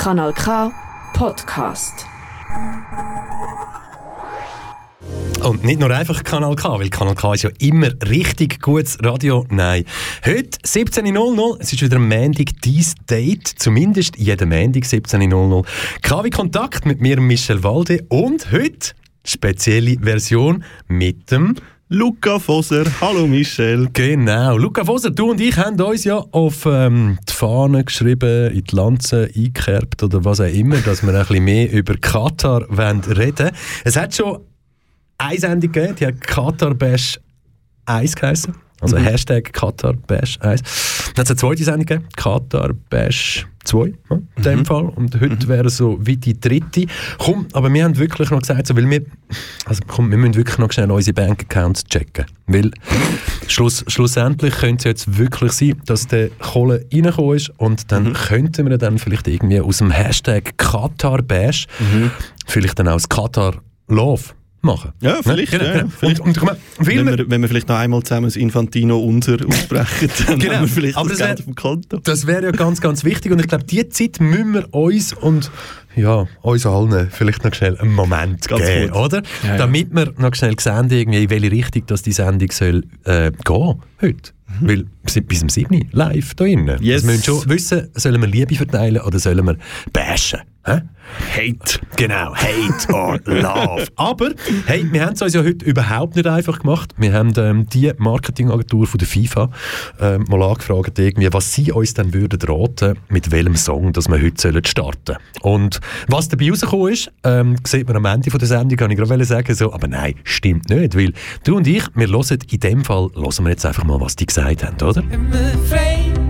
Kanal K Podcast. Und nicht nur einfach Kanal K, weil Kanal K ist ja immer richtig gutes Radio. Nein. Heute 17.00, es ist wieder ein Mendig dies Date, zumindest jeden Mendig 17.00. KW Kontakt mit mir, Michel Walde und heute spezielle Version mit dem Luca Foser. Hallo Michel. Genau. Luca Foser, du und ich haben uns ja auf ähm, die Fahne geschrieben, in die Lanze eingekerbt oder was auch immer, dass wir ein bisschen mehr über Katar reden wollen. Es hat schon eine Sendung gegeben, die hat Katar Bash 1 geheißen. Also mhm. Hashtag Katar Bash 1. Dann hat es eine zweite Sendung gegeben, Katar Bash 2, ja, in dem mhm. Fall. Und heute mhm. wäre so wie die dritte. Komm, aber wir haben wirklich noch gesagt, so, weil wir, also komm, wir müssen wirklich noch schnell unsere Bankaccounts checken. Weil schluss, schlussendlich könnte es jetzt wirklich sein, dass der Kohle reingekommen ist und dann mhm. könnten wir dann vielleicht irgendwie aus dem Hashtag Katar Bash mhm. vielleicht dann auch das Katar Love machen. Ja, ne? vielleicht. Genau, ja, genau. vielleicht. Und, und, wenn, wir, wenn wir vielleicht noch einmal zusammen das Infantino unser aussprechen, dann genau. haben wir vielleicht Aber das, das Geld wär, auf dem Konto. Das wäre ja ganz, ganz wichtig. Und ich glaube, diese Zeit müssen wir uns und ja, uns allen vielleicht noch schnell einen Moment ganz geben, gut. oder? Ja, Damit wir noch schnell sehen, irgendwie, in welche Richtung dass die Sendung soll äh, gehen heute. Mhm. Weil wir sind bis zum 7. live da drinnen. Yes. wir müssen schon wissen, sollen wir Liebe verteilen oder sollen wir bashen? Hä? Hate. Genau, Hate or Love. Aber, hey, wir haben es uns ja heute überhaupt nicht einfach gemacht. Wir haben ähm, die Marketingagentur von der FIFA ähm, mal angefragt, irgendwie, was sie uns dann würden raten, mit welchem Song dass wir heute sollen starten Und was dabei rausgekommen ist, ähm, sieht man am Ende von der Sendung, kann ich gerade sagen, so, aber nein, stimmt nicht, weil du und ich, wir hören in dem Fall, hören wir jetzt einfach mal, was die gesagt haben, oder? nimmst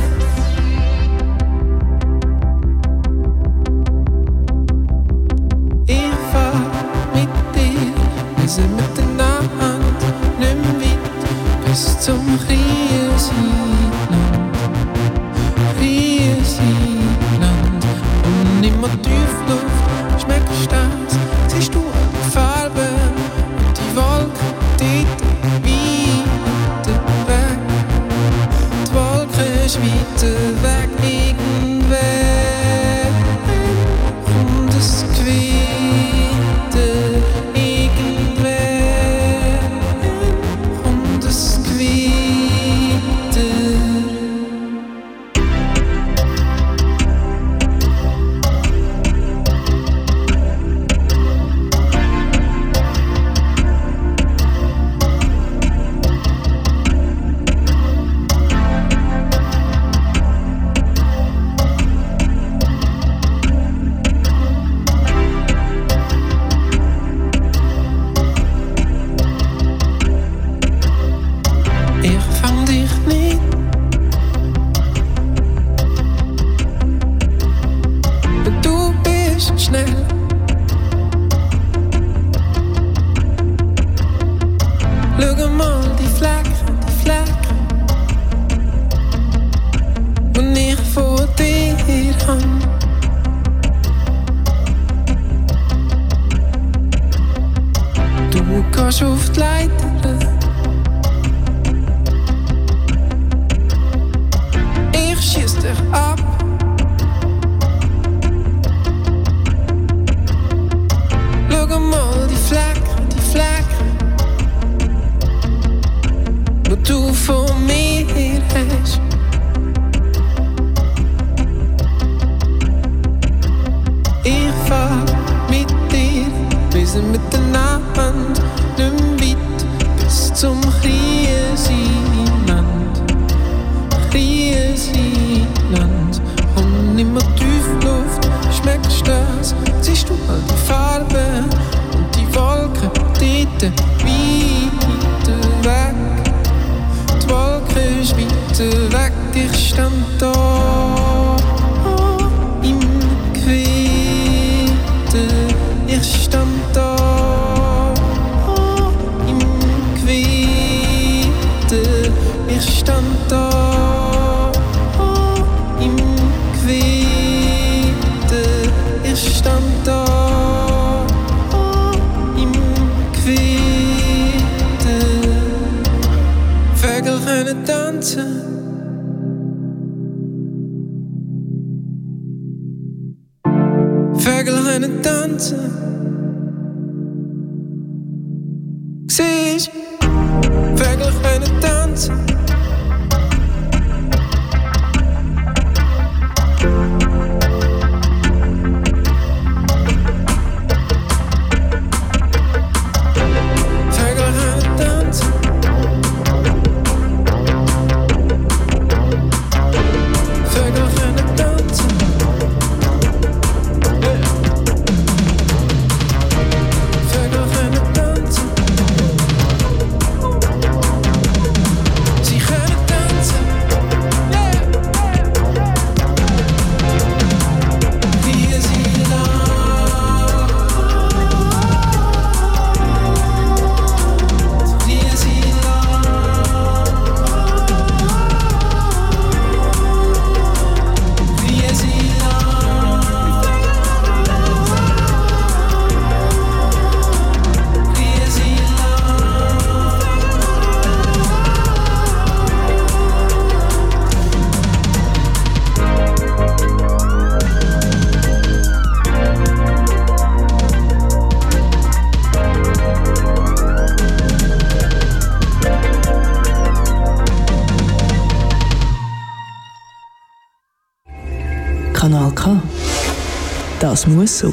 Das muss so.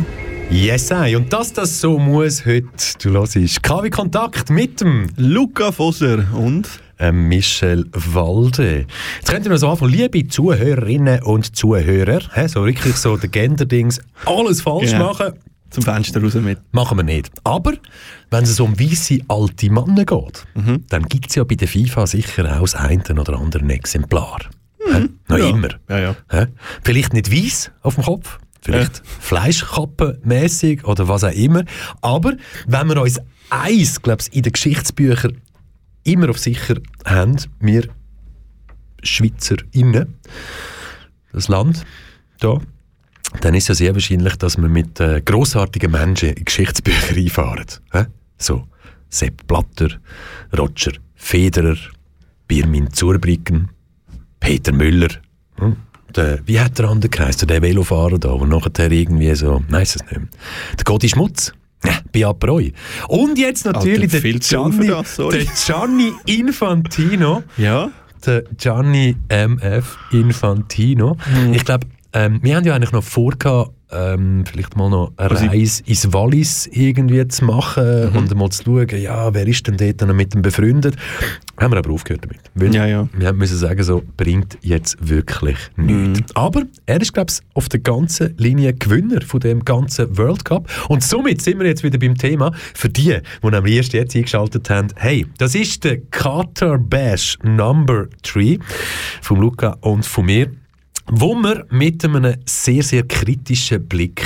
Yes, I. und dass das so muss heute, du hörst KW Kontakt mit dem Luca Fosser und ähm, Michel Walde. Jetzt könnt ihr noch so anfangen, liebe Zuhörerinnen und Zuhörer, hä, so wirklich so der Gender-Dings, alles falsch Genau. machen, zum Fenster raus mit. machen wir nicht. Aber wenn es um weisse alte Männer geht, Mhm. dann gibt es ja bei der FIFA sicher auch das eine oder andere Exemplar. Hä? Noch Mhm. Ja. immer. Ja, ja. Vielleicht nicht weiß auf dem Kopf, vielleicht Fleischkappenmäßig oder was auch immer. Aber wenn wir uns eins, glaube ich, in den Geschichtsbüchern immer auf sicher haben, wir SchweizerInnen, das Land da, dann ist es ja sehr wahrscheinlich, dass wir mit äh, grossartigen Menschen in Geschichtsbücher einfahren. Hä? So, Sepp Blatter, Roger Federer, Birmin Zurbriggen, Peter Müller. Hm? Der, wie hat der andere geheißen, der Velofahrer da, der nachher irgendwie so, weiss es nicht mehr. Der Godi Schmutz. Ja, bei Abreu. Und jetzt natürlich Alter, der, Gianni, das, der Gianni Infantino Ja. der Gianni MF Infantino. Mhm. Ich glaube, ähm, wir haben ja eigentlich noch vor, gehabt, ähm, vielleicht mal noch eine Also Reise ins Wallis irgendwie zu machen Mhm. und mal zu schauen, ja, wer ist denn dort noch mit dem befreundet. Haben wir aber aufgehört damit. Weil Ja, ja. Wir müssen sagen, so, bringt jetzt wirklich nichts. Mhm. Aber er ist, glaube ich, auf der ganzen Linie Gewinner von dem ganzen World Cup. Und somit sind wir jetzt wieder beim Thema für die, die am erst jetzt eingeschaltet haben. Hey, das ist der Qatar Bash Number 3 von Luca und von mir wo wir mit einem sehr, sehr kritischen Blick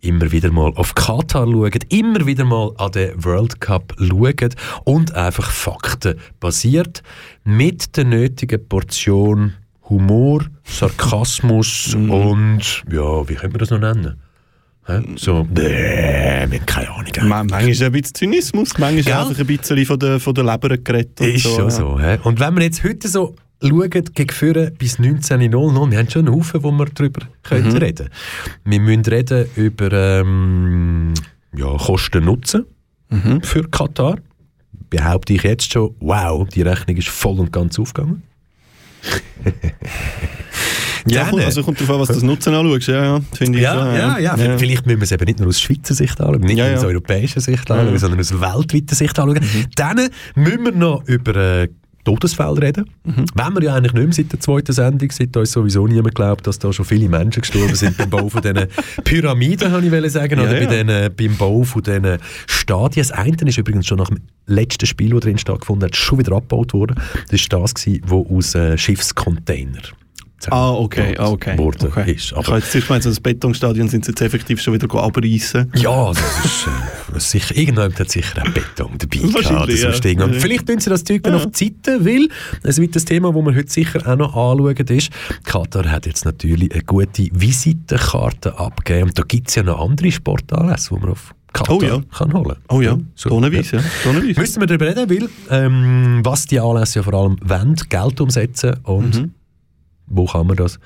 immer wieder mal auf Katar schauen, immer wieder mal an den World Cup schauen und einfach faktenbasiert mit der nötigen Portion Humor, Sarkasmus und, ja, wie können wir das noch nennen? So, nee, wir haben keine Ahnung. Man, manchmal ist ein bisschen Zynismus, manchmal Gell? einfach ein bisschen von der, von der Leber geredet. und Ist so, schon ja. so. Hä? Und wenn wir jetzt heute so schauen, gegen Führen bis 19.00, wir haben schon einen Haufen, wo wir darüber können Mhm. reden Wir müssen reden über ähm, ja, Kosten-Nutzen Mhm. für Katar. Behaupte ich jetzt schon, wow, die Rechnung ist voll und ganz aufgegangen. Ja, kommt, also kommt darauf an, was du das Nutzen anschaust. Ja, ja, finde ich. Ja, ja, ja, ja. Vielleicht müssen wir es eben nicht nur aus Schweizer Sicht anschauen, nicht nur aus europäischer Sicht anschauen, sondern aus weltweiter Sicht anschauen. Dann müssen wir noch über äh, Todesfälle reden. Mhm. Wenn wir ja eigentlich nicht mehr seit der zweiten Sendung, seit uns sowieso niemand glaubt, dass da schon viele Menschen gestorben sind beim Bau von diesen Pyramiden, habe ich sagen, ja, oder ja. Bei den, beim Bau von diesen Stadien. Das eine ist übrigens schon nach dem letzten Spiel, das drin stattgefunden hat, schon wieder abgebaut worden. Das war das, was aus äh, Schiffscontainer Ah, okay, ah, okay. Worden okay. ist. Aber ich habe jetzt gemeint, das Betonstadion sind sie jetzt effektiv schon wieder abreißen. Ja, das ist äh, sicher, irgendjemand hat sicher ein Beton dabei gehabt. Ja. Vielleicht tun sie das Zeug dann ja. auf die Seite, weil ein weiteres Thema, das wir heute sicher auch noch anschauen, ist, Katar hat jetzt natürlich eine gute Visitenkarte abgegeben und da gibt es ja noch andere Sportanlässe, die man auf Katar oh ja. kann holen Oh ja, so, tonnenweise. Ja. Tonnenweise. Müssen wir darüber reden, weil ähm, was die Anlässe ja vor allem wollen, Geld umsetzen und mhm wo kann man das,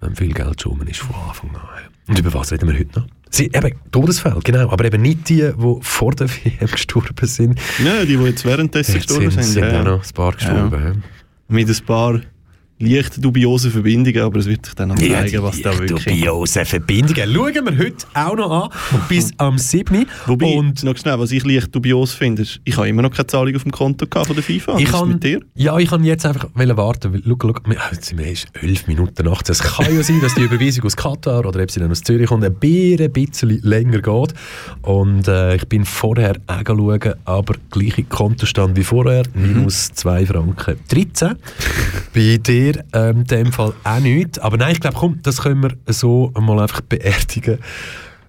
wenn viel Geld schon ist von Anfang an. Und über was reden wir heute noch? Sie, eben, Todesfälle, genau, aber eben nicht die, die vor der WM gestorben sind. Nein, die, die jetzt währenddessen gestorben sind. sind ja. auch noch ein paar gestorben. Ja. Mit ein paar leicht dubiose Verbindungen, aber es wird sich dann noch ja, zeigen, was da wirklich dubiose Verbindungen. Schauen wir heute auch noch an, bis am 7. Wobei, und noch schnell, was ich leicht dubios finde, ist, ich habe immer noch keine Zahlung auf dem Konto von der FIFA. Ich kann, mit dir? Ja, ich kann jetzt einfach warten, weil, schau, schau, jetzt sind wir erst 11 Minuten nachts. Es kann ja sein, dass die Überweisung aus Katar oder ob sie dann aus Zürich kommt, ein bisschen länger geht. Und äh, ich bin vorher auch schauen, aber gleiche Kontostand wie vorher, minus 2 Franken 13. Bei dir dir ähm, in dem Fall auch nicht. Aber nein, ich glaube, komm, das können wir so mal einfach beerdigen.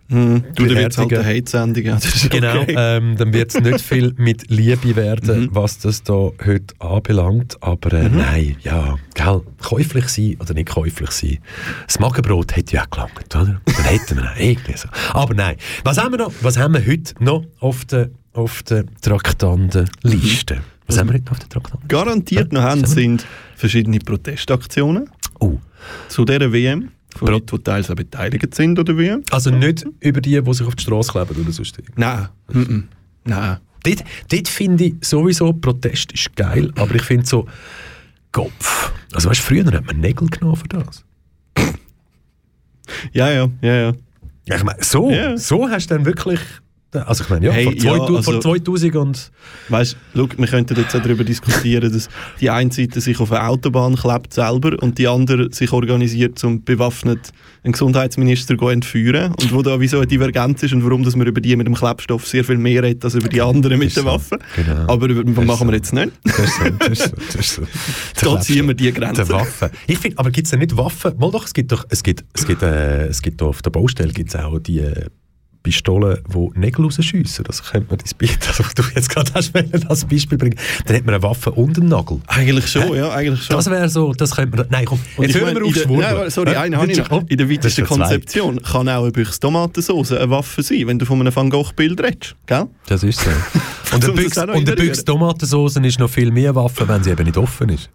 Hm, du, dann wird es halt eine Hate-Sendung. Ja, genau, okay. ähm, dann wird es nicht viel mit Liebe werden, mhm. was das da heute anbelangt. Aber äh, mhm. nein, ja, gell, käuflich sein oder nicht käuflich sein. Das Magenbrot hätte ja auch gelangt, oder? Dann hätten wir auch irgendwie so. Aber nein, was haben wir noch? Was haben wir heute noch auf der, auf der Traktandenliste? Mhm. Was haben wir heute auf der Traktandenliste? Garantiert noch haben sind verschiedene Protestaktionen oh. zu dieser WM. Von Leuten, die teils auch beteiligt sind oder wie. Also nicht über die, die sich auf die Straße kleben oder sonst Nein. Nein. Dort, dort finde ich sowieso, Protest ist geil, aber ich finde so, Kopf. Also weißt du, früher hat man Nägel genommen für das. ja, ja, ja, ja. Ich meine, so, yeah. so hast du dann wirklich also ich meine, ja, hey, vor, 2000, ja, also, vor 2000 und... Weißt du, wir könnten jetzt auch darüber diskutieren, dass die eine Seite sich auf eine Autobahn klebt selber und die andere sich organisiert, um bewaffnet einen Gesundheitsminister zu entführen und wo da wie so eine Divergenz ist und warum dass man über die mit dem Klebstoff sehr viel mehr redet als über die anderen mit den Waffen. Genau. Aber was machen wir jetzt nicht? Das ist so. Das ist so, das ist so. da ziehen wir die Grenze. Waffen. Ich finde, aber gibt es denn nicht Waffen? Mal doch, es gibt doch, es gibt, es gibt, äh, es gibt auf der Baustelle gibt's auch die... Äh, Pistolen, die Nägel rausschiessen. Das könnte man das Bild, also du jetzt gerade hast, als Beispiel bringen. Dann hat man eine Waffe und einen Nagel. Eigentlich schon, ja, eigentlich schon. Das wäre so, das könnte man, nein komm, und jetzt hören wir auf Schwurbel. sorry, äh, eine habe ich noch. In der weitesten Konzeption kann auch eine Büchse Tomatensauce eine Waffe sein, wenn du von einem Van Gogh-Bild redest, gell? Das ist so. und eine Büchse Tomatensauce ist noch viel mehr Waffe, wenn sie eben nicht offen ist.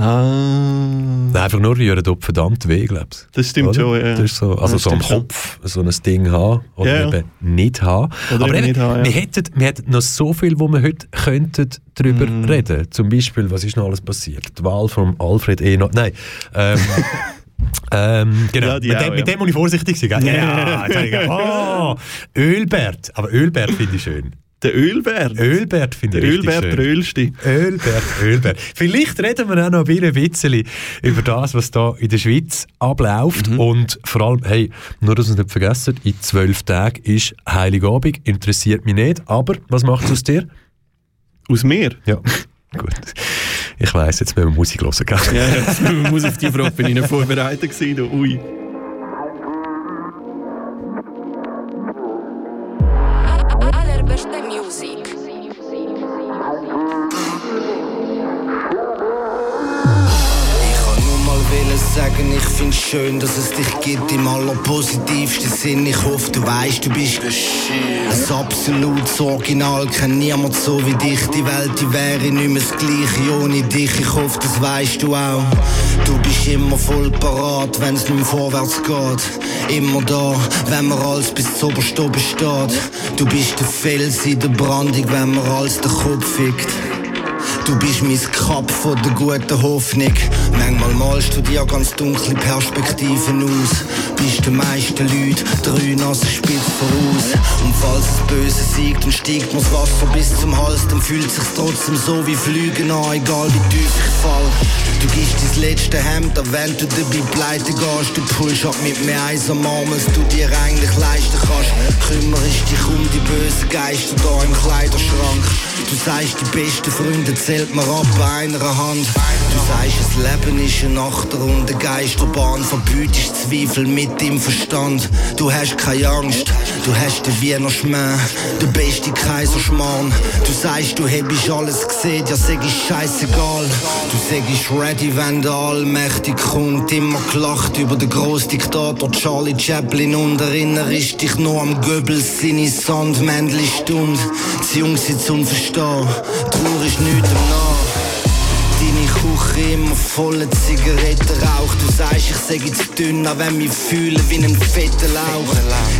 Ah. Einfach nur rühren tut verdammt weh, glaubst? Das stimmt oder? schon, ja. Das ist so, also so am Kopf so ein Ding haben oder ja, eben nicht haben. Oder Aber eben, nicht haben, ja. wir, hätten, wir hätten noch so viel, wo wir heute könnten darüber mm. reden. Zum Beispiel, was ist noch alles passiert? Die Wahl von Alfred E. No Nein. Ähm, Ähm, genau, ja, mit, dem, auch, mit, dem, muss ich vorsichtig sein. Ja, ja, ja. Oh, Ölbert, aber Ölbert finde ich schön. Der Ölbert. Ölbert finde ich Ölbert, schön. der Ölste. Ölbert, Ölbert. Vielleicht reden wir auch noch ein bisschen über das, was da in der Schweiz abläuft. Mhm. Und vor allem, hey, nur dass wir es nicht vergessen, in zwölf Tagen ist Heiligabend. Interessiert mich nicht. Aber was macht es aus dir? Aus mir? Ja. Gut. Ich weiss, jetzt müssen wir Musik hören, gell? Ja, jetzt müssen wir Musik auf die Frage bin ich nicht vorbereitet gewesen. Ui. Schön, dass es dich gibt im allerpositivsten Sinn. Ich hoffe, du weißt, du bist ein absolutes Original. Kennt niemand so wie dich. Die Welt, die wäre nicht mehr das Gleiche ohne dich. Ich hoffe, das weißt du auch. Du bist immer voll parat, wenn's nicht mehr vorwärts geht. Immer da, wenn man alles bis zu oberst oben steht. Du bist der Fels in der Brandung, wenn man alles den Kopf fickt. Du bist mein Kap von der guten Hoffnung. Manchmal malst du dir ganz dunkle Perspektiven aus. bist den meisten Leuten drei nasse Spitz voraus. Und falls das Böse siegt, dann steigt mir's Wasser bis zum Hals, dann fühlt sich's trotzdem so wie Flügen an, egal wie tief ich fall. Du gibst dein letzte Hemd, an wenn du dabei pleite gehst, du pullst ab mit mehr Eis am Arm, als du dir eigentlich leisten kannst. Kümmerst dich um die bösen Geister da im Kleiderschrank. Du sagst, die besten Freunde zählt man ab bei einer Hand. Du sagst, das Leben ist eine Achterrunde Geisterbahn, verbütest Zweifel mit dem Verstand. Du hast keine Angst, du hast den Wiener Schmäh, der beste Kaiserschmarrn. Du sagst, du hättest alles gesehen, ja sag ich scheißegal. Du sagst ready, wenn der Allmächtig kommt, immer gelacht über den Großdiktator Charlie Chaplin und erinnerst dich nur am Goebbels seine Sandmännchen-Stund. Die Jungs sind zum Verstehen, Trauer ist nichts Immer voller Zigarettenrauch. Du sagst, ich sage zu dünn, auch wenn mich fühle wie ein fetter Lauch.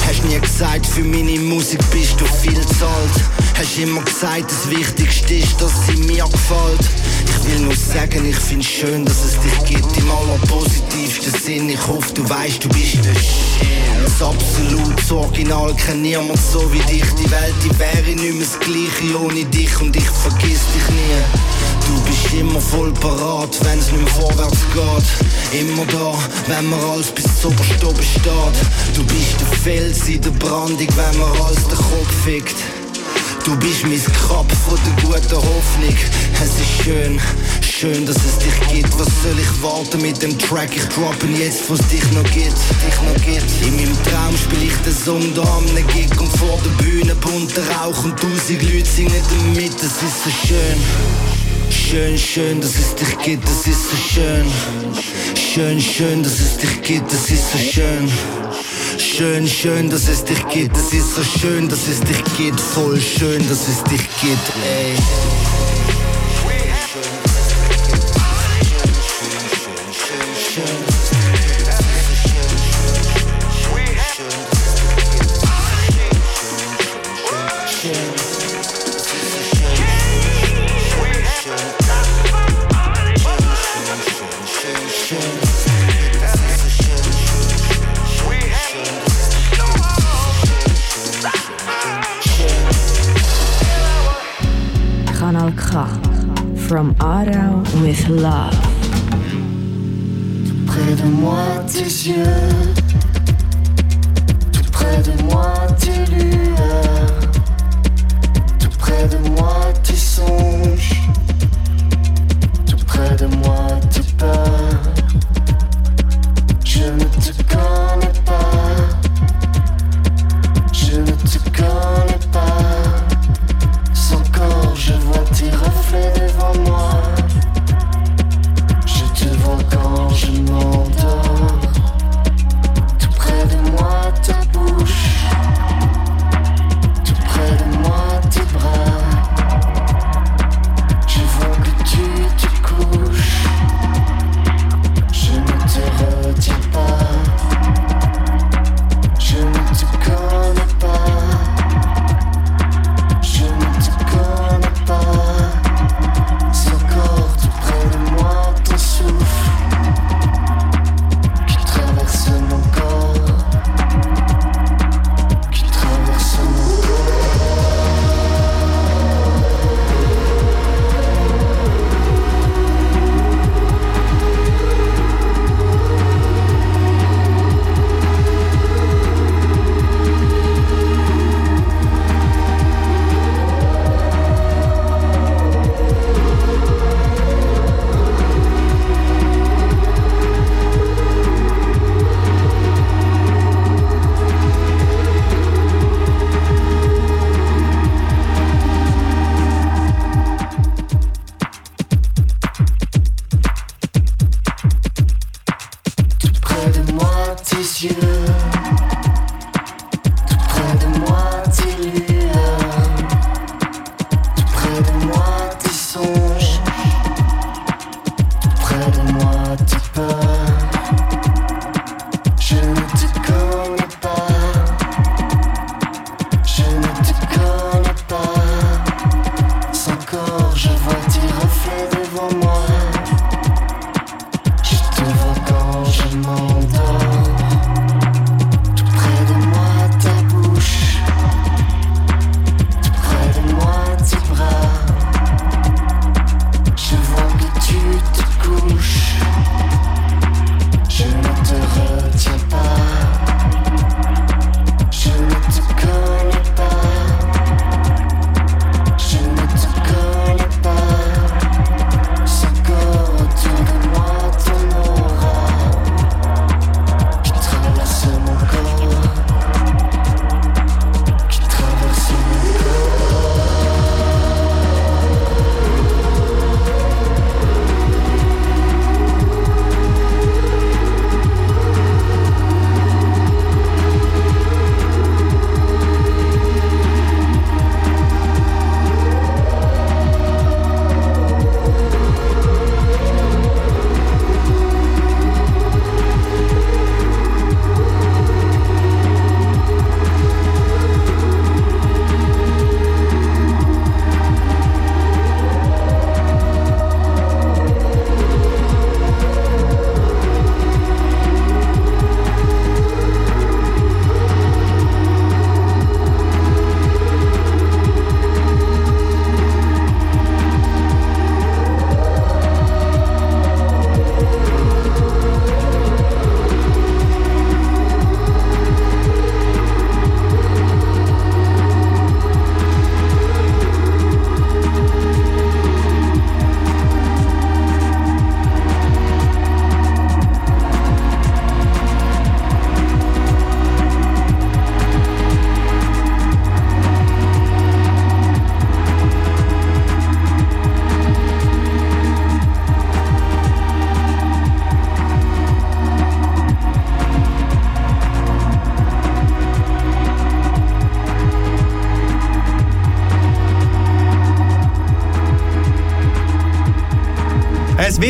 Hast nie gesagt, für meine Musik bist du viel zahlt. Hast immer gesagt, das Wichtigste ist, dass sie mir gefällt. Ich will nur sagen, ich find's schön, dass es dich gibt im allerpositivsten Sinn. Ich hoffe, du weißt, du bist der Shit. Das absolutes Original kennt niemand so wie dich. Die Welt, die wäre nicht mehr das Gleiche ohne dich und ich vergiss dich nie. Du bist immer voll parat, wenn's nicht mehr vorwärts geht. Immer da, wenn man alles bis oberst oben steht. Du bist der Fels in der Brandung, wenn man alles den Kopf fickt. Du bist mein Kap von der guten Hoffnung. Es ist schön, schön, dass es dich gibt. Was soll ich warten mit dem Track? Ich droppen jetzt, was dich noch gibt, dich noch gibt. In meinem Traum spiel ich den Song da am Gig und vor der Bühne bunter Rauch und tausend Leute singen damit. Es ist so schön. Schön, schön, dass es dich gibt, das ist so schön. Schön, schön, dass es dich gibt, das ist so schön. Schön, schön, dass es dich gibt, das ist so schön, dass es dich gibt, voll schön, dass es dich gibt, ey. From Aarau with love. Tout près de moi tes yeux, tout près de moi tes lueurs, tout près de moi tes songes,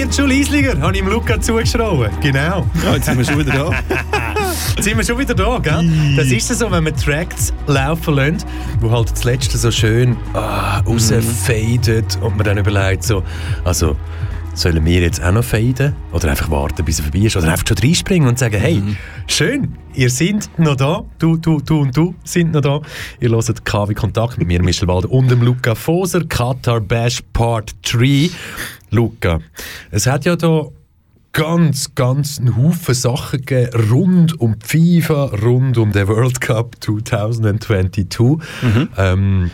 wird schon leislicher, habe ich Luca zugeschraubt. Genau. Ja, jetzt sind wir schon wieder da. Jetzt sind wir schon wieder da, gell? Das ist so, wenn man Tracks laufen lässt, wo halt das Letzte so schön ah, rausfadet und man dann überlegt so, also sollen wir jetzt auch noch faden? Oder einfach warten, bis er vorbei ist? Oder einfach schon reinspringen und sagen, hey, schön, ihr seid noch da, du, du, du und du sind noch da. Ihr hört KW Kontakt mit mir, Michel Walder und dem Luca Foser, Qatar Bash Part 3. Luca, es hat ja da ganz, ganz einen Haufen Sachen gegeben, rund um die FIFA, rund um den World Cup 2022. Ähm,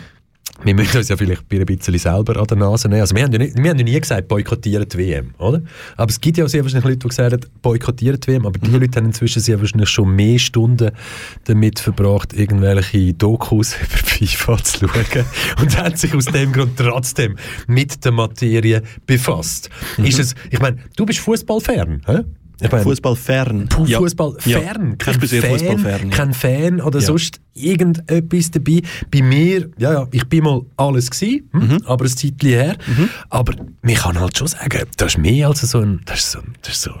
wir müssen uns ja vielleicht ein bisschen selber an der Nase nehmen. Also wir, haben ja nicht, wir haben ja nie gesagt, boykottieren die WM, oder? Aber es gibt ja auch sehr wahrscheinlich Leute, die gesagt haben, boykottieren die WM, aber die Leute haben inzwischen sehr wahrscheinlich schon mehr Stunden damit verbracht, irgendwelche Dokus über FIFA zu schauen und haben sich aus dem Grund trotzdem mit der Materie befasst. Ist es, ich meine, du bist Fußballfern, hä? Ich meine, Fußball fern. Ja. Fußball Ja. kein Ich bin sehr Fan, kein Fan oder Ja. sonst irgendetwas dabei. Bei mir, ja, ja, ich bin mal alles gsi, hm, Mhm. aber ein Zeitchen her. Aber man kann halt schon sagen, das ist mehr als so ein, das ist so, das ist so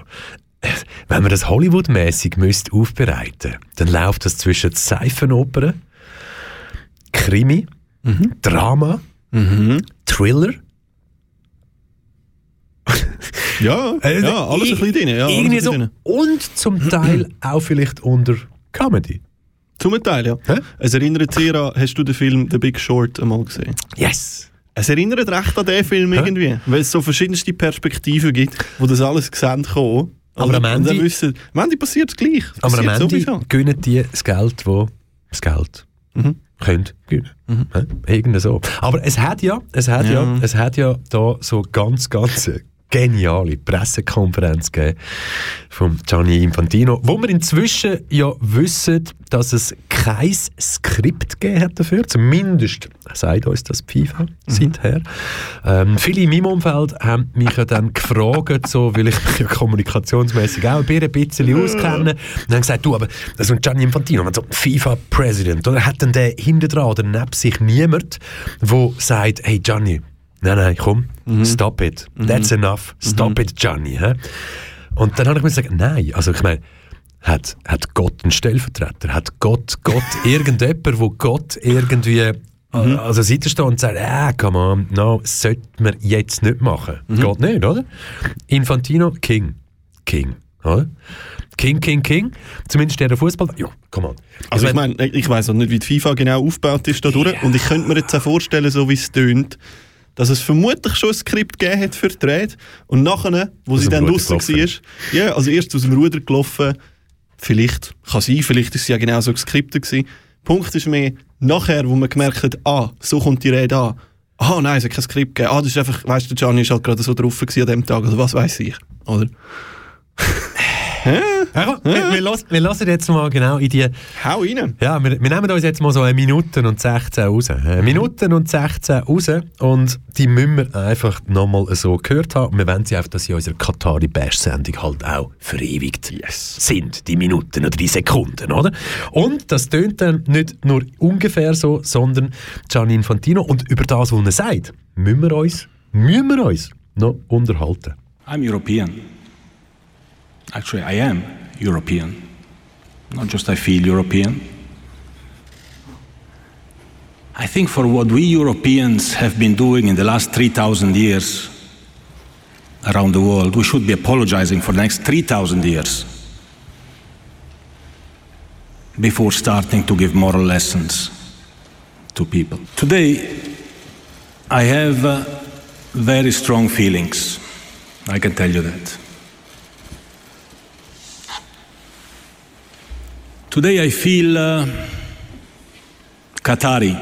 äh, wenn man das Hollywood-mäßig müsste aufbereiten, dann läuft das zwischen Seifenopern, Krimi, Mhm. Drama, Thriller. Ja, Äh, ja, alles ein bisschen drin. Ja, irgendwie so. drin. Und zum Teil auch vielleicht unter Comedy. Zum Teil, ja. Hä? Es erinnert sehr an, hast du den Film The Big Short einmal gesehen? Yes! Es erinnert recht an den Film irgendwie, weil es so verschiedenste Perspektiven gibt, wo das alles gesehen kommen. Aber am Ende- wissen, am Ende passiert es gleich. Aber am Ende sowieso. gönnen die das Geld, wo das Geld Mhm. könnt gönnen. Hä? Irgendwie so. Aber es hat ja, es hat ja. Ja. es hat ja da so ganz, ganz geniale Pressekonferenz gegeben von Gianni Infantino, wo wir inzwischen ja wissen, dass es kein Skript gegeben hat dafür. Zumindest sagt uns das FIFA Mhm. seither. Ähm, viele in meinem Umfeld haben mich ja dann gefragt, so, weil ich mich ja kommunikationsmäßig auch ein bisschen auskenne, und haben gesagt, du, aber so ein Gianni Infantino, wenn so ein FIFA-President, oder hat denn der hinten dran oder neben sich niemand, der sagt, hey Gianni, nein, nein, komm, stop it, that's enough, stop it, Gianni. hä? Und dann habe ich mir gesagt, nein, also ich meine, hat, hat Gott einen Stellvertreter? Hat Gott, Gott irgendjemand, wo Gott irgendwie also seither steht und sagt, ah, come on, no, sollte man jetzt nicht machen. Geht nicht, oder? Infantino, King. King, oder? King, King, King. Zumindest der Fußball. Ja, come on. Also ich meine, ich weiß auch nicht, wie die FIFA genau aufgebaut ist da durch. Und ich könnte mir jetzt auch vorstellen, so wie es tönt, dass es vermutlich schon ein Skript gegeben hat für die Rede. Und nachher, wo Aus sie dann draussen war, ja, also erst aus dem Ruder gelaufen, vielleicht, kann sein, vielleicht ist es ja genau so geskriptet gewesen. Punkt ist mehr, nachher, wo man gemerkt hat, ah, so kommt die Rede an. Ah, nein, es hat kein Skript gegeben. Ah, das ist einfach, weißt du, Gianni ist halt gerade so drauf an dem Tag, oder was weiß ich, oder? Wir, wir, lassen, wir lassen jetzt mal genau in die. Hau rein! Ja, wir, wir nehmen uns jetzt mal so eine Minute und 16 raus. Eine Minute und 16 raus und die müssen wir einfach nochmal so gehört haben. Und wir wollen sie einfach, dass sie in unserer Katari Bash-Sendung halt auch verewigt sind, die Minuten oder die Sekunden, oder? Und das tönt dann nicht nur ungefähr so, sondern Gianni Infantino und über das, was er sagt, müssen wir uns, müssen wir uns noch unterhalten. I'm European. Actually, I am European. Not just I feel European. I think for what we Europeans have been doing in the last 3,000 years around the world, we should be apologizing for the next 3,000 years before starting to give moral lessons to people. Today, I have uh, very strong feelings. I can tell you that. Today I feel uh, Qatari.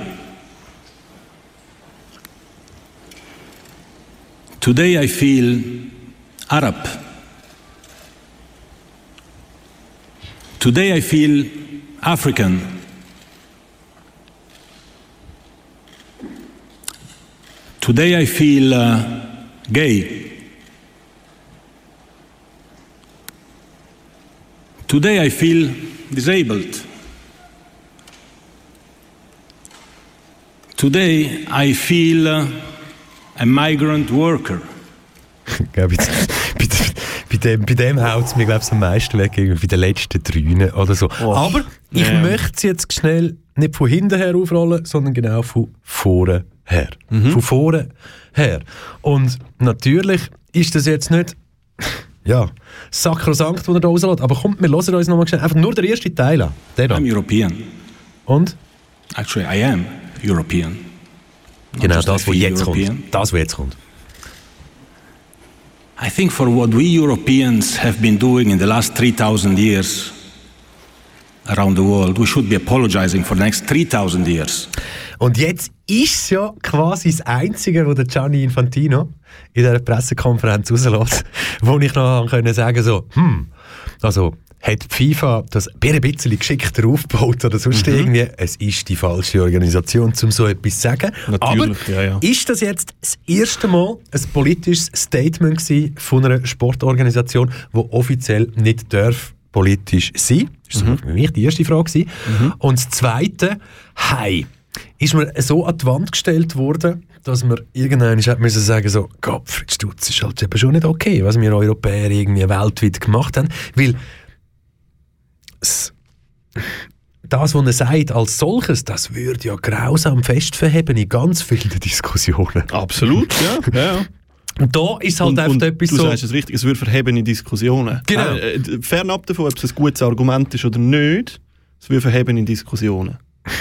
Today I feel Arab. Today I feel African. Today I feel uh, gay. Today I feel disabled. Today I feel a migrant worker. bei, bei, bei dem, bei dem haut es mir glaube ich am meisten weg, bei den letzten drei oder so. Oh. Aber ich Ja. möchte es jetzt schnell nicht von hinten her aufrollen, sondern genau von vorne her. Von vorne her. Und natürlich ist das jetzt nicht ja, sakrosankt, was er da rauslässt. Aber kommt, wir hören uns nochmal schnell einfach nur den ersten Teil an. Den da. I'm European. Und Actually, I am European. Not genau das, was jetzt European. kommt. Das, was jetzt kommt. I think for what we Europeans have been doing in the last 3,000 years around the world, we should be apologizing for the next 3,000 years. Und jetzt ist es ja quasi das Einzige, was der Gianni Infantino in dieser Pressekonferenz rauslässt, wo ich noch können sagen so, hm, also hat die FIFA das ein bisschen geschickter aufgebaut oder sonst irgendwie, es ist die falsche Organisation, um so etwas zu sagen. Natürlich, Aber ja, ja. ist das jetzt das erste Mal ein politisches Statement von einer Sportorganisation, die offiziell nicht darf politisch sein? Das war für mich die erste Frage. gewesen. Und das Zweite, hey, ist mir so an die Wand gestellt worden, dass man irgendwann hat müssen sagen so, Gottfried Stutz ist halt eben schon nicht okay, was wir Europäer irgendwie weltweit gemacht haben, weil das, was er sagt als solches, das würde ja grausam festverheben in ganz vielen Diskussionen. Absolut, ja. ja, ja. Und da ist halt und, einfach und etwas du so... sagst es richtig, es würde verheben in Diskussionen. Genau. Äh, äh, fernab davon, ob es ein gutes Argument ist oder nicht, es würde verheben in Diskussionen.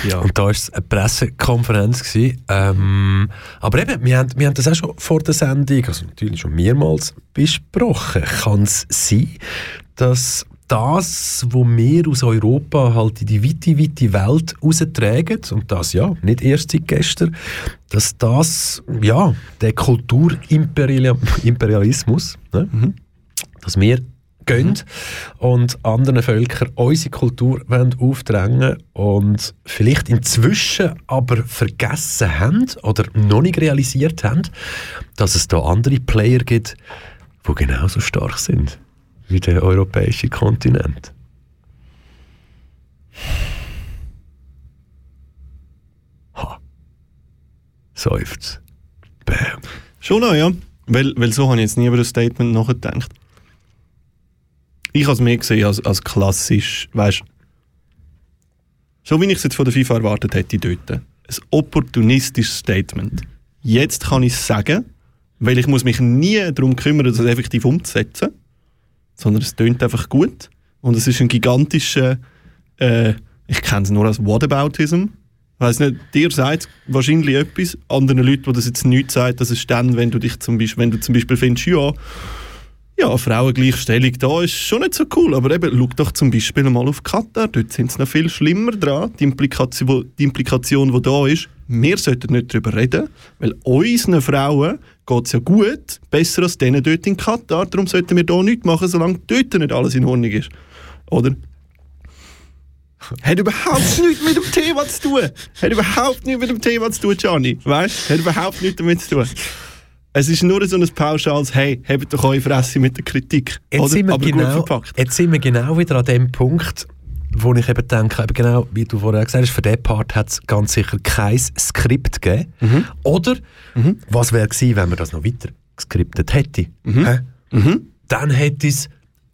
Ja. Und da war es eine Pressekonferenz. Gewesen. Ähm, aber eben, wir haben, wir haben das auch schon vor der Sendung, also natürlich schon mehrmals besprochen. Kann es sein, dass das, was wir aus Europa halt in die weite, weite Welt raustragen, und das ja, nicht erst seit gestern, dass das, ja, der Kulturimperialismus, ne, dass wir gehen und anderen Völkern unsere Kultur wollen aufdrängen und vielleicht inzwischen aber vergessen haben oder noch nicht realisiert haben, dass es da andere Player gibt, die genauso stark sind wie der europäische Kontinent. Ha. Seufzt. Bam. Schon noch, ja. Weil, weil so habe ich jetzt nie über das Statement nachgedacht. Ich habe es mehr gesehen als, als klassisch, weißt so wie ich es jetzt von der FIFA erwartet hätte dort. Ein opportunistisches Statement. Jetzt kann ich es sagen, weil ich muss mich nie darum kümmern, das effektiv umzusetzen, sondern es tönt einfach gut und es ist ein gigantischer, äh, ich kenne es nur als Whataboutism. Weiß nicht, dir sagt wahrscheinlich etwas, anderen Leuten, die das jetzt nicht sagt, das ist dann, wenn du dich zum Beispiel, wenn du zum Beispiel findest, ja, ja, Frauengleichstellung da ist schon nicht so cool, aber eben, schau doch zum Beispiel mal auf Katar, dort sind sie noch viel schlimmer dran, die Implikation, die Implikation, die da ist, wir sollten nicht darüber reden, weil unseren Frauen geht es ja gut, besser als denen dort in Katar, darum sollten wir da nichts machen, solange dort nicht alles in Ordnung ist. Oder? Hat überhaupt nichts mit dem Thema zu tun. Hat überhaupt nichts mit dem Thema zu tun, Gianni. Weißt du? Hat überhaupt nichts damit zu tun. Es ist nur so ein pauschales Hey, habt doch eure Fresse mit der Kritik. Jetzt, Oder? sind wir Aber gut genau, verpackt. jetzt sind wir genau wieder an dem Punkt, wo ich eben denke, eben genau, wie du vorher gesagt hast, für diesen Part hat es ganz sicher kein Skript gegeben. Mhm. Oder, was wäre gewesen, wenn man das noch weiter geskriptet hätte? Mhm. Hä? Dann hätte es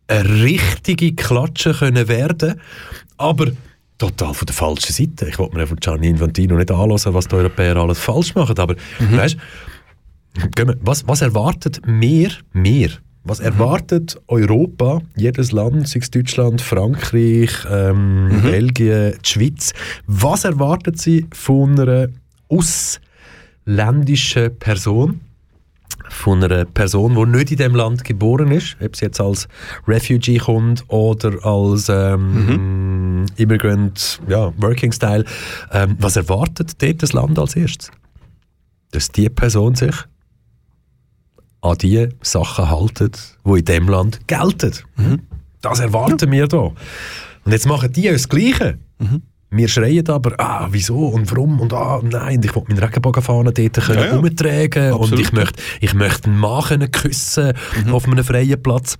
eine richtige Klatsche können werden aber total von der falschen Seite. Ich wollte mir von Gianni Infantino nicht anhören, was die Europäer alles falsch machen, aber Mhm. weißt, was, was erwartet mehr, mehr? Was erwartet Europa, jedes Land, sei es Deutschland, Frankreich, ähm, Belgien, die Schweiz, was erwartet sie von einer ausländischen Person, von einer Person, die nicht in dem Land geboren ist, ob sie jetzt als Refugee kommt oder als ähm, Immigrant, ja, Working Style, ähm, was erwartet dort das Land als erstes? Dass die Person sich an die Sachen haltet, die in dem Land gelten. Das erwarten wir da. Und jetzt machen die ja das Gleiche. Wir schreien aber, ah, wieso und warum und ah, nein, ich will meinen Regenbogenfahnen dort können Ja, ja. umtragen und Absolut, ich möchte, ich möchte einen Mann küssen auf einem freien Platz.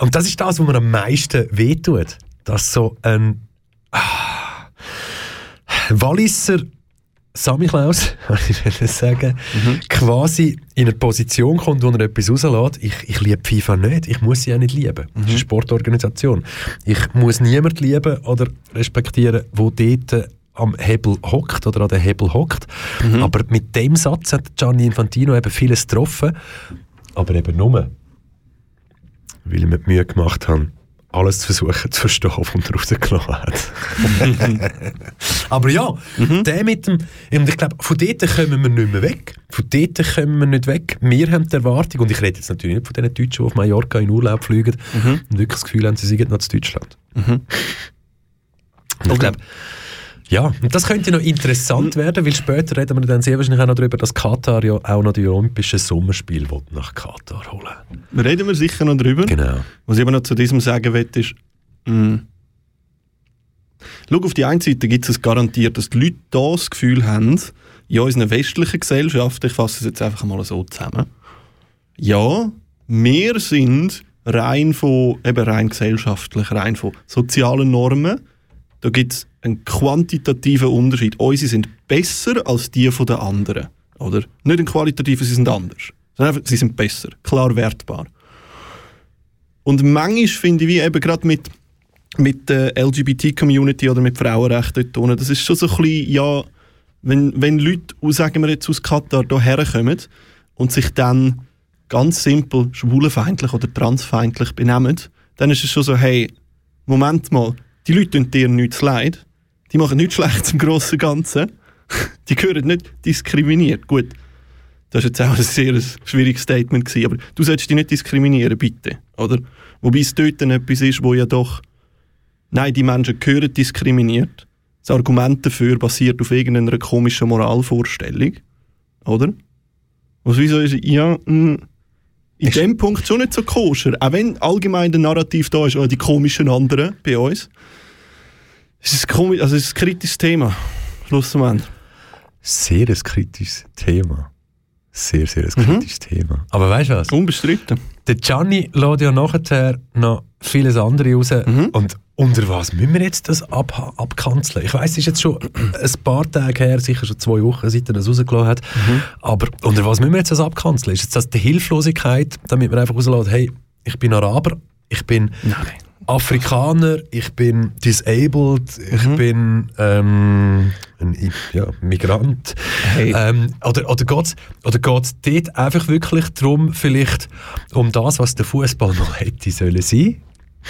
Und das ist das, was mir am meisten wehtut. Dass so ein ah, Walliser Sammy Klaus, ich will sagen, quasi in eine Position kommt, wo er etwas rauslässt. Ich, ich liebe FIFA nicht. Ich muss sie auch nicht lieben. Das ist eine Sportorganisation. Ich muss niemand lieben oder respektieren, wo dort am Hebel hockt oder an den Hebel hockt. Aber mit dem Satz hat Gianni Infantino eben vieles getroffen. Aber eben nur, weil ich mir die Mühe gemacht habe, alles zu versuchen zu verstehen, was er rausgelassen hat. Aber ja, der mit dem, und ich glaube, von dort kommen wir nicht mehr weg. Von dort kommen wir nicht weg. Wir haben die Erwartung, und ich rede jetzt natürlich nicht von den Deutschen, die auf Mallorca in Urlaub fliegen und wirklich das Gefühl haben, sie seien noch zu Deutschland. Und ich glaube, ja, und das könnte noch interessant werden, weil später reden wir dann sehr wahrscheinlich auch noch darüber, dass Katar ja auch noch die Olympischen Sommerspiele nach Katar holen Reden wir sicher noch drüber. Genau. Was ich aber noch zu diesem sagen will, ist, mh, schau, auf die einen Seite gibt es garantiert, dass die Leute da das Gefühl haben, in unserer westlichen Gesellschaft, ich fasse es jetzt einfach mal so zusammen, ja, wir sind rein von, eben rein gesellschaftlich, rein von sozialen Normen, da gibt es einen quantitativen Unterschied. Unsere sind besser als die von den anderen. Oder? Nicht ein qualitativen, sie sind anders. Sie sind besser, klar wertbar. Und manchmal finde ich, wie eben gerade mit, mit der LGBT-Community oder mit Frauenrechten dort das ist schon so ein bisschen, ja, wenn, wenn Leute, sagen wir jetzt aus Katar, hierher kommen und sich dann ganz simpel schwulenfeindlich oder transfeindlich benehmen, dann ist es schon so, hey, Moment mal, die Leute tun dir nichts leid, die machen nichts schlecht im grossen Ganzen, die gehören nicht diskriminiert. Gut, das war jetzt auch ein sehr schwieriges Statement, gewesen, aber du solltest dich nicht diskriminieren, bitte. Oder? Wobei es dort dann etwas ist, wo ja doch, nein, die Menschen gehören diskriminiert. Das Argument dafür basiert auf irgendeiner komischen Moralvorstellung. Oder? Was wieso ist, ja, mh, in dem Punkt schon nicht so koscher. Auch wenn allgemein der Narrativ da ist, oh, die komischen anderen bei uns. Es ist, komisch, also es ist ein kritisches Thema. Schlussendlich. Sehr ein kritisches Thema. Sehr, sehr ein kritisches Thema. Aber weißt du was? Unbestritten. Der Gianni lädt ja nachher noch vieles andere raus. Und unter was müssen wir jetzt das ab abkanzeln? Ich weiß, es ist jetzt schon ein paar Tage her, sicher schon zwei Wochen, seit er das rausgelassen hat. Aber unter was müssen wir jetzt das abkanzeln? Ist jetzt das die Hilflosigkeit, damit man einfach rauslässt, hey, ich bin Araber, ich bin Afrikaner, ich bin disabled, ich bin ähm, ein ja, Migrant. Hey. Ähm, oder oder geht es oder geht's dort einfach wirklich darum, vielleicht um das, was der Fußball mal hätte sollen sein?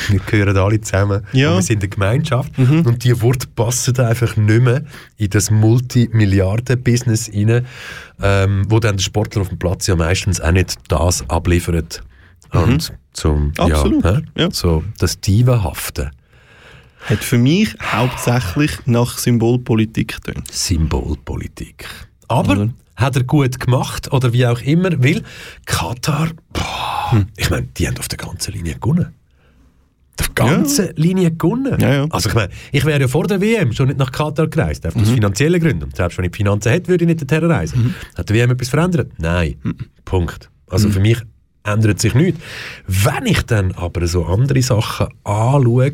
Wir gehören alle zusammen Ja. wir sind eine Gemeinschaft und die Worte passen einfach nicht mehr in das Multimilliarden-Business rein, ähm, wo dann der Sportler auf dem Platz ja meistens auch nicht das abliefert und zum Absolut, Ja, ja. so das Divenhafte. Hat für mich hauptsächlich nach Symbolpolitik getan. Symbolpolitik. Aber Oder? hat er gut gemacht oder wie auch immer, weil Katar, boah, ich meine, die haben auf der ganzen Linie gewonnen. Auf der ganzen Linie gewonnen. Ja, ja. Also ich meine, ich wäre ja vor der WM schon nicht nach Katar gereist, einfach aus finanziellen Gründen. Und selbst wenn ich die Finanzen hätte, würde ich nicht dorthin reisen. Hat die WM etwas verändert? Nein. Punkt. Also für mich ändert sich nichts. Wenn ich dann aber so andere Sachen anschaue,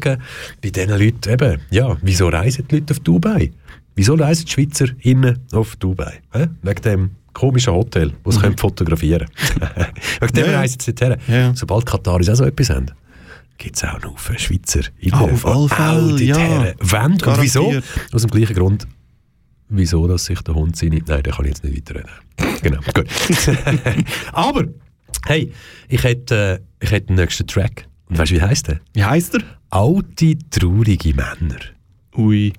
bei diesen Leuten eben, ja, wieso reisen die Leute auf Dubai? Wieso reisen die Schweizer innen auf Dubai? Hä? Wegen dem komischen Hotel, wo sie können fotografieren können. Wegen dem Ja, reisen sie dorthin. Ja. Sobald Kataris auch so etwas haben, gibt es auch noch viele Schweizer innen, Ah, auf alle Fälle, ja. Wollen. Und wieso? Aus dem gleichen Grund, wieso dass sich der Hund seine... Nein, da kann ich jetzt nicht weiterreden. genau, gut. Aber, hey, ich hätte, äh, ich hätte den nächsten Track. Und weißt du, wie heißt der? Wie heisst er? Alte, traurige Männer. Ui.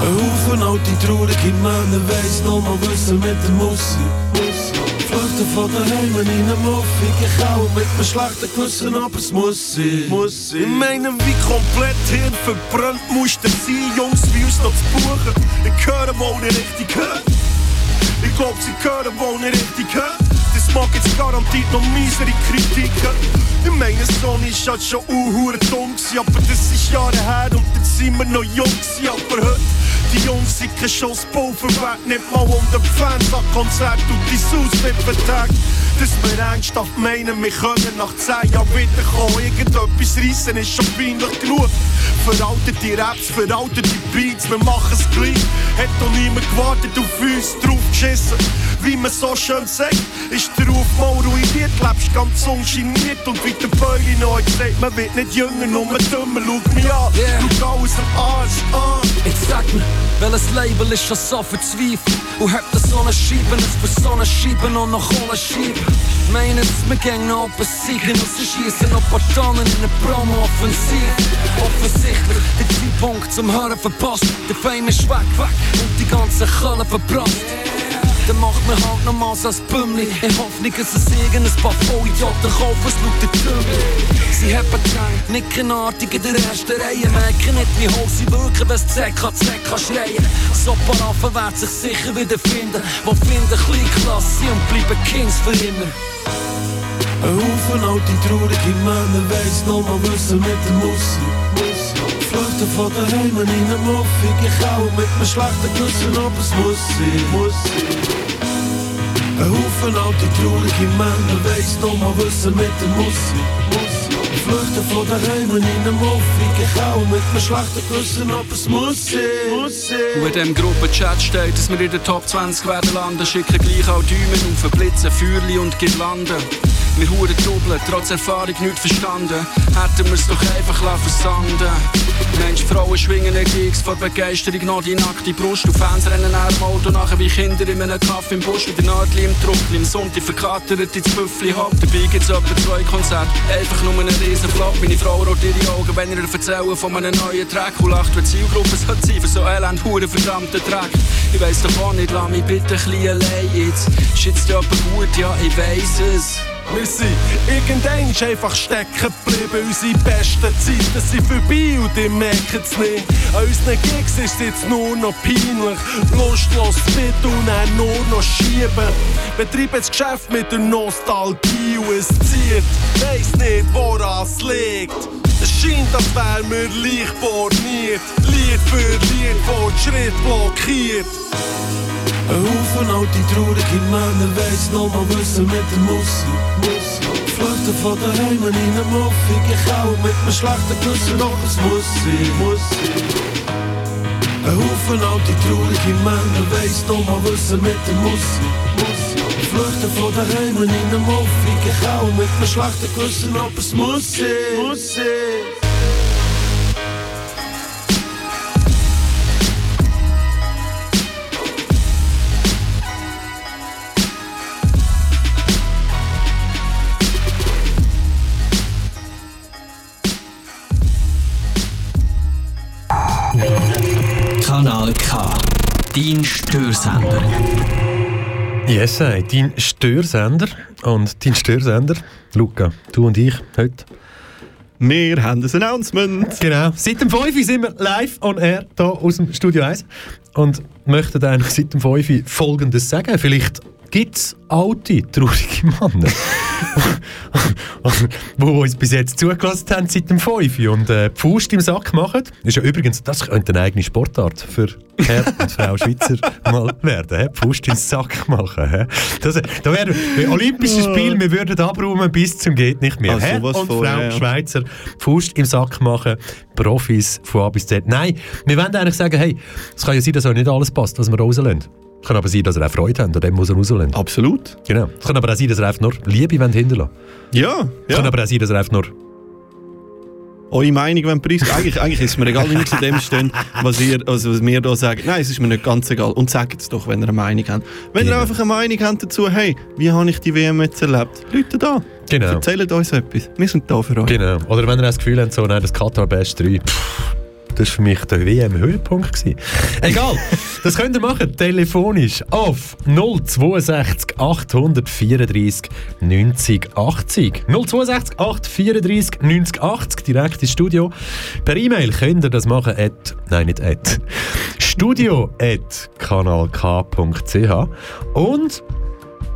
Ein Haufen alte, traurige Männer weiss noch mal wissen mit der Mussi. Flüchten von daheim in einem ich auch mit einem schlechten Gewissen, aber es muss sein. Muss sein. Ich meine, wie komplett Hirn verbrannt muss der sein, Jungs wie uns noch zu buchen. Ich höre, wo nicht richtig hört. Ich glaub, sie hören, wo nicht richtig hört. Das mag jetzt garantiert noch miesere Kritiken. Ich meine, Sony ist halt schon unhure dumm aber das ist Jahre her und dann sind wir noch jung. Aber heute, Die Jungs sind Schuss Pulver weg, nicht mal den Fans an Konzert und die Saus mit Vertrag. Dass wir ernsthaft meinen, wir können nach 10 Jahren wiederkommen. Irgendetwas reissen ist schon peinlich genug. Veraltete Raps, veraltete Beats, wir machen es gleich. Hat doch niemand gewartet auf uns, drauf geschissen. Wie man so schön sagt, ist der Ruf mal ruiniert, lebst ganz ungeniert. Und wie der Bäuerli neu sagt, man wird nicht jünger, nur dümmer. Schau mich an, Yeah. schau alles am Arsch an. Jetzt sag mir, welches Label ist schon so verzweifelt? Und hat das so eine Scheibe, es für so eine Scheibe und noch ohne Scheibe? Meinen es, wir gehen noch besiegen und sie schießen noch paar Tonnen in eine Promo-Offensiv. Offensichtlich, der Zeitpunkt zum Hören verpasst. Der Fame ist weg, weg und die ganze Kölle verbrannt. Dann macht man halt nochmals als Bümmli. In Hoffnung, dass es irgendein paar Vollidioten kaufen, es laut der Sie haben gedacht, nickenartig in der ersten Reihe. Merken nicht, wie hoch sie wirken, wenn es ZK, ZK schreien. So Paraffen werden sich sicher wieder finden. Die finden Kleinklasse und bleiben Kings für immer. Ein Haufen alte, traurige Männer weiss noch mal wissen mit der Musik. Flüchten von daheim in eine Muffi, ich mit einem schlechten Gewissen, aber es muss sein, muss sein. Ein Haufen alte, traurige Männer weiss noch mal wissen mit der Musik. Flüchten von daheim in eine Muffi, ich mit einem schlechten Gewissen, aber es muss sein, muss sein. Und in dem Gruppenchat steht, dass wir in der Top 20 werden landen, schicken gleich auch Däumen auf, Blitze, Feuerli und Girlanden. Wir huren doppelt, trotz Erfahrung nicht verstanden. Hätten wir's doch einfach versanden. Mensch, Frauen schwingen Gigs vor Begeisterung noch die nackte Brust. Und Fans rennen nach dem Auto nachher wie Kinder in einem Kaffee im Busch. Mit der Nadel im Truppel, im Sonntag verkatert ins Büffli hopp. Dabei gibt's etwa zwei Konzerte, einfach nur einen riesen Flop. Meine Frau rollt ihre Augen, wenn ihr erzählen von einem neuen Track. Und lacht, wenn Zielgruppe sollte sein für so elend, huren verdammten Dreck. Ich weiss doch auch nicht, lass mich bitte ein bisschen allein jetzt. Ist jetzt jemand gut? Ja, ich weiss es. Wir sind irgendwann einfach stecken geblieben. Unsere besten Zeiten sind vorbei und ihr merkt es nicht. An unseren Gigs ist jetzt nur noch peinlich. Lustlos mit und dann nur noch schieben. Betreiben das Geschäft mit der Nostalgie und es zieht. Weiss nicht, woran es liegt. Es scheint, als wären wir leicht borniert. Lied für Lied, Fortschritt blockiert. Ein Haufen alte, traurige Männer weiss noch mal wissen mit der Musik. Flüchten von daheim in eine Muffi, ich auch mit einem schlechten Gewissen, doch es muss sein, muss sein. Ein Haufen alte, traurige Männer weiss noch mal wissen mit der Musik. Flüchten von daheim in eine Muffi, ich auch mit einem schlechten Gewissen, aber es muss sein, Kanal K. Dein Störsender. Yes, ey, dein Störsender. Und dein Störsender, Luca, du und ich heute. Wir haben ein Announcement. Genau. Seit dem 5 Uhr sind wir live on air hier aus dem Studio 1 und möchten eigentlich seit dem 5 Uhr Folgendes sagen. Vielleicht gibt es alte, traurige Männer, die uns bis jetzt zugelassen haben seit dem 5 Uhr und äh, die Faust im Sack machen. Ist ja übrigens, das könnte eine eigene Sportart für Herr und Frau Schweizer mal werden. He? Faust im Sack machen. He? Das, da wäre Olympische Spiele, wir würden abräumen bis zum geht nicht mehr. Ah, Herr und Frau ja. Schweizer Faust im Sack machen, Profis von A bis Z. Nein, wir wollen eigentlich sagen, hey, es kann ja sein, dass euch nicht alles passt, was wir rauslassen. Es kann aber sein, dass ihr auch Freude habt an dem, was ihr rauslassen. Absolut. Genau. Es kann aber auch sein, dass ihr einfach nur Liebe hinterlassen Ja, Es kann ja. aber auch sein, dass ihr einfach nur... Eure Meinung, wenn Preis. Eigentlich, eigentlich ist es mir egal, wie ihr zu dem steht, was, ihr, also was wir hier sagen. Nein, es ist mir nicht ganz egal. Und sagt es doch, wenn ihr eine Meinung habt. Wenn Genau. ihr einfach eine Meinung habt dazu, hey, wie habe ich die WM jetzt erlebt? Leute da. Genau. Erzählt uns etwas. Wir sind da für euch. Genau. Oder wenn ihr das Gefühl habt, so, nein, das Katar Best 3, pff, das war für mich der WM-Höhepunkt. Egal, das könnt ihr machen, telefonisch auf 062 834 90 80. 062 834 90 80, direkt ins Studio. Per E-Mail könnt ihr das machen, at, nein, nicht at, studio at kanalk.ch und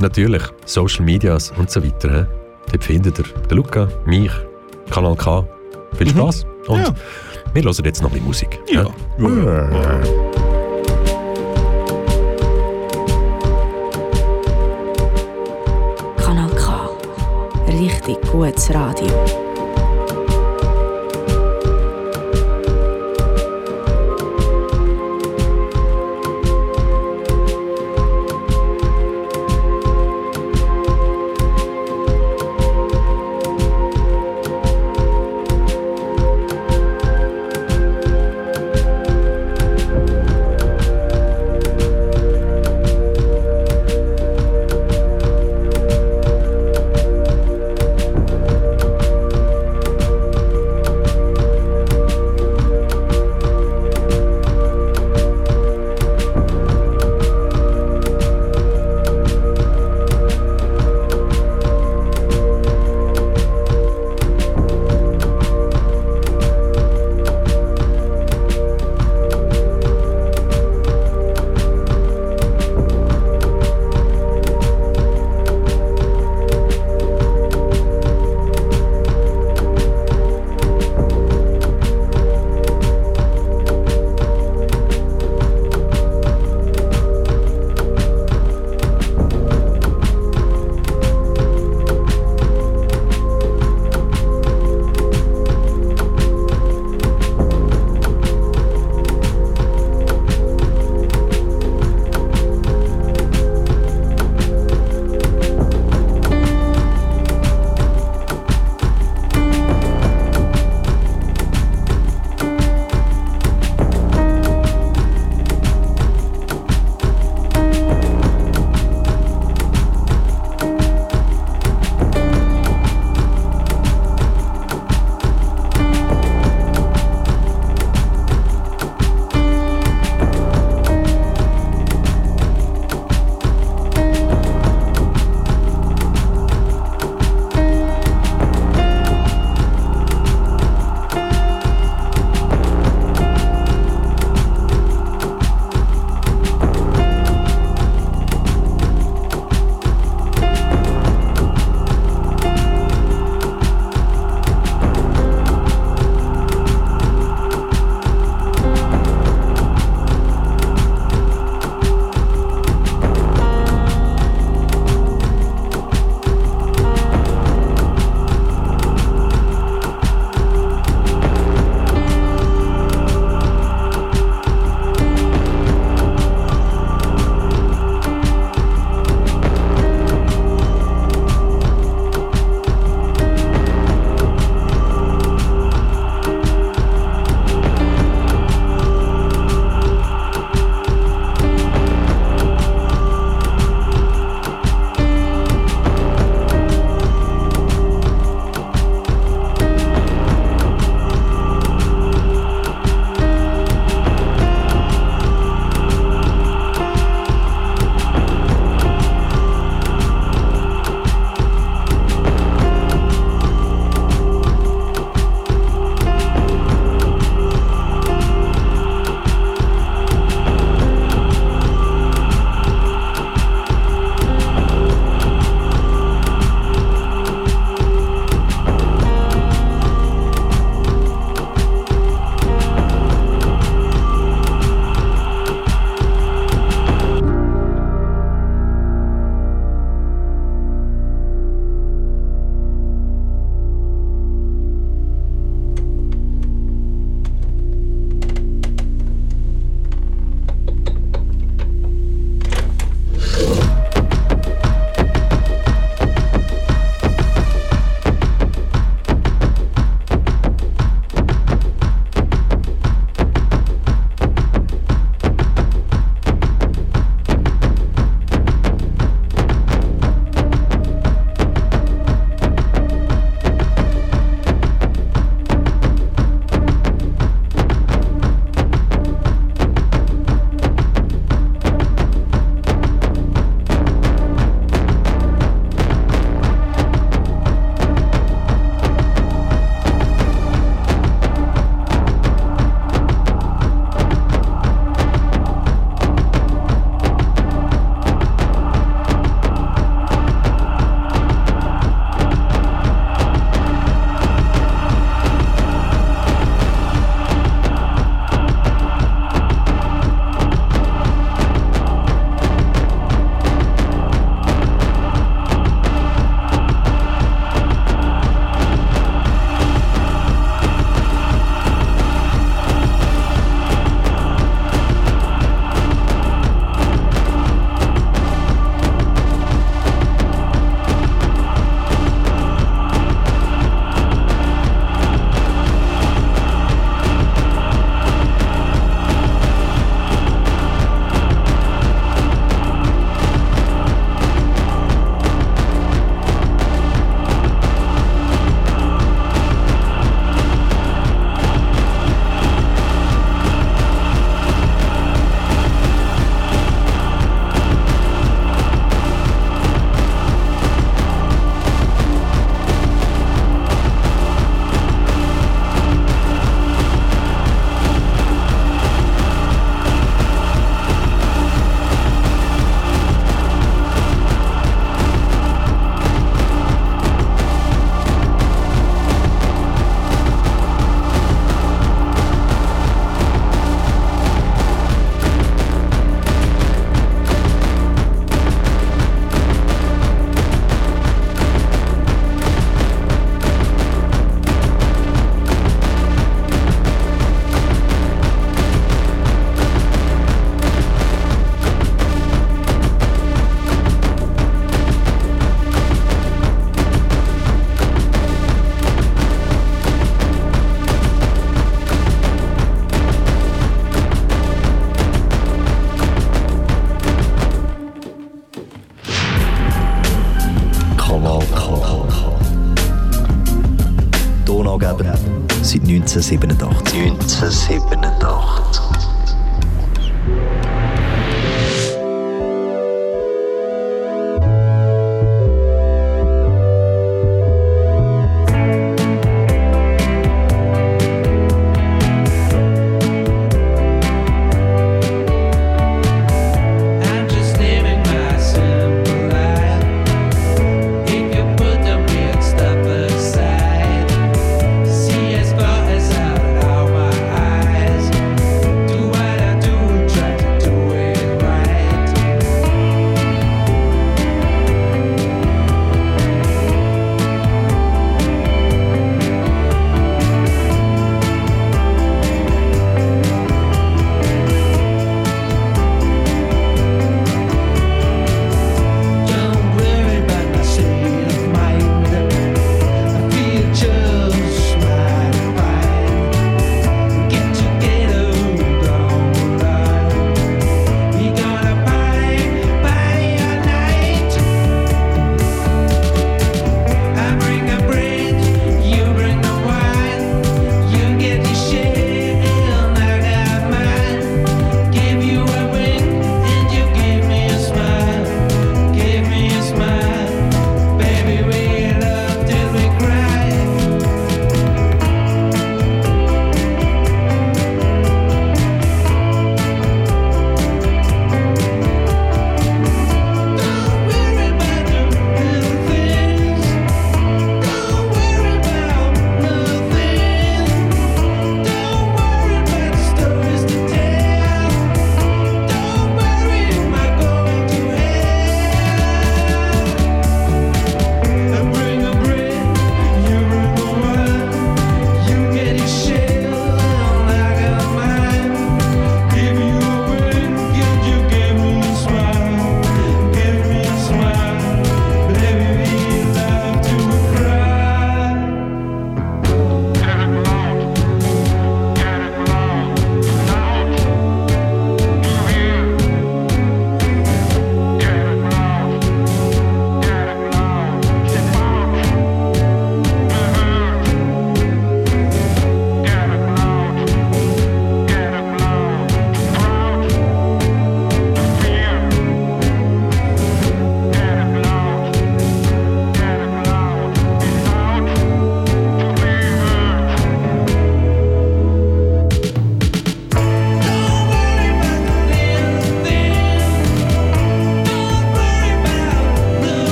natürlich Social Medias und so weiter. Dort findet ihr den Luca, mich, Kanal K. Viel Spaß und Ja. Wir hören jetzt noch ein bisschen Musik. Ja. ja. Kanal K. Richtig gutes Radio.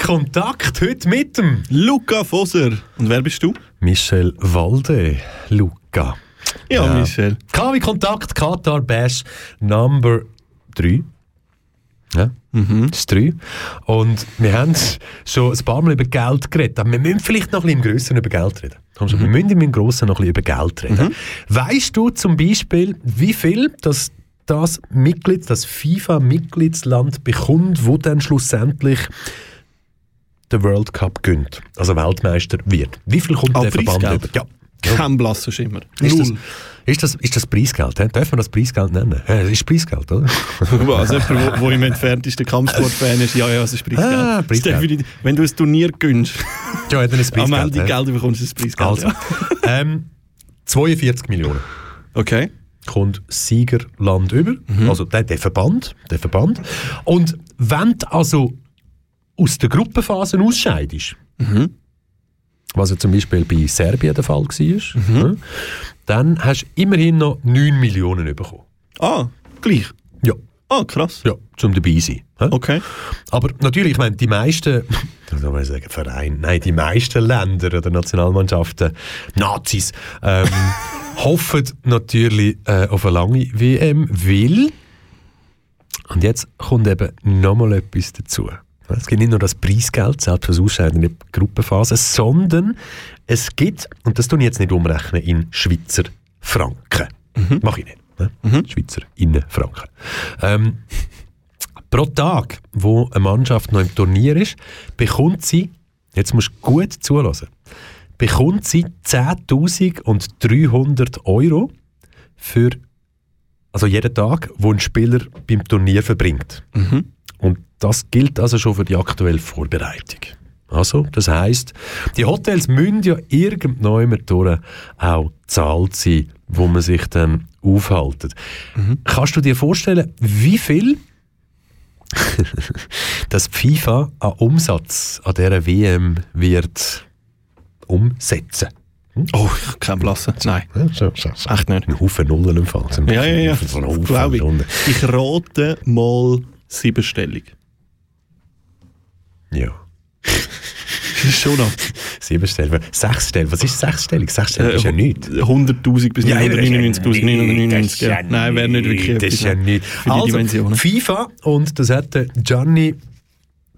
Kontakt heute mit dem Luca Fosser. Und wer bist du? Michel Walde. Luca. Ja, ja. Michel. KW Kontakt, Katar Bash Number 3. Ja, mhm. das 3. Und wir haben schon ein paar Mal über Geld geredet. Aber wir müssen vielleicht noch ein bisschen im Größeren über Geld reden. Mhm. Wir müssen im Grossen noch ein bisschen über Geld reden. Mhm. Weißt du zum Beispiel, wie viel das das Mitglied, das FIFA-Mitgliedsland bekommt, wo dann schlussendlich den World Cup gönnt, also Weltmeister wird. Wie viel kommt ah, der Verband über? Ja. Kein blasser Schimmer. Ist das, ist, das, ist das Preisgeld? He? Darf man das Preisgeld nennen? Ja, das ist Preisgeld, oder? also jemand, wo, wo im entferntesten Kampfsportfan ist, ja, ja, es ist Preisgeld. Ah, Preisgeld. wenn du ein Turnier gönnst, ja, dann ist Preisgeld, am Ende Geld bekommst du ein Preisgeld. Also, ja. ähm, 42 Millionen. Okay. Kommt Siegerland über, mhm. also der, der Verband, der Verband. Und wenn also aus der Gruppenphase ausscheidest, was ja zum Beispiel bei Serbien der Fall war, ja, dann hast du immerhin noch 9 Millionen bekommen. Ah, gleich. Ja. Ah, krass. Ja, zum dabei sein. Okay. Aber natürlich, ich meine, die meisten, soll man sagen, Vereine, nein, die meisten Länder oder Nationalmannschaften, Nazis, ähm, hoffen natürlich äh, auf eine lange WM, weil, und jetzt kommt eben nochmal etwas dazu. Es gibt nicht nur das Preisgeld, selbst fürs Ausscheiden in der Gruppenphase, sondern es gibt, und das tun ich jetzt nicht umrechnen, in Schweizer Franken. Mache ich nicht. Ne? Schweizer Innenfranken. Ähm, pro Tag, wo eine Mannschaft noch im Turnier ist, bekommt sie, jetzt musst du gut zulassen, bekommt sie 10.300 Euro für also jeden Tag, wo ein Spieler beim Turnier verbringt. Und das gilt also schon für die aktuelle Vorbereitung. Also, das heißt, die Hotels müssen ja irgendwann durch auch zahlt sein, wo man sich dann aufhaltet. Kannst du dir vorstellen, wie viel die FIFA an Umsatz an dieser WM wird umsetzen? Oh, ich keinen blassen. Nein. Echt nicht. Ein Haufen Nullen im Fall. Ja, ja, ja. So Glaube ich. Ich rate mal siebenstellig. Ja. Schon noch. Siebenstellig. Sechsstellig. Was ist sechsstellig? Sechsstellig ist ja nichts. 100'000 bis Ja, aber das ist ja 999'999. Das ist ja Nein, wäre nicht wirklich Das ist ja etwas, nicht. Für die Also. FIFA, und das hat der Gianni,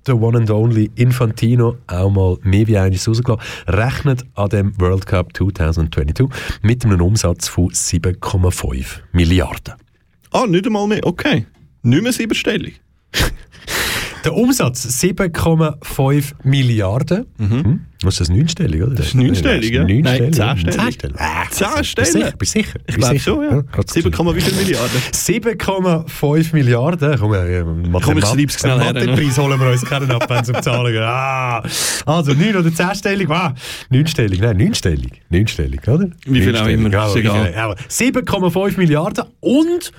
der One and Only Infantino, auch mal mehr wie eines rausgelassen, rechnet an dem World Cup 2022 mit einem Umsatz von 7,5 Milliarden. Ah, nicht einmal mehr. Okay. Nicht mehr siebenstellig. Der Umsatz 7,5 Milliarden. Mhm. Was ist das neunstellig, oder? Das ist neunstellig, ja? Nein, Neunstellig. zehnstellig. Zehnstellig. Ah, Zehnstellig? Bist sicher? Ich glaube schon, ja. gerade so 7, wie viel Milliarden? 7,5 Milliarden. Komm, äh, Komm, ich schreib's schnell her, Den Preis holen wir uns keinen ab, wenn es um Zahlen geht. Ah, also 9 oder 10-stellig. Ah, 9-stellig, nein, 9-stellig. 9-stellig, oder? Wie viel auch immer, Ja, ist wie egal. viel- ja, 7,5 Milliarden und,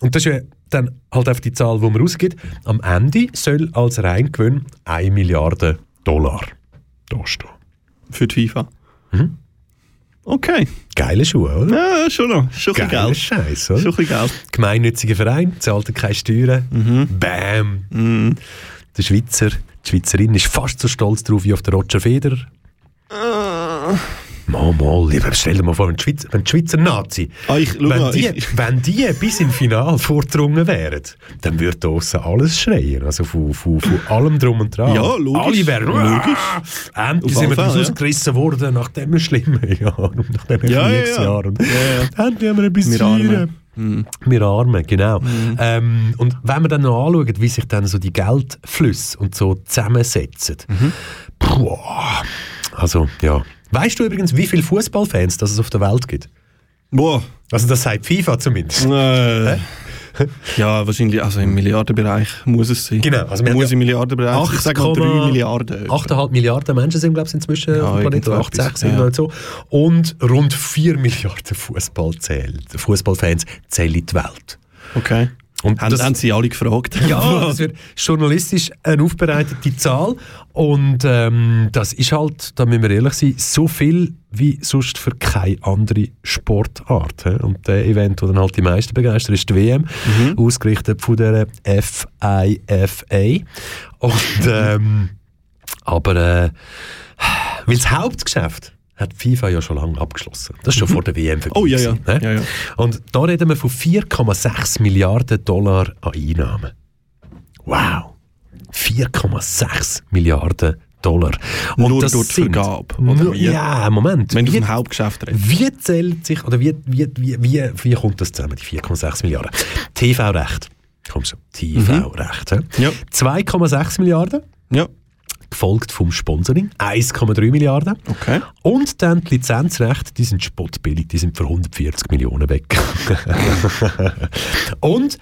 und das ist ja dann halt auf die Zahl, die man rausgibt, am Ende soll als Reingewinn 1 Milliarde Dollar da stehen. Für die FIFA. Mhm. Okay. Geile Schuhe, oder? Ja, schon noch. Schon Geiler Geld. Scheiß, oder? Schon Geld. Gemeinnütziger Verein, zahlt keine Steuern. Mhm. Bam! Der Schweizer, die Schweizerin ist fast so stolz drauf wie auf den Roger Federer. Ah. Mal, mal, stell dir mal vor, wenn die Schweizer, wenn die Schweizer Nazi, Ah, ich- wenn, mal, die, ich- wenn die bis im Final vordrungen wären, dann würde draussen alles schreien. Also von, von, von allem drum und dran. Ja, logisch. Alle wären, Logisch. Ah, endlich sind wir daraus Fälle, ja. rausgerissen worden nach dem schlimmen Jahr, nach diesen Ja, ja, ja. Ja. Endlich haben wir etwas Wir zu Armen. feiern. Mhm. Wir Armen, genau. Ähm, und wenn wir dann noch anschauen, wie sich dann so die Geldflüsse und so zusammensetzen, puh, also ja. Weißt du übrigens, wie viele Fußballfans das es auf der Welt gibt? Boah. Also das sagt FIFA zumindest. Äh, ja, wahrscheinlich, also im Milliardenbereich muss es sein. Genau, also muss haben im Milliardenbereich. Ich sage mal 3 8,8 Milliarden. 8,5 Milliarden Menschen sind, glaube ich, inzwischen Ja, auf dem Planeten. irgendwo 8, 6 etwas, sind ja. und so. Und rund 4 Milliarden Fußballfans zählen die Welt. Okay. Und haben, das- haben sie alle gefragt? Ja, das wird journalistisch eine aufbereitete Zahl. Und ähm, das ist halt, da müssen wir ehrlich sein, so viel wie sonst für keine andere Sportart. hä? Und der Event, der dann halt die meisten begeistert, ist die WM, ausgerichtet von der FIFA. Und, ähm, aber äh, weil das Hauptgeschäft hat FIFA ja schon lange abgeschlossen. Das ist schon vor der WM vorbei. Oh, ja, ja. gewesen, ne? Ja, ja. Und da reden wir von 4,6 Milliarden Dollar an Einnahmen. Wow! 4,6 Milliarden Dollar. Nur das durch die Vergabe, oder wie? Ja, Moment. Wenn du vom Hauptgeschäft redest. wie zählt sich, oder wie, wie, wie, wie, wie kommt das zusammen, die 4,6 Milliarden? TV-Recht. Komm schon, TV-Recht. hä? Ja. 2,6 Milliarden. Ja. Gefolgt vom Sponsoring, 1,3 Milliarden. Okay. Und dann die Lizenzrechte, die sind spottbillig, die sind für 140 Millionen weg. Und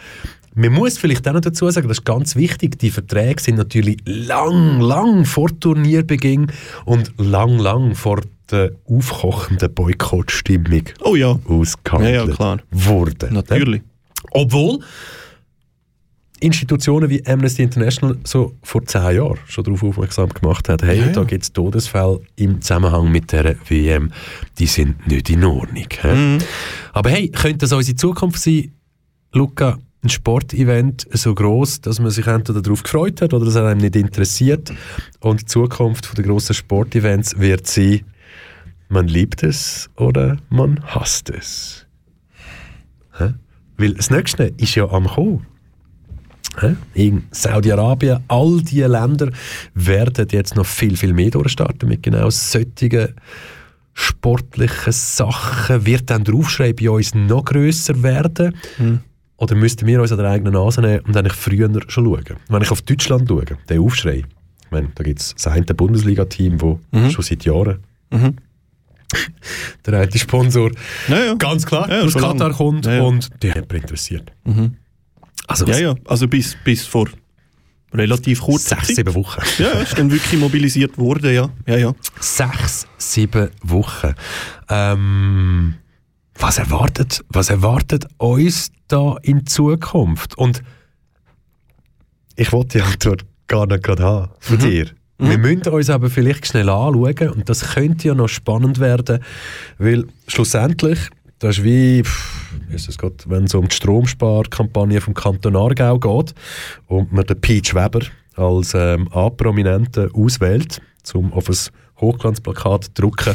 man muss vielleicht auch noch dazu sagen, das ist ganz wichtig, die Verträge sind natürlich lang, lang vor Turnierbeginn und lang, lang vor der aufkochenden Boykottstimmung Oh ja. ausgehandelt Ja, ja, klar. worden. Natürlich. Obwohl Institutionen wie Amnesty International so vor zehn Jahren schon darauf aufmerksam gemacht haben, hey, Ja, ja. da gibt es Todesfälle im Zusammenhang mit der WM, die sind nicht in Ordnung. Mhm. Aber hey, könnte das unsere Zukunft sein, Luca? Ein Sportevent so groß, dass man sich entweder darauf gefreut hat oder dass er einem nicht interessiert. Und die Zukunft der grossen Sportevents wird sein, man liebt es oder man hasst es. Hä? Weil das Nächste ist ja am Kommen. In Saudi-Arabien, all diese Länder werden jetzt noch viel, viel mehr durchstarten mit genau solchen sportlichen Sachen. Wird dann der Aufschrei bei uns noch grösser werden? Oder müssten wir uns an der eigenen Nase nehmen und eigentlich früher schon schauen? Wenn ich auf Deutschland schaue, der Aufschrei, ich meine, da gibt es das eine Bundesliga-Team, das schon seit Jahren der eine Sponsor Ja, ja. ganz klar Ja, aus Katar kommt Ja, ja. und die hat mich interessiert. Also Ja, ja. Also bis, bis vor relativ kurzer sechs, Zeit. sieben Wochen. Ja, ist dann wirklich mobilisiert worden, ja. Ja, ja. Sechs, sieben Wochen. Ähm, was erwartet, was erwartet uns da in Zukunft? Und ich wollte die Antwort gar nicht gerade haben von dir. Wir müssen uns aber vielleicht schnell anschauen und das könnte ja noch spannend werden, weil schlussendlich, das ist wie, pff, ist gerade, wenn es um die Stromsparkampagne vom Kanton Aargau geht und man den Peach Weber als ähm, A-Prominenten auswählt, um auf ein Hochglanzplakat zu drucken,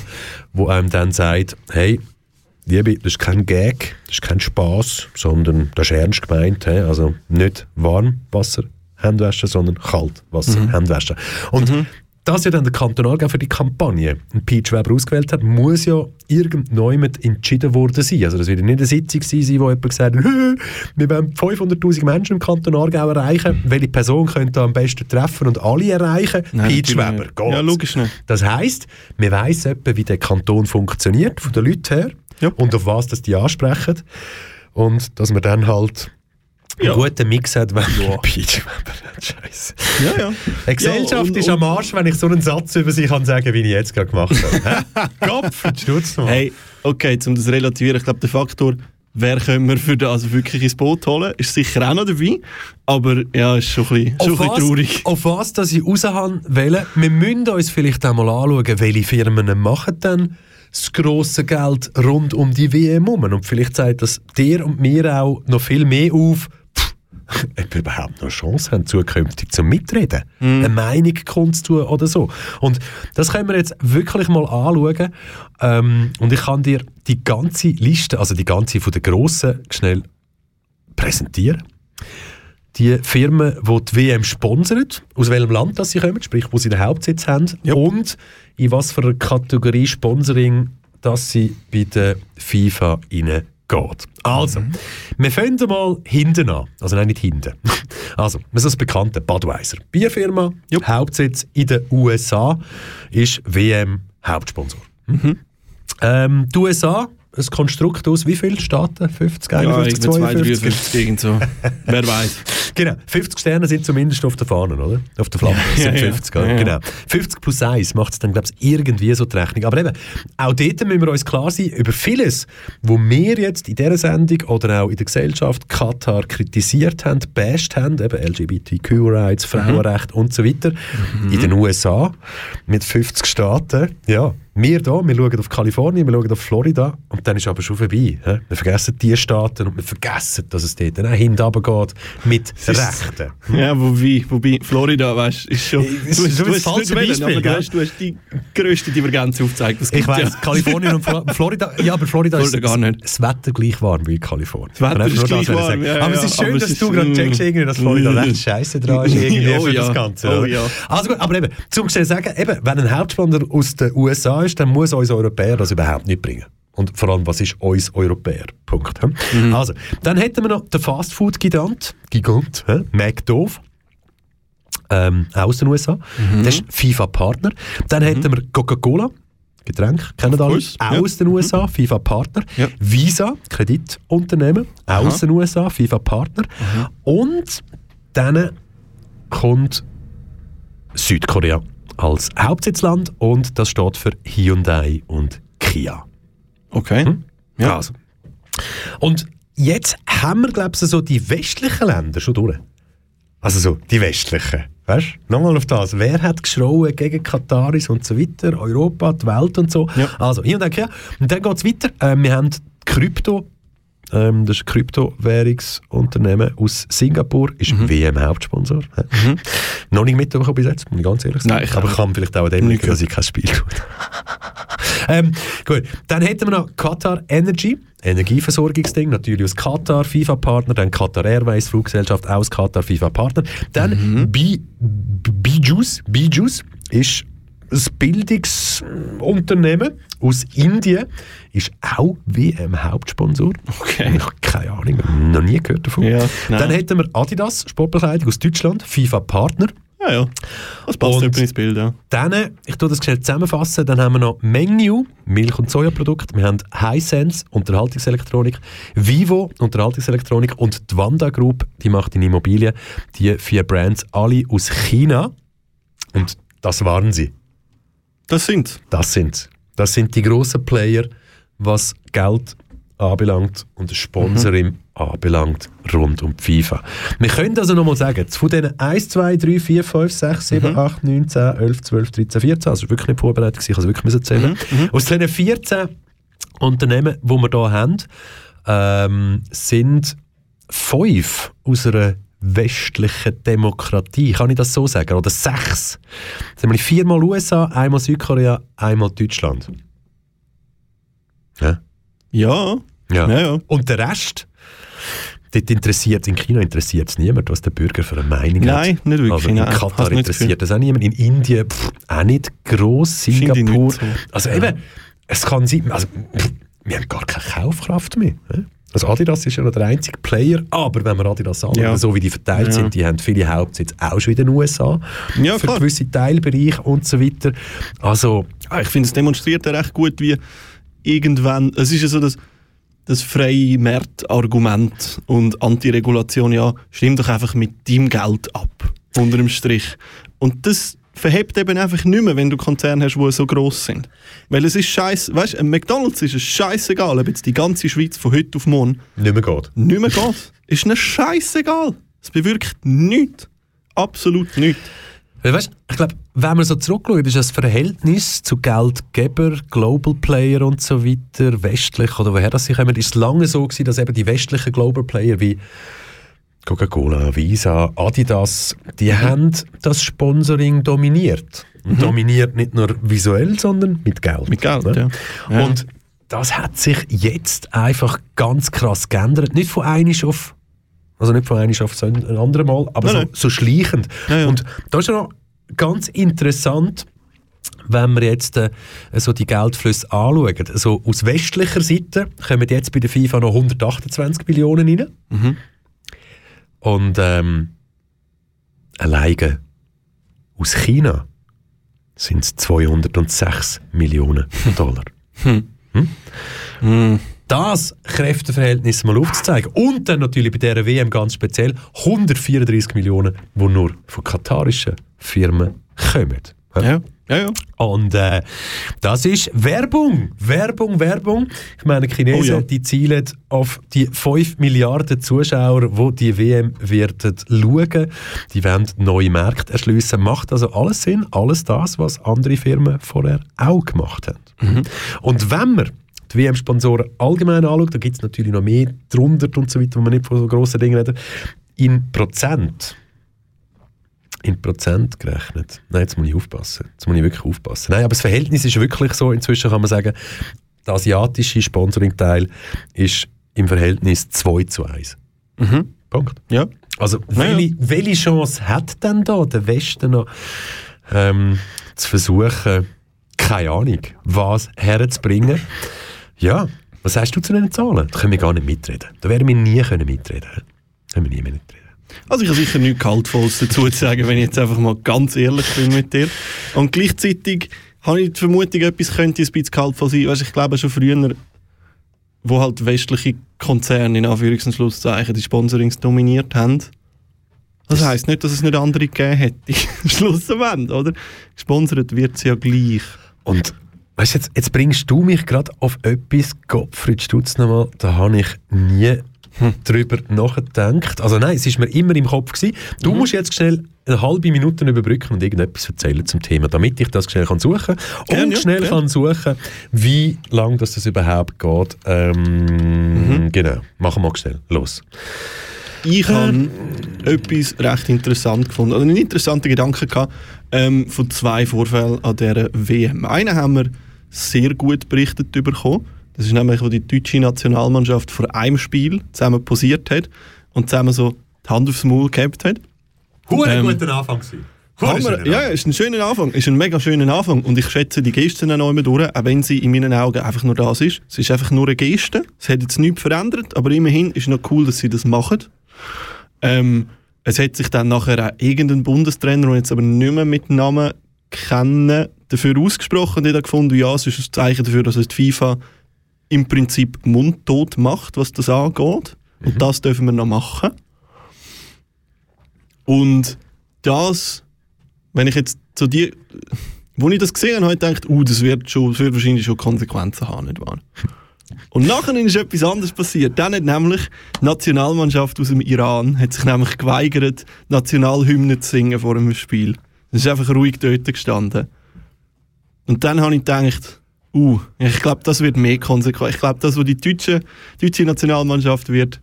wo einem dann sagt, hey, Liebe, das ist kein Gag, das ist kein Spaß, sondern das ist ernst gemeint. He? Also nicht Warmwasser Hände sondern Kaltwasser Hände Und dass ja dann der Kanton Aargau für die Kampagne einen Peach Weber ausgewählt hat, muss ja irgendjemand entschieden worden sein. Also das wird ja nicht eine Sitzung sein, wo jemand gesagt hat, wir wollen 500'000 Menschen im Kanton Aargau erreichen. Welche Person könnte am besten treffen und alle erreichen? Nein, Peach Weber, geht's. Ja, logisch nicht. Das heisst, man weiss etwa, wie der Kanton funktioniert, von den Leuten her, Ja. und auf was das die ansprechen. Und dass man dann halt Ja. einen guten Mix hat, wenn man Peach. Scheiße. Ja, ja. Eine Gesellschaft Ja, und- ist am Arsch, wenn ich so einen Satz über sie kann sagen, wie ich jetzt gerade gemacht habe. Kopf, stutz mal. Hey, okay, um das zu relativieren, ich glaube, der Faktor, wer können wir für das also wirklich ins Boot holen, ist sicher auch noch dabei. Aber ja, ist schon ein bisschen, schon ein bisschen traurig. auf was dass ich raus will, wir müssen uns vielleicht einmal anschauen, welche Firmen machen dann das grosse Geld rund um die WM herum. Und vielleicht zeigt das dir und mir auch noch viel mehr auf, ob wir überhaupt noch eine Chance haben, zukünftig zum Mitreden, eine Meinung kundzutun oder so. Und das können wir jetzt wirklich mal anschauen. Ähm, und ich kann dir die ganze Liste, also die ganze von den Grossen, schnell präsentieren. Die Firmen, die die WM sponsern, aus welchem Land das sie kommen, sprich, wo sie den Hauptsitz haben. Und in was für einer Kategorie Sponsoring dass sie bei der FIFA reingeht. Also, wir fangen mal hinten an. Also nein, nicht hinten. Also, wir sind das bekannte Budweiser. Bierfirma, Hauptsitz in den USA, ist WM Hauptsponsor. Ähm, die USA, ein Konstrukt aus wie viele Staaten? 50, Ja, 51, irgendwie 2, 52? 53, irgend so. Wer weiß. Genau, 50 Sterne sind zumindest auf der Fahne, oder? Auf der Flagge Ja, sind ja, 50, ja. Ja, ja. Genau. 50 plus 1 macht es dann, glaube ich, irgendwie so die Rechnung. Aber eben, auch dort müssen wir uns klar sein, über vieles, wo wir jetzt in dieser Sendung oder auch in der Gesellschaft Katar kritisiert haben, basht haben, eben LGBTQ-Rights, Frauenrecht und so weiter, in den USA mit 50 Staaten, ja, wir da, wir schauen auf Kalifornien, wir schauen auf Florida und dann ist aber schon vorbei. hä? Wir vergessen die Staaten und wir vergessen, dass es dort auch hinten geht mit Rechten. Ja, wobei, wobei Florida, weißt ist schon. Ist du hast- schon du hast nicht wollen, Beispiel, aber du hast, du hast die grösste Divergenz aufgezeigt. es Ich weiss, ja. Kalifornien und Flo- Florida, ja, aber Florida, Florida ist gar nicht. das Wetter gleich warm wie Kalifornien. Das Wetter ist gleich das warm, ja, ja, Aber es ist schön, dass ist, du gerade checkst, irgendwie, dass Florida mm. recht scheiße dran ist irgendwie Oh für ja, das Ganze. oh ja. Also gut, aber eben, zum sagen, eben, wenn ein Hauptsponsor aus den USA ist, dann muss uns Europäer das überhaupt nicht bringen. Und vor allem, was ist uns Europäer? Punkt. Mhm. Also, dann hätten wir noch den Fastfood-Gigant, Gigant, hä? McDoof. ähm, aus den USA. Das ist FIFA-Partner. Dann hätten wir Coca-Cola. Getränk, kennen alle, auch ja. aus den USA, FIFA-Partner. Ja. Visa, Kreditunternehmen, aus den USA, FIFA-Partner. Und dann kommt Südkorea als Hauptsitzland und das steht für Hyundai und Kia. Okay. Ja. Also. Und jetzt haben wir, glaube ich, so die westlichen Länder schon durch. Also so, die westlichen. Weißt du? Nochmal auf das. Wer hat geschrauen gegen Kataris und so weiter? Europa, die Welt und so. Ja. Also, hier und da, ja. Und dann geht es weiter. Ähm, wir haben Krypto. Ähm, das ist ein Kryptowährungsunternehmen aus Singapur, ist Mhm. WM-Hauptsponsor. Mhm. Noch nicht mitbekommen bis jetzt, muss ich ganz ehrlich sagen. Nein, ich Aber kann vielleicht auch an dem liegen, dass ich kein Spiel tue. ähm, gut, dann hätten wir noch Qatar Energy, Energieversorgungsding, natürlich aus Qatar, FIFA-Partner, dann Qatar Airways, Fluggesellschaft aus Qatar, FIFA-Partner. Dann B- Bijus, Bijus ist ein Bildungsunternehmen aus Indien, ist auch WM-Hauptsponsor. Okay. Ich habe keine Ahnung, noch nie gehört davon. Ja, dann hätten wir Adidas, Sportbekleidung aus Deutschland, FIFA-Partner. Ja, ja. Das passt Und- ins Bild, ja. Dann, ich tue das schnell zusammenfassen, dann haben wir noch Mengniu, Milch- und Sojaprodukte, wir haben Hisense, Unterhaltungselektronik, Vivo, Unterhaltungselektronik und die Wanda Group, die macht in Immobilien, die vier Brands, alle aus China. Und das waren sie. Das sind Das sind Das sind die grossen Player, was Geld anbelangt und Sponsoring anbelangt rund um die FIFA. Wir können also nochmal sagen, von diesen 1, 2, 3, 4, 5, 6, 7, 8, 9, 10, 11, 12, 13, 14, also wirklich nicht vorbereitet, ich also wirklich müssen zählen. Aus diesen 14 Unternehmen, die wir hier haben, ähm, sind fünf aus einer westlichen Demokratie, kann ich das so sagen? Oder sechs. Das sind wir viermal USA, einmal Südkorea, einmal Deutschland. Ja. Ja. Ja. Ja, ja. Und der Rest, dort interessiert, in China interessiert es niemand, was der Bürger für eine Meinung hat. Nein, nicht wirklich, Also in nein. Katar interessiert das auch niemand. In Indien pff, auch nicht gross. Singapur. nicht so. Also eben, es kann sein, also, wir haben gar keine Kaufkraft mehr. hä? Also Adidas ist ja noch der einzige Player, aber wenn wir Adidas anschauen, Ja. so wie die verteilt Ja. sind, die haben viele Hauptsitze auch schon in den USA, Ja, für klar. gewisse Teilbereiche und so weiter. Also, Ah, Ich finde, es demonstriert ja recht gut, wie irgendwann, es ist ja so das, das freie Marktargument und Antiregulation, ja, stimm doch einfach mit deinem Geld ab, unter dem Strich. Und das verhebt eben einfach nicht mehr, wenn du Konzerne hast, die so gross sind. Weil es ist scheiße, weißt du, McDonalds ist es scheißegal, ob jetzt die ganze Schweiz von heute auf morgen nicht mehr geht. nicht mehr geht. ist ihnen scheißegal. Es bewirkt nichts. Absolut nichts. Weil, weißt, ich glaube, wenn man so zurückschaut, ist das Verhältnis zu Geldgeber, Global Player und so weiter, westlich oder woher das sie kommen, ist es lange so gewesen, dass eben die westlichen Global Player wie Coca-Cola, Visa, Adidas, die haben das Sponsoring dominiert. Und dominiert nicht nur visuell, sondern mit Geld. Mit Geld, ne? ja. Ja. Und das hat sich jetzt einfach ganz krass geändert. Nicht von einem auf also nicht von einem auf so ein anderes Mal, aber Nein, so, so schleichend. Ja, ja. Und da ist ja noch ganz interessant, wenn wir jetzt äh, so die Geldflüsse anschauen. Also aus westlicher Seite kommen jetzt bei der FIFA noch 128 Millionen rein. Mhm. Und ähm, alleine aus China sind es 206 Millionen Dollar. Hm. Das Kräfteverhältnis mal aufzuzeigen. Und dann natürlich bei dieser WM ganz speziell 134 Millionen, die nur von katarischen Firmen kommen. Ja, ja, ja. Und äh, das ist Werbung, Werbung, Werbung. Ich meine, die Chinesen, Oh ja. die zielen auf die 5 Milliarden Zuschauer, die die WM werden schauen. Die wollen neue Märkte erschliessen. Macht also alles Sinn, alles das, was andere Firmen vorher auch gemacht haben. Mhm. Und wenn man die WM-Sponsoren allgemein anschaut, da gibt es natürlich noch mehr drunter und so weiter, wo man nicht von so grossen Dingen reden. In Prozent in Prozent gerechnet. Nein, jetzt muss ich aufpassen. Jetzt muss ich wirklich aufpassen. Nein, aber das Verhältnis ist wirklich so, inzwischen kann man sagen, der asiatische Sponsoring-Teil ist im Verhältnis 2 zu 1. Mhm. Punkt. Ja. Also, Ja, welche, welche Chance hat denn da der Westen noch, ähm, zu versuchen, keine Ahnung, was herzubringen? Ja, was sagst du zu diesen Zahlen? Da können wir gar nicht mitreden. Da werden wir nie können mitreden. Da können wir nie mitreden. Also ich habe sicher nichts Kaltvolles dazu zu sagen, wenn ich jetzt einfach mal ganz ehrlich bin mit dir. Und gleichzeitig habe ich die Vermutung, etwas könnte ein bisschen kaltvoll sein. Weißt, ich glaube schon früher, wo halt westliche Konzerne in Anführungs- und Schlusszeichen die Sponsorings dominiert haben. Das heisst nicht, dass es nicht andere gegeben hätte. Schlussendlich, oder? Gesponsert wird es ja gleich. Und weißt, jetzt, jetzt bringst du mich gerade auf etwas, Gottfried Stutz nochmal, da habe ich nie drüber nachgedacht. Also nein, es ist mir immer im Kopf gewesen. Du musst jetzt schnell eine halbe Minute überbrücken und irgendetwas erzählen zum Thema, damit ich das schnell kann suchen kann. Und ja, schnell gern. kann suchen, wie lange das, das überhaupt geht. Ähm, Genau, machen wir schnell. Los. Ich habe etwas recht interessant gefunden, oder einen interessanten Gedanken gehabt, ähm, von zwei Vorfällen an dieser WM. Einen haben wir sehr gut berichtet bekommen. Das ist nämlich, wo die deutsche Nationalmannschaft vor einem Spiel zusammen posiert hat und zusammen so die Hand aufs Maul gehabt hat. Hure Ähm, guter Anfang gewesen. Hammer. Ja, ist ein schöner Anfang. Ist ein mega schöner Anfang. Und ich schätze die Gesten auch immer durch, auch wenn sie in meinen Augen einfach nur das ist. Es ist einfach nur eine Geste. Es hat jetzt nichts verändert, aber immerhin ist noch cool, dass sie das machen. Ähm, es hat sich dann nachher auch irgendein Bundestrainer, den ich jetzt aber nicht mehr mit Namen kenne, dafür ausgesprochen und hat gefunden, ja, es ist ein Zeichen dafür, dass es die FIFA im Prinzip mundtot macht, was das angeht. Und das dürfen wir noch machen. Und das, wenn ich jetzt zu dir, wo ich das gesehen habe, habe ich gedacht, uh, das wird, schon, das wird wahrscheinlich schon Konsequenzen haben, nicht wahr? Und nachher ist etwas anderes passiert. Dann hat nämlich die Nationalmannschaft aus dem Iran hat sich nämlich geweigert, Nationalhymne zu singen vor einem Spiel. Es ist einfach ruhig dort gestanden. Und dann habe ich gedacht, uh, ich glaube, das wird mehr konsequent. Ich glaube, das, was die deutsche, deutsche Nationalmannschaft wird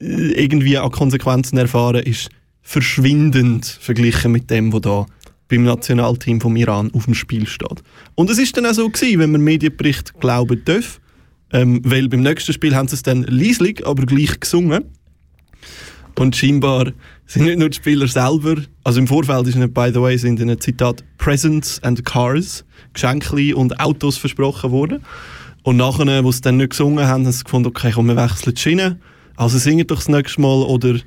äh, irgendwie an Konsequenzen erfahren, ist verschwindend verglichen mit dem, was da beim Nationalteam vom Iran auf dem Spiel steht. Und es ist dann auch so gewesen, wenn man Medienbericht glauben darf, ähm, weil beim nächsten Spiel haben sie es dann leislich, aber gleich gesungen. Und scheinbar sind nicht nur die Spieler selber, also im Vorfeld ist ihnen, by the way, sind ihnen Zitat Presents and Cars, Geschenke und Autos versprochen worden. Und nachher, wo sie dann nicht gesungen haben, haben sie gefunden, okay, komm, wir wechseln die Schiene. Also singt doch das nächste Mal oder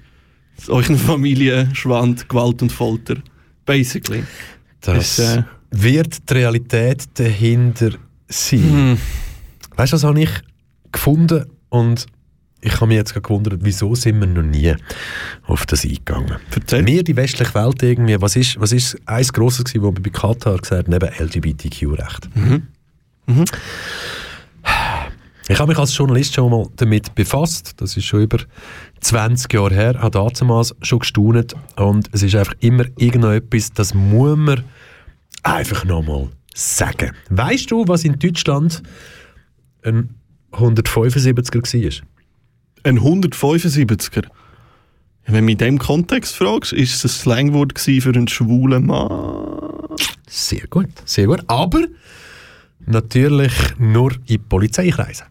euren Familie schwand Gewalt und Folter. Basically. Das Ist, äh, wird die Realität dahinter sein. Hm. Weißt du, was habe ich gefunden? Und ich habe mich jetzt gewundert, wieso sind wir noch nie auf das eingegangen? Erzähl. Wir, die westliche Welt irgendwie, was ist, was ist eins Grosses gewesen, wo wir bei Katar gesagt haben, neben LGBTQ-Recht? Mhm. Ich habe mich als Journalist schon mal damit befasst. Das ist schon über 20 Jahre her. Habe damals schon gestaunt. Und es ist einfach immer irgendetwas, das muss man einfach nochmal sagen. Weißt du, was in Deutschland ein 175er war? Ein 175er. Wenn du in diesem Kontext fragst, ist es ein Slangwort für einen schwulen Mann? Sehr gut, sehr gut. Aber natürlich nur in Polizeikreisen.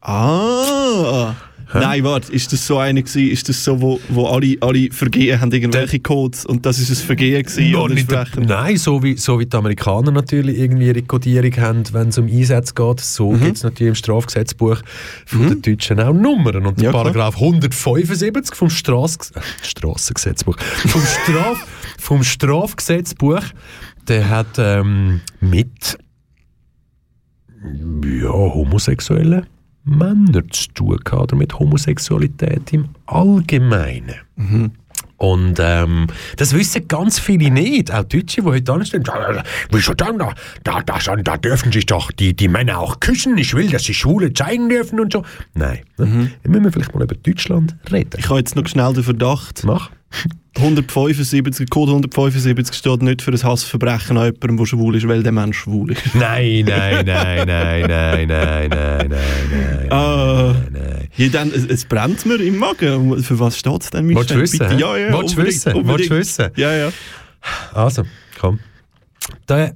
Ah! Nein, warte, ist das so eine gewesen, ist das so, wo, wo alle, alle Vergehen haben irgendwelche Codes und das ist ein Vergehen gewesen? Nicht, entsprechend? nein, so wie, so wie die Amerikaner natürlich irgendwie ihre Kodierung haben, wenn es um Einsätze geht, so Mhm. gibt es natürlich im Strafgesetzbuch von den Deutschen auch Nummern. Und der Ja. Paragraph 175 vom Straß Strassengesetzbuch, vom, Straf vom Strafgesetzbuch, der hat ähm, mit ja, homosexuellen Männern zu tun gehabt, oder mit Homosexualität im Allgemeinen. Und ähm, das wissen ganz viele nicht, auch Deutsche, die heute anstehen. "Ja, Wieso dann? Da, da, da, da dürfen sich doch die, die Männer auch küssen. Ich will, dass sie Schwule zeigen dürfen und so. Nein, ne? Dann müssen wir vielleicht mal über Deutschland reden. Ich habe jetzt noch schnell den Verdacht. Mach. 175, Code 175 steht nicht für ein Hassverbrechen an jemandem, der schwul ist, weil der Mensch schwul ist. Nein, nein, nein, nein, nein, nein, nein, nein, ah, nein, nein. Ja, dann, es, es, brennt mir im Magen. Für was steht es denn? Wolltest du wissen? Ja, ja, Willst du wissen? Willst du wissen? Ja, ja. Also, komm. Der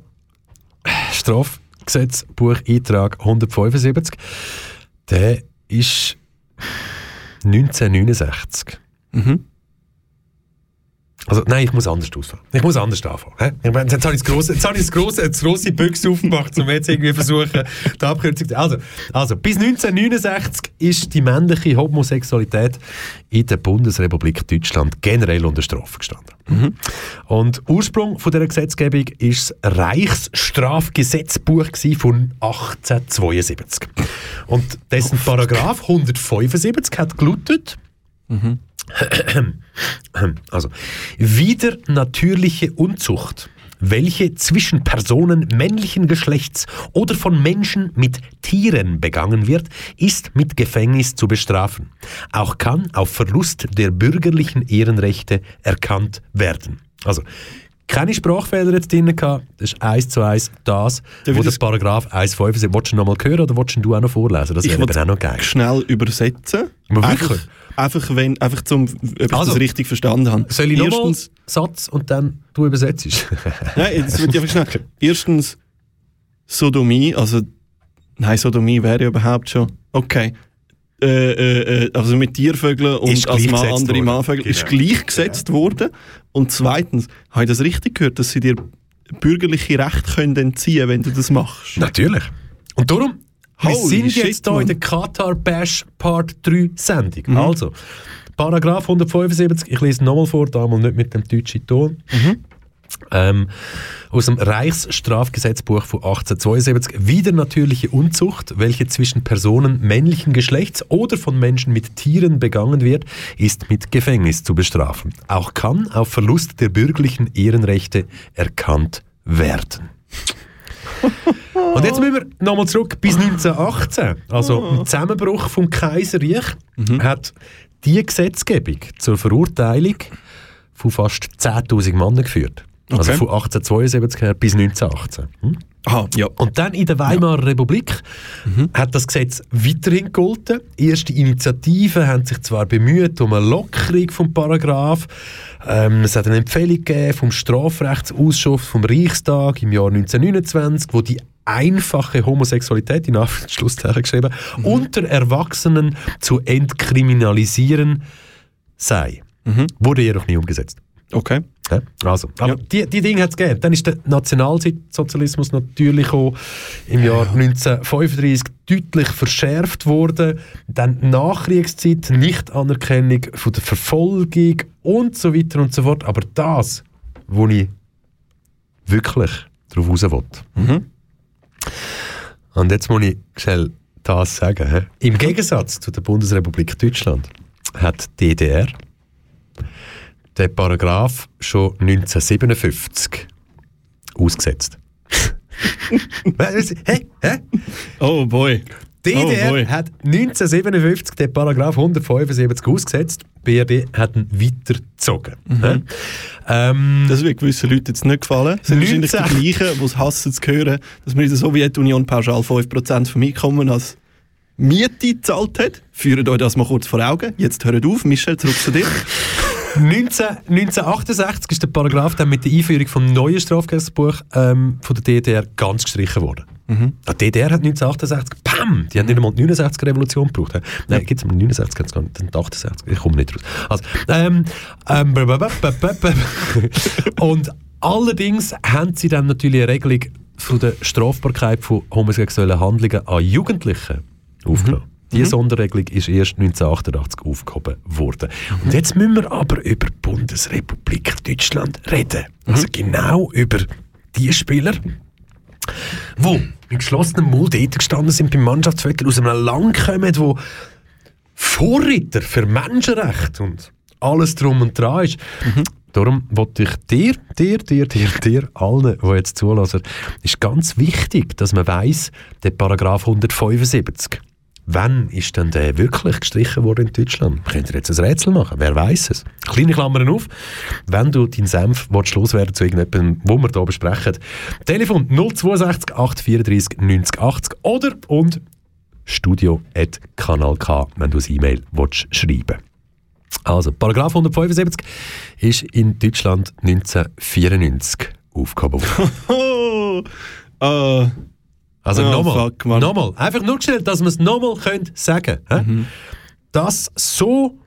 Strafgesetzbuch-Eintrag 175, der ist 1969. Mhm. Also, nein, ich muss anders ausfangen. Ich muss anders anfangen. Ich meine, Jetzt habe ich das grosse, jetzt habe ich das grosse, das grosse Büchse aufgemacht, um jetzt irgendwie versuchen, die Abkürzung zu... Also, also, bis 1969 ist die männliche Homosexualität in der Bundesrepublik Deutschland generell unter Strafe gestanden. Und Ursprung von dieser Gesetzgebung ist das Reichsstrafgesetzbuch von 1872. Und dessen Paragraph 175 hat gelautet, also, wieder natürliche Unzucht, welche zwischen Personen männlichen Geschlechts oder von Menschen mit Tieren begangen wird, ist mit Gefängnis zu bestrafen. Auch kann auf Verlust der bürgerlichen Ehrenrechte erkannt werden. Also, keine Sprachfehler jetzt drin gehabt. Das ist eins zu eins das, Darf wo ich der das- Paragraph 1,5 Wolltest du noch mal hören oder wolltest du auch noch vorlesen? Das Ich wäre eben auch noch geil. schnell übersetzen. Aber Einfach, einfach, wenn, einfach zum, ob ich Also, das richtig verstanden habe. Soll ich nochmal Erstens, Satz und dann du übersetzt? nein, jetzt wird einfach schnell. Erstens, Sodomie, also, nein, Sodomie wäre ja überhaupt schon, okay. Äh, äh, äh, also mit Tiervögeln und Ist als gleichgesetzt andere worden. Mannvögel ist Genau. gleichgesetzt worden. Und zweitens, habe ich das richtig gehört, dass sie dir bürgerliche Rechte können entziehen wenn du das machst? Natürlich. Und darum, wir Holy sind shit, jetzt hier in der Qatar Bash Part 3 Sendung. Mhm. Also, Paragraph 175, ich lese nochmal vor, damals nicht mit dem deutschen Ton. Mhm. Ähm, aus dem Reichsstrafgesetzbuch von 1872 wieder natürliche Unzucht, welche zwischen Personen männlichen Geschlechts oder von Menschen mit Tieren begangen wird, ist mit Gefängnis zu bestrafen. Auch kann auf Verlust der bürgerlichen Ehrenrechte erkannt werden. Und jetzt müssen wir nochmal zurück bis 1918. Also im Zusammenbruch vom Kaiserreich hat die Gesetzgebung zur Verurteilung von fast 10.000 Männern geführt. Also Okay. von 1872 her bis 1918. Hm? Aha, ja. Und dann in der Weimarer Republik hat das Gesetz weiterhin gegolten. Erste Initiativen haben sich zwar bemüht um eine Lockerung vom Paragraph. Ähm, es hat eine Empfehlung gegeben vom Strafrechtsausschuss vom Reichstag im Jahr 1929, wo die einfache Homosexualität in Anführungszeichen geschrieben unter Erwachsenen zu entkriminalisieren sei. Wurde jedoch nie umgesetzt. Okay. Ja, also, aber die, die Dinge hat es gegeben. Dann ist der Nationalsozialismus natürlich auch im Jahr 1935 deutlich verschärft worden. Dann Nachkriegszeit, Nichtanerkennung von der Verfolgung und so weiter und so fort. Aber das, wo ich wirklich drauf raus will. Und jetzt muss ich schnell das sagen. hä? Im Gegensatz zu der Bundesrepublik Deutschland hat die DDR den Paragraph schon 1957 ausgesetzt. Hä? Hä? Oh boy. Die Oh DDR boy. hat 1957 den Paragraph 175 ausgesetzt, die BRD hat ihn weitergezogen. Hä? Ähm, Das wird gewissen Leuten jetzt nicht gefallen. Das sind wahrscheinlich die 19. gleichen, die es hassen zu hören, dass man in der Sowjetunion pauschal 5% vom Einkommen als Miete gezahlt hat. Führt euch das mal kurz vor Augen. Jetzt hört auf. Michel, zurück zu dir. 19, 1968 ist der Paragraph dann mit der Einführung vom neuen Strafgesetzbuch ähm, von der DDR ganz gestrichen worden. Die DDR hat 1968, pam, die haben nicht einmal die 69er-Revolution gebraucht. hä? Nein, gibt es 69, gibt's gar nicht, dann die 68, ich komme nicht raus. Also, ähm, ähm, und allerdings haben sie dann natürlich eine Regelung von der Strafbarkeit von homosexuellen Handlungen an Jugendlichen aufgenommen. Diese Sonderregelung ist erst 1988 aufgehoben worden. Und jetzt müssen wir aber über die Bundesrepublik Deutschland reden. Also genau über die Spieler, die mit geschlossenem Mund dort gestanden sind beim Mannschaftsfoto, aus einem Land kommen, wo Vorreiter für Menschenrechte und alles drum und dran ist. Darum wollte ich dir, dir, dir, dir, dir, allen, die jetzt zulassen, ist ganz wichtig, dass man weiss, der Paragraph 175. Wann ist denn der wirklich gestrichen worden in Deutschland? Könnt ihr jetzt ein Rätsel machen? Wer weiß es? Kleine Klammern auf. Wenn du deinen Senf willst loswerden zu irgendetwas, wo wir hier besprechen, Telefon 062 834 90 80 oder und studio.kanal K, wenn du ein E-Mail willst schreiben Also, Paragraph 175 ist in Deutschland 1994 aufgehoben worden. Äh, Also Oh, nochmal, nochmal, einfach nur schnell, dass wir es nochmal sagen können. Das so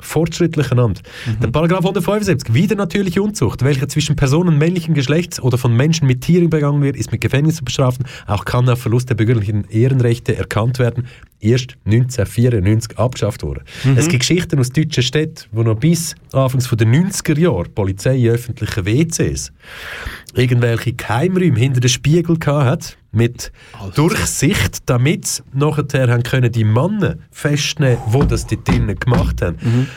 fortschrittlichen Amt. Der Paragraph 175, wieder natürliche Unzucht, welche zwischen Personen männlichen Geschlechts oder von Menschen mit Tieren begangen wird, ist mit Gefängnis zu bestrafen. Auch kann auf Verlust der bürgerlichen Ehrenrechte erkannt werden. Erst 1994 abgeschafft worden. Mhm. Es gibt Geschichten aus deutschen Städten, wo noch bis Anfangs der 90er Jahre Polizei in öffentlichen WCs irgendwelche Geheimräume hinter den Spiegel hat, mit Durchsicht, damit sie nachher haben können die Männer festnehmen, wo das die drinnen gemacht haben.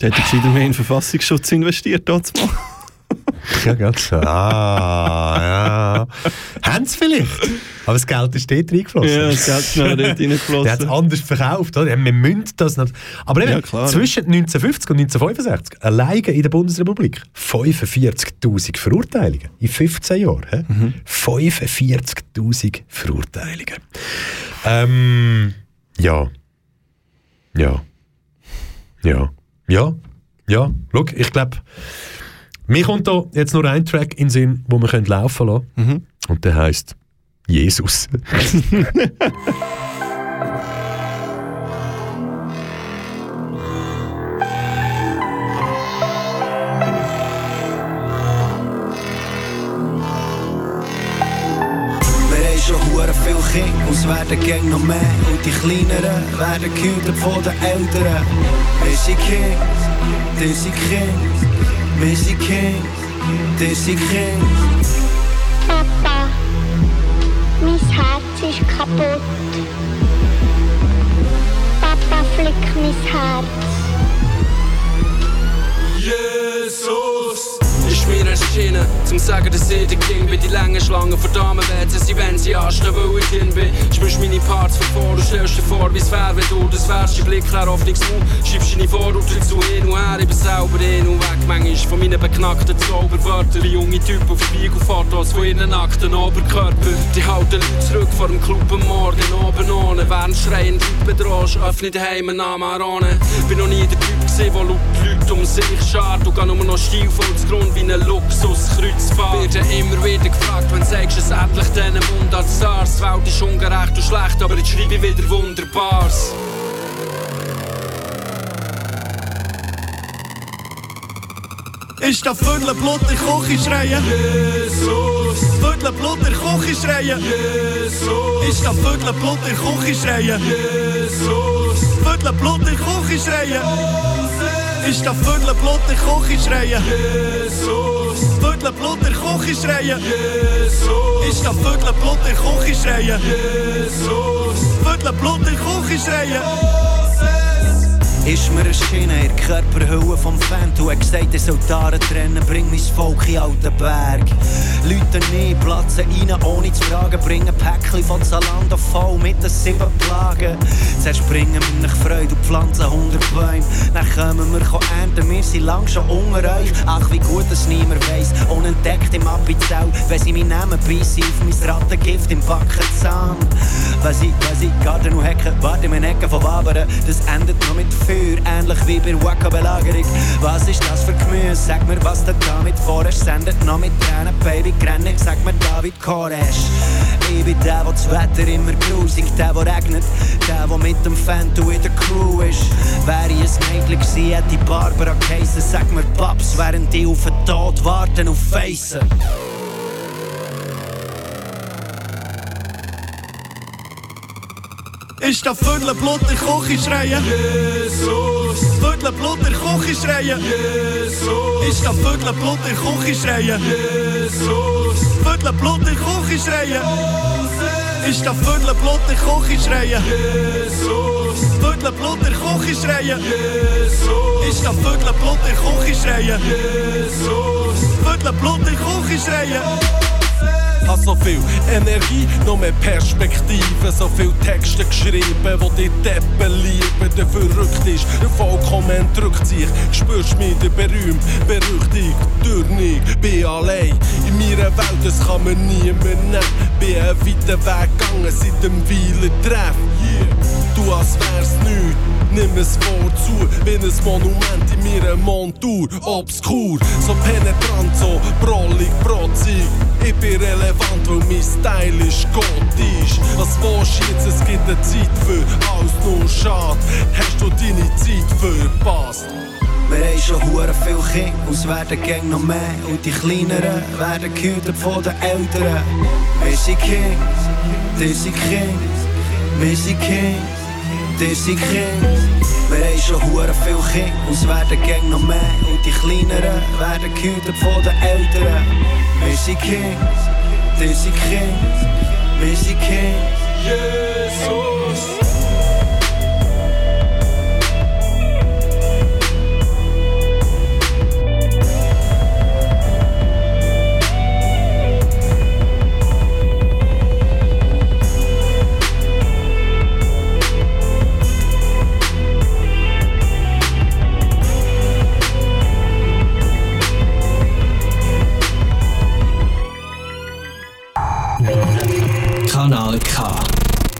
Der hätte gescheiter mehr in den Verfassungsschutz investiert, mal. Ja, ganz so. Ah, ja. Haben sie vielleicht. Aber das Geld ist dort reingeflossen. Ja, das Geld ist nachher dort reingeflossen. Der hat es anders verkauft. Oder? Wir müssen das noch. Aber eben, Ja, zwischen 1950 und 1965, alleine in der Bundesrepublik, 45.000 Verurteilungen. In 15 Jahren. Mhm. 45.000 Verurteilungen. Ähm, ja. Ja. Ja. Ja. Ja. Schau, ich glaube, mir kommt da jetzt nur ein Track in den Sinn, wo wir können laufen lassen Mhm. Und der heißt Jesus. Wir haben schon hure viel Kinder, und es werden gäng noch mehr. Und die Kleineren werden gehütet von den Älteren. Wir sind Kings, die sind Kings. Kings, die sind Kings. Papa, mein Herz ist kaputt. Papa, flick mein Herz. Jesus ist mir erschienen, zum sagen, dass ich der King bin. Die langen Schlangen vor Damen werden sie, wenn sie anstehen, weil ich drin bin. Spürst meine Parts von vor, du stellst dir vor, wie es wäre, wenn du das wärst. Dein Blick klar auf nichts Mund, schiebst deine Vorurteile zu hin und her, ich bin selber hin und weg. Manchmal von meinen beknackten Zauberwörtern, junge Typen auf Spiegelfotos von ihren nackten Oberkörper. Die halten Leute zurück vor dem Club am Morgen oben ohne, während schreiend Leute bedrohst, öffne daheim einen Namen Arone. Bin noch nie der Typ gewesen, der laut Leute um sich schart und geh nur noch stilvoll zu Grund wie ein Luxuskreuzfahrt. Werde immer wieder gefragt, wenn sagst es endlich diesen Mund als Stars. Die Welt ist ungerecht und schlecht, aber jetzt schreibe ich wieder Wunderbares. Ist das Viertel Blut in Küche schreien? Jesus. Viertel Blut in Küche schreien? Jesus. Ist das Viertel Blut in Küche schreien? Jesus. Viertel Blut in Küche schreien? Ist das Viertel Blut in Küche schreien? Jesus. Viertel Blut in Küche schreien? Jesus. Ist das Viertel Blut in Küche schreien? Jesus. Viertel Blut in Küche schreien? Ist mir erschienen in der Körperhülle vom Fan. Du hast gesagt, er soll Aare trennen, bring mein Volk in alten Berg. Leute nie, platzen rein, ohne zu fragen. Bringen Päckchen von Zalando voll mit den sieben Plagen. Zuerst bringen wir nicht Freude und pflanzen 100 Bäume. Dann kommen wir ernten, wir sind lang schon unter euch. Ach, wie gut es niemand weiss. Unentdeckt im Appenzell, wenn sie mich nehmen, beiß ich auf mein Rattengift im Backenzahn. Was ich, was ich, Garten und Hecken, warte in Ecken von Wabern. Das endet noch mit Feuer, ähnlich wie bei Waka-Belagerung. Was ist das für Gemüse? Sag mir, was du damit vorhast. Sendet noch mit Tränen, Baby, grenne, sag mir David Koresh. Ich bin der, der das Wetter immer grusig, der, der regnet, der, der mit dem Fento in der Crew ist. Wäre ich ein Mädchen gewesen, hätte Barbara geheissen. Sag mir Paps, während die auf den Tod warten auf Facen. Ist das Viertel Blut in Küche schreien? Jesus. Viertel Blut in Küche schreien? Jesus. Ist das Viertel Blut in Küche schreien? Jesus. Viertel Blut in Küche schreien? Ist das Viertel Blut in Küche schreien? Jesus. Viertel Blut in Küche schreien? Jesus. Ist das Viertel Blut in Küche schreien? Jesus. Viertel Blut in Küche schreien? Hab so viel Energie, noch mehr Perspektive, so viel Texte geschrieben, wo die Deppen lieben. Der verrückt ist, der vollkommen entrückt sich. Spürst mich, der berühmt, berüchtigt, dürnig, bin allein in meiner Welt, das kann mir niemand nehmen. Bin einen weiten Weg gegangen seit dem Weiler-Treff. Yeah. Du als wär's nichts, nimm es vorzu, bin ein Monument in meiner Montur, obskur, so penetrant, so brollig, protzig. Ich bin relevant, weil mein Style ist gotisch. Was willst du jetzt? Es gibt eine Zeit für alles nur schade. Hast du deine Zeit verpasst? Wir haben schon hure viel Kinder, es werden gang noch mehr. Und die Kleineren werden gehütet von den Älteren. Wir sind Kings, die sind Kings, wir sind Kings, die sind Kings. Wir haben schon hure viel Kinder, es werden gang noch mehr. Und die Kleineren werden gehütet von den Älteren. Wir sind Kings, die sind Kings, wir sind Kings.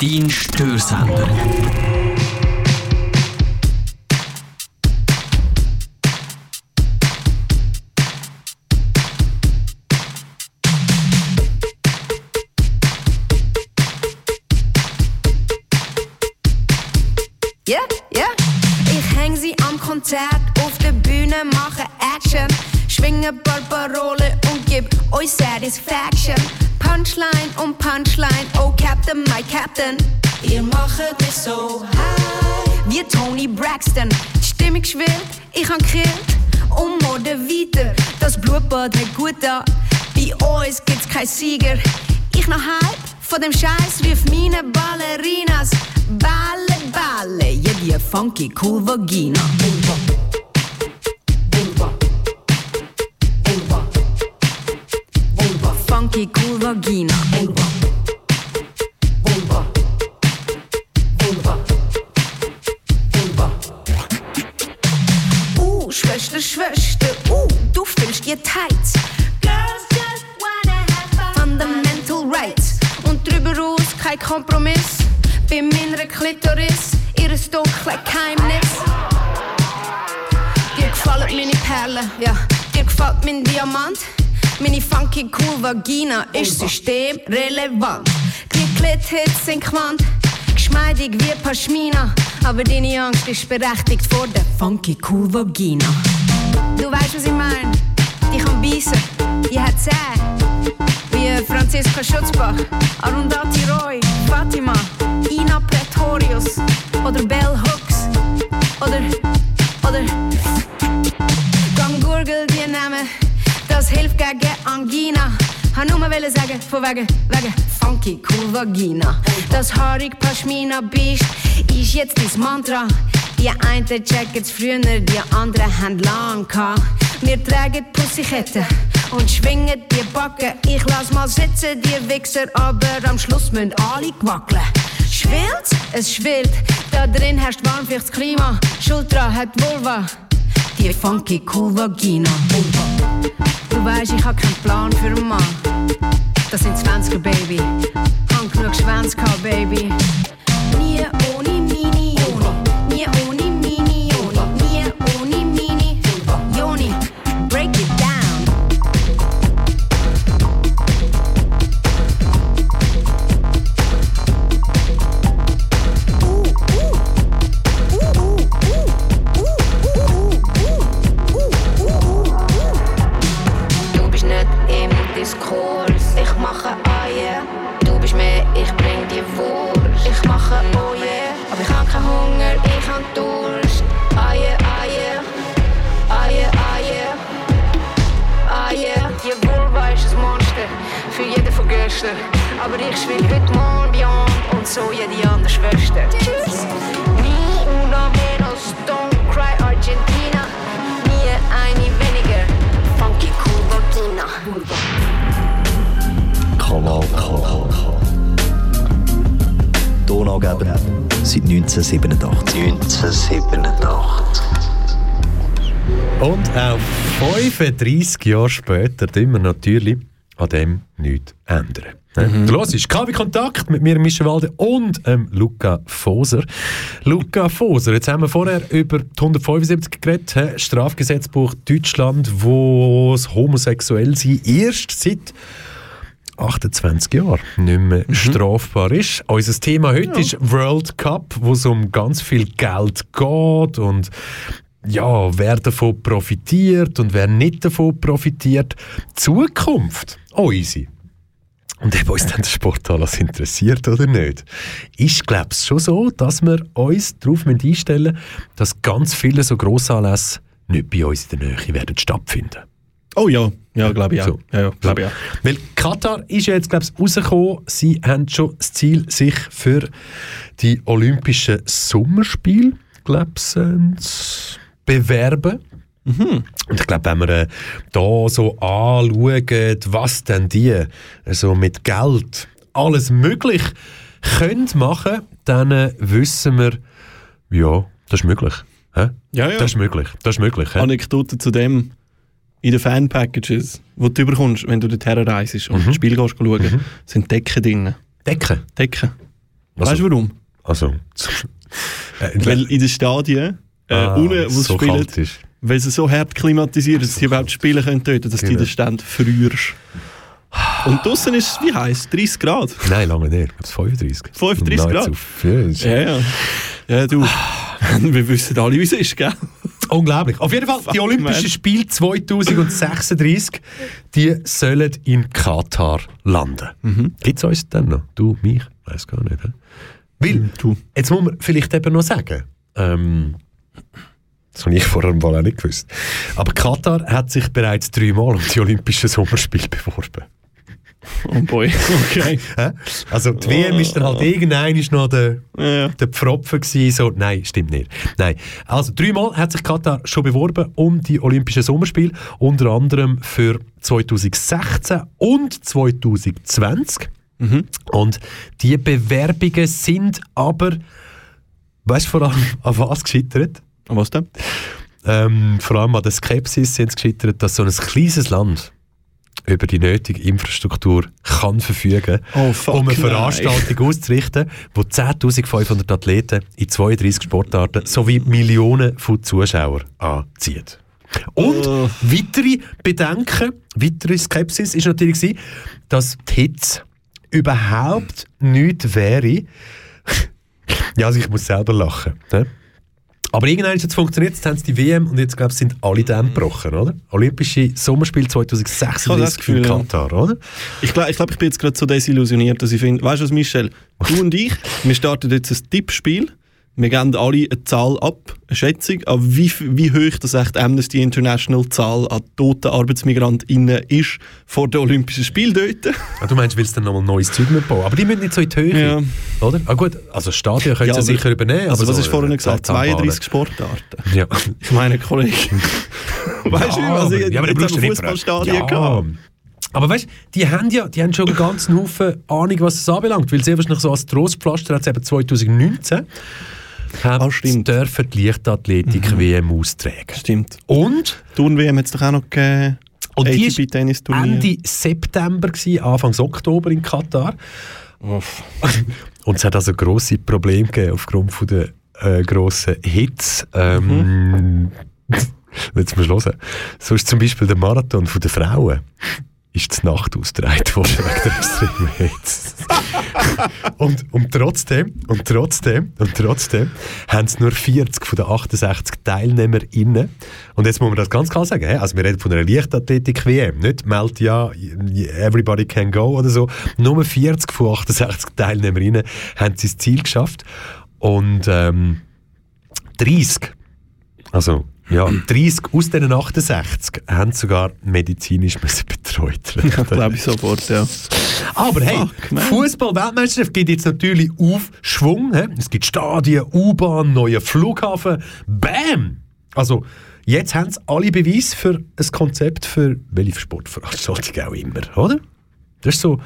Dein Störsender. Ja. Ich häng sie am Konzert auf der Bühne, mache Action. Schwinge paar Parolen und gib euch Satisfaction. Punchline um Punchline, oh Captain, my Captain. Ihr macht mich so high. Wie Tony Braxton. Die Stimmung schwillt, ich han gekillt. Und Morde weiter, das Blutbad hat gut da. Bei uns gibt's kein Sieger. Ich noch halb von dem Scheiß rief meine Ballerinas. Balle, Balle, ja die funky cool Vagina. Funky cool Vagina. Uh, Schwester, Schwester, uh, du fühlst dir tight. Girls just wanna have fun. Fundamental rights. Und drüber raus kein Kompromiss. Bei meiner Klitoris, ihres dunklen Geheimnis. Dir gefallen meine Perlen, ja. Dir gefällt mein Diamant. Meine funky cool Vagina ist systemrelevant. Die Klit-Hits sind Quant, geschmeidig wie Pashmina. Aber deine Angst ist berechtigt vor der funky cool Vagina. Du weißt, was ich mein? Die kann beißen, die hat Zähne. Wie Franziska Schutzbach, Arundhati Roy, Fatima, Ina Pretorius oder Bell Hooks oder, oder Gang Gurgel die Namen, das hilft gegen Angina. Han nur mal sagen, von wegen, wegen funky cool Vagina. Das haarig Pashmina Biest ist jetzt dein Mantra. Die einen checken's früher, die anderen haben lang gehabt. Wir tragen Pussyketten und schwingen die Backen. Ich lass mal sitzen, die Wichser, aber am Schluss müssen alle wackeln. Schwillt? Es schwillt. Da drin herrscht warmfeuchtes Klima. Schultra hat Vulva. Die funky cool Vagina. Du weißt, ich hab keinen Plan für einen Mann. Das sind 20er, Baby. Hab genug Schwänze gehabt, Baby. Nie 35 Jahre später tun wir natürlich an dem nichts ändern. Mhm. Du hörst KW Kontakt mit mir, Michel Walde und ähm, Luca Foser. Luca Foser, jetzt haben wir vorher über die 175 geredet? Strafgesetzbuch Deutschland, wo das Homosexuellsein erst seit 28 Jahren nicht mehr strafbar ist. Unser Thema heute ist World Cup, wo es um ganz viel Geld geht und ja, wer davon profitiert und wer nicht davon profitiert. Zukunft, unsere. Und ob uns dann der Sport alles interessiert oder nicht, ist, glaube ich, schon so, dass wir uns darauf einstellen müssen, dass ganz viele so Grossanlässe nicht bei uns in der Nähe werden stattfinden. Oh ja, ja, glaube ich auch. So. Ja, ja, glaube ich auch. Weil Katar ist ja jetzt, glaube ich, rausgekommen. Sie haben schon das Ziel, sich für die Olympischen Sommerspiele, glaube ich, bewerben. Und ich glaube, wenn wir äh, da so anschauen, was denn die also mit Geld alles möglich können machen, dann äh, wissen wir, ja, das ist möglich. Hä? Ja, ja. Das ist möglich. Das ist möglich. hä? Anekdote zu dem. In den Fan-Packages, die du bekommst, wenn du dorthin reist und das Spiel gehst schauen, sind Decken drin. Decken? Decken. Also- weißt du warum? Also, äh, Weil in den Stadien, äh, Ah, unten, wo so spielen, weil sie so hart klimatisiert dass sie überhaupt spielen können dort, dass du Genau. den Stand frierst. Und draußen ist es, wie heiß 30 Grad. Nein, lange nicht. Ich glaube, 35. 35 Grad? Ja, Ja, ja. Du. Wir wissen alle, wie es ist, gell? Unglaublich. Auf jeden Fall, die Olympischen. Spiele 2036, die sollen in Katar landen. Mhm. Gibt es uns dann noch? Du, mich? Weiß gar nicht. hä? Weil, du. jetzt muss man vielleicht eben noch sagen, ähm, das habe ich vorher mal auch nicht gewusst, aber Katar hat sich bereits dreimal um die Olympischen Sommerspiele beworben. Oh boy, okay. Also die WM ist dann halt irgendein ist noch der, Ja. der Pfropfen gewesen, so, nein, stimmt nicht. Nein. Also dreimal hat sich Katar schon beworben um die Olympischen Sommerspiele, unter anderem für 2016 und 2020. Und die Bewerbungen sind aber, weißt du vor allem an was gescheitert? An was denn? Ähm, vor allem an der Skepsis sind sie gescheitert, dass so ein kleines Land über die nötige Infrastruktur kann verfügen, Oh, um eine nein. Veranstaltung auszurichten, wo 10.500 Athleten in 32 Sportarten sowie Millionen von Zuschauern anzieht. Und Oh. weitere Bedenken, weitere Skepsis ist natürlich gewesen, dass die Hitze überhaupt nichts wäre. Ja, also ich muss selber lachen. Ne? Aber irgendwann es jetzt funktioniert, jetzt haben sie die WM und jetzt glaube ich, sind alle Dämme gebrochen, oder? Olympische das 2036 Gefühl, in. Katar, oder? Ich glaube, ich, glaub, ich bin jetzt gerade so desillusioniert, dass ich finde, weißt du was, Michel? Du und ich, wir starten jetzt ein Tippspiel. Wir geben alle eine Zahl ab, eine Schätzung, aber wie, wie hoch das echt Amnesty International Zahl an toten ArbeitsmigrantInnen ist vor den Olympischen Spielen dort. Ah, du meinst, willst du dann nochmal neues Zeug bauen? Aber die müssen nicht so in die Höhe, Ja. oder? Ah gut, also Stadien können Ja, sie sicher übernehmen. Also aber was so, ist vorhin äh, gesagt? Talbahnen. 32 Sportarten. Ja. Ich meine, Kollege. weißt du, Ja, was ich aber- ja, aber jetzt am ja Fußballstadion ja. gehabt Aber weißt du, die haben ja die haben schon einen ganzen Haufen Ahnung, was es anbelangt. Weil sehr wahrscheinlich so als Trostpflaster hat es eben 2019 haben stimmt. dürfen die Leichtathletik-WM austragen. Stimmt. Und? Turn-WM hat es doch auch noch gegeben. Und die ATP-Tennisturnier. Ende September, gewesen, Anfang Oktober in Katar. Und es hat also grosse Probleme gegeben aufgrund von der äh, grossen Hits. Ähm, Jetzt musst du hören. So ist zum Beispiel der Marathon der Frauen ist die Nacht ausgetragen worden wegen der extremen Hitze. und, und trotzdem, und trotzdem, und trotzdem haben es nur 40 von den 68 TeilnehmerInnen. Und jetzt muss man das ganz klar sagen, also wir reden von einer Leichtathletik-WM, nicht meldet ja, everybody can go oder so. Nur 40 von 68 TeilnehmerInnen haben sie das Ziel geschafft. Und ähm, 30 also, ja, 30 aus diesen 68 haben sogar medizinisch betreut werden. Ja, glaube ich sofort, ja. Aber hey. Fußball-Weltmeisterschaft gibt jetzt natürlich Aufschwung. He? Es gibt Stadien, U-Bahn, neue Flughafen. Bam! Also, jetzt haben sie alle Beweise für ein Konzept für welche Sportveranstaltung auch immer, oder? Das ist so,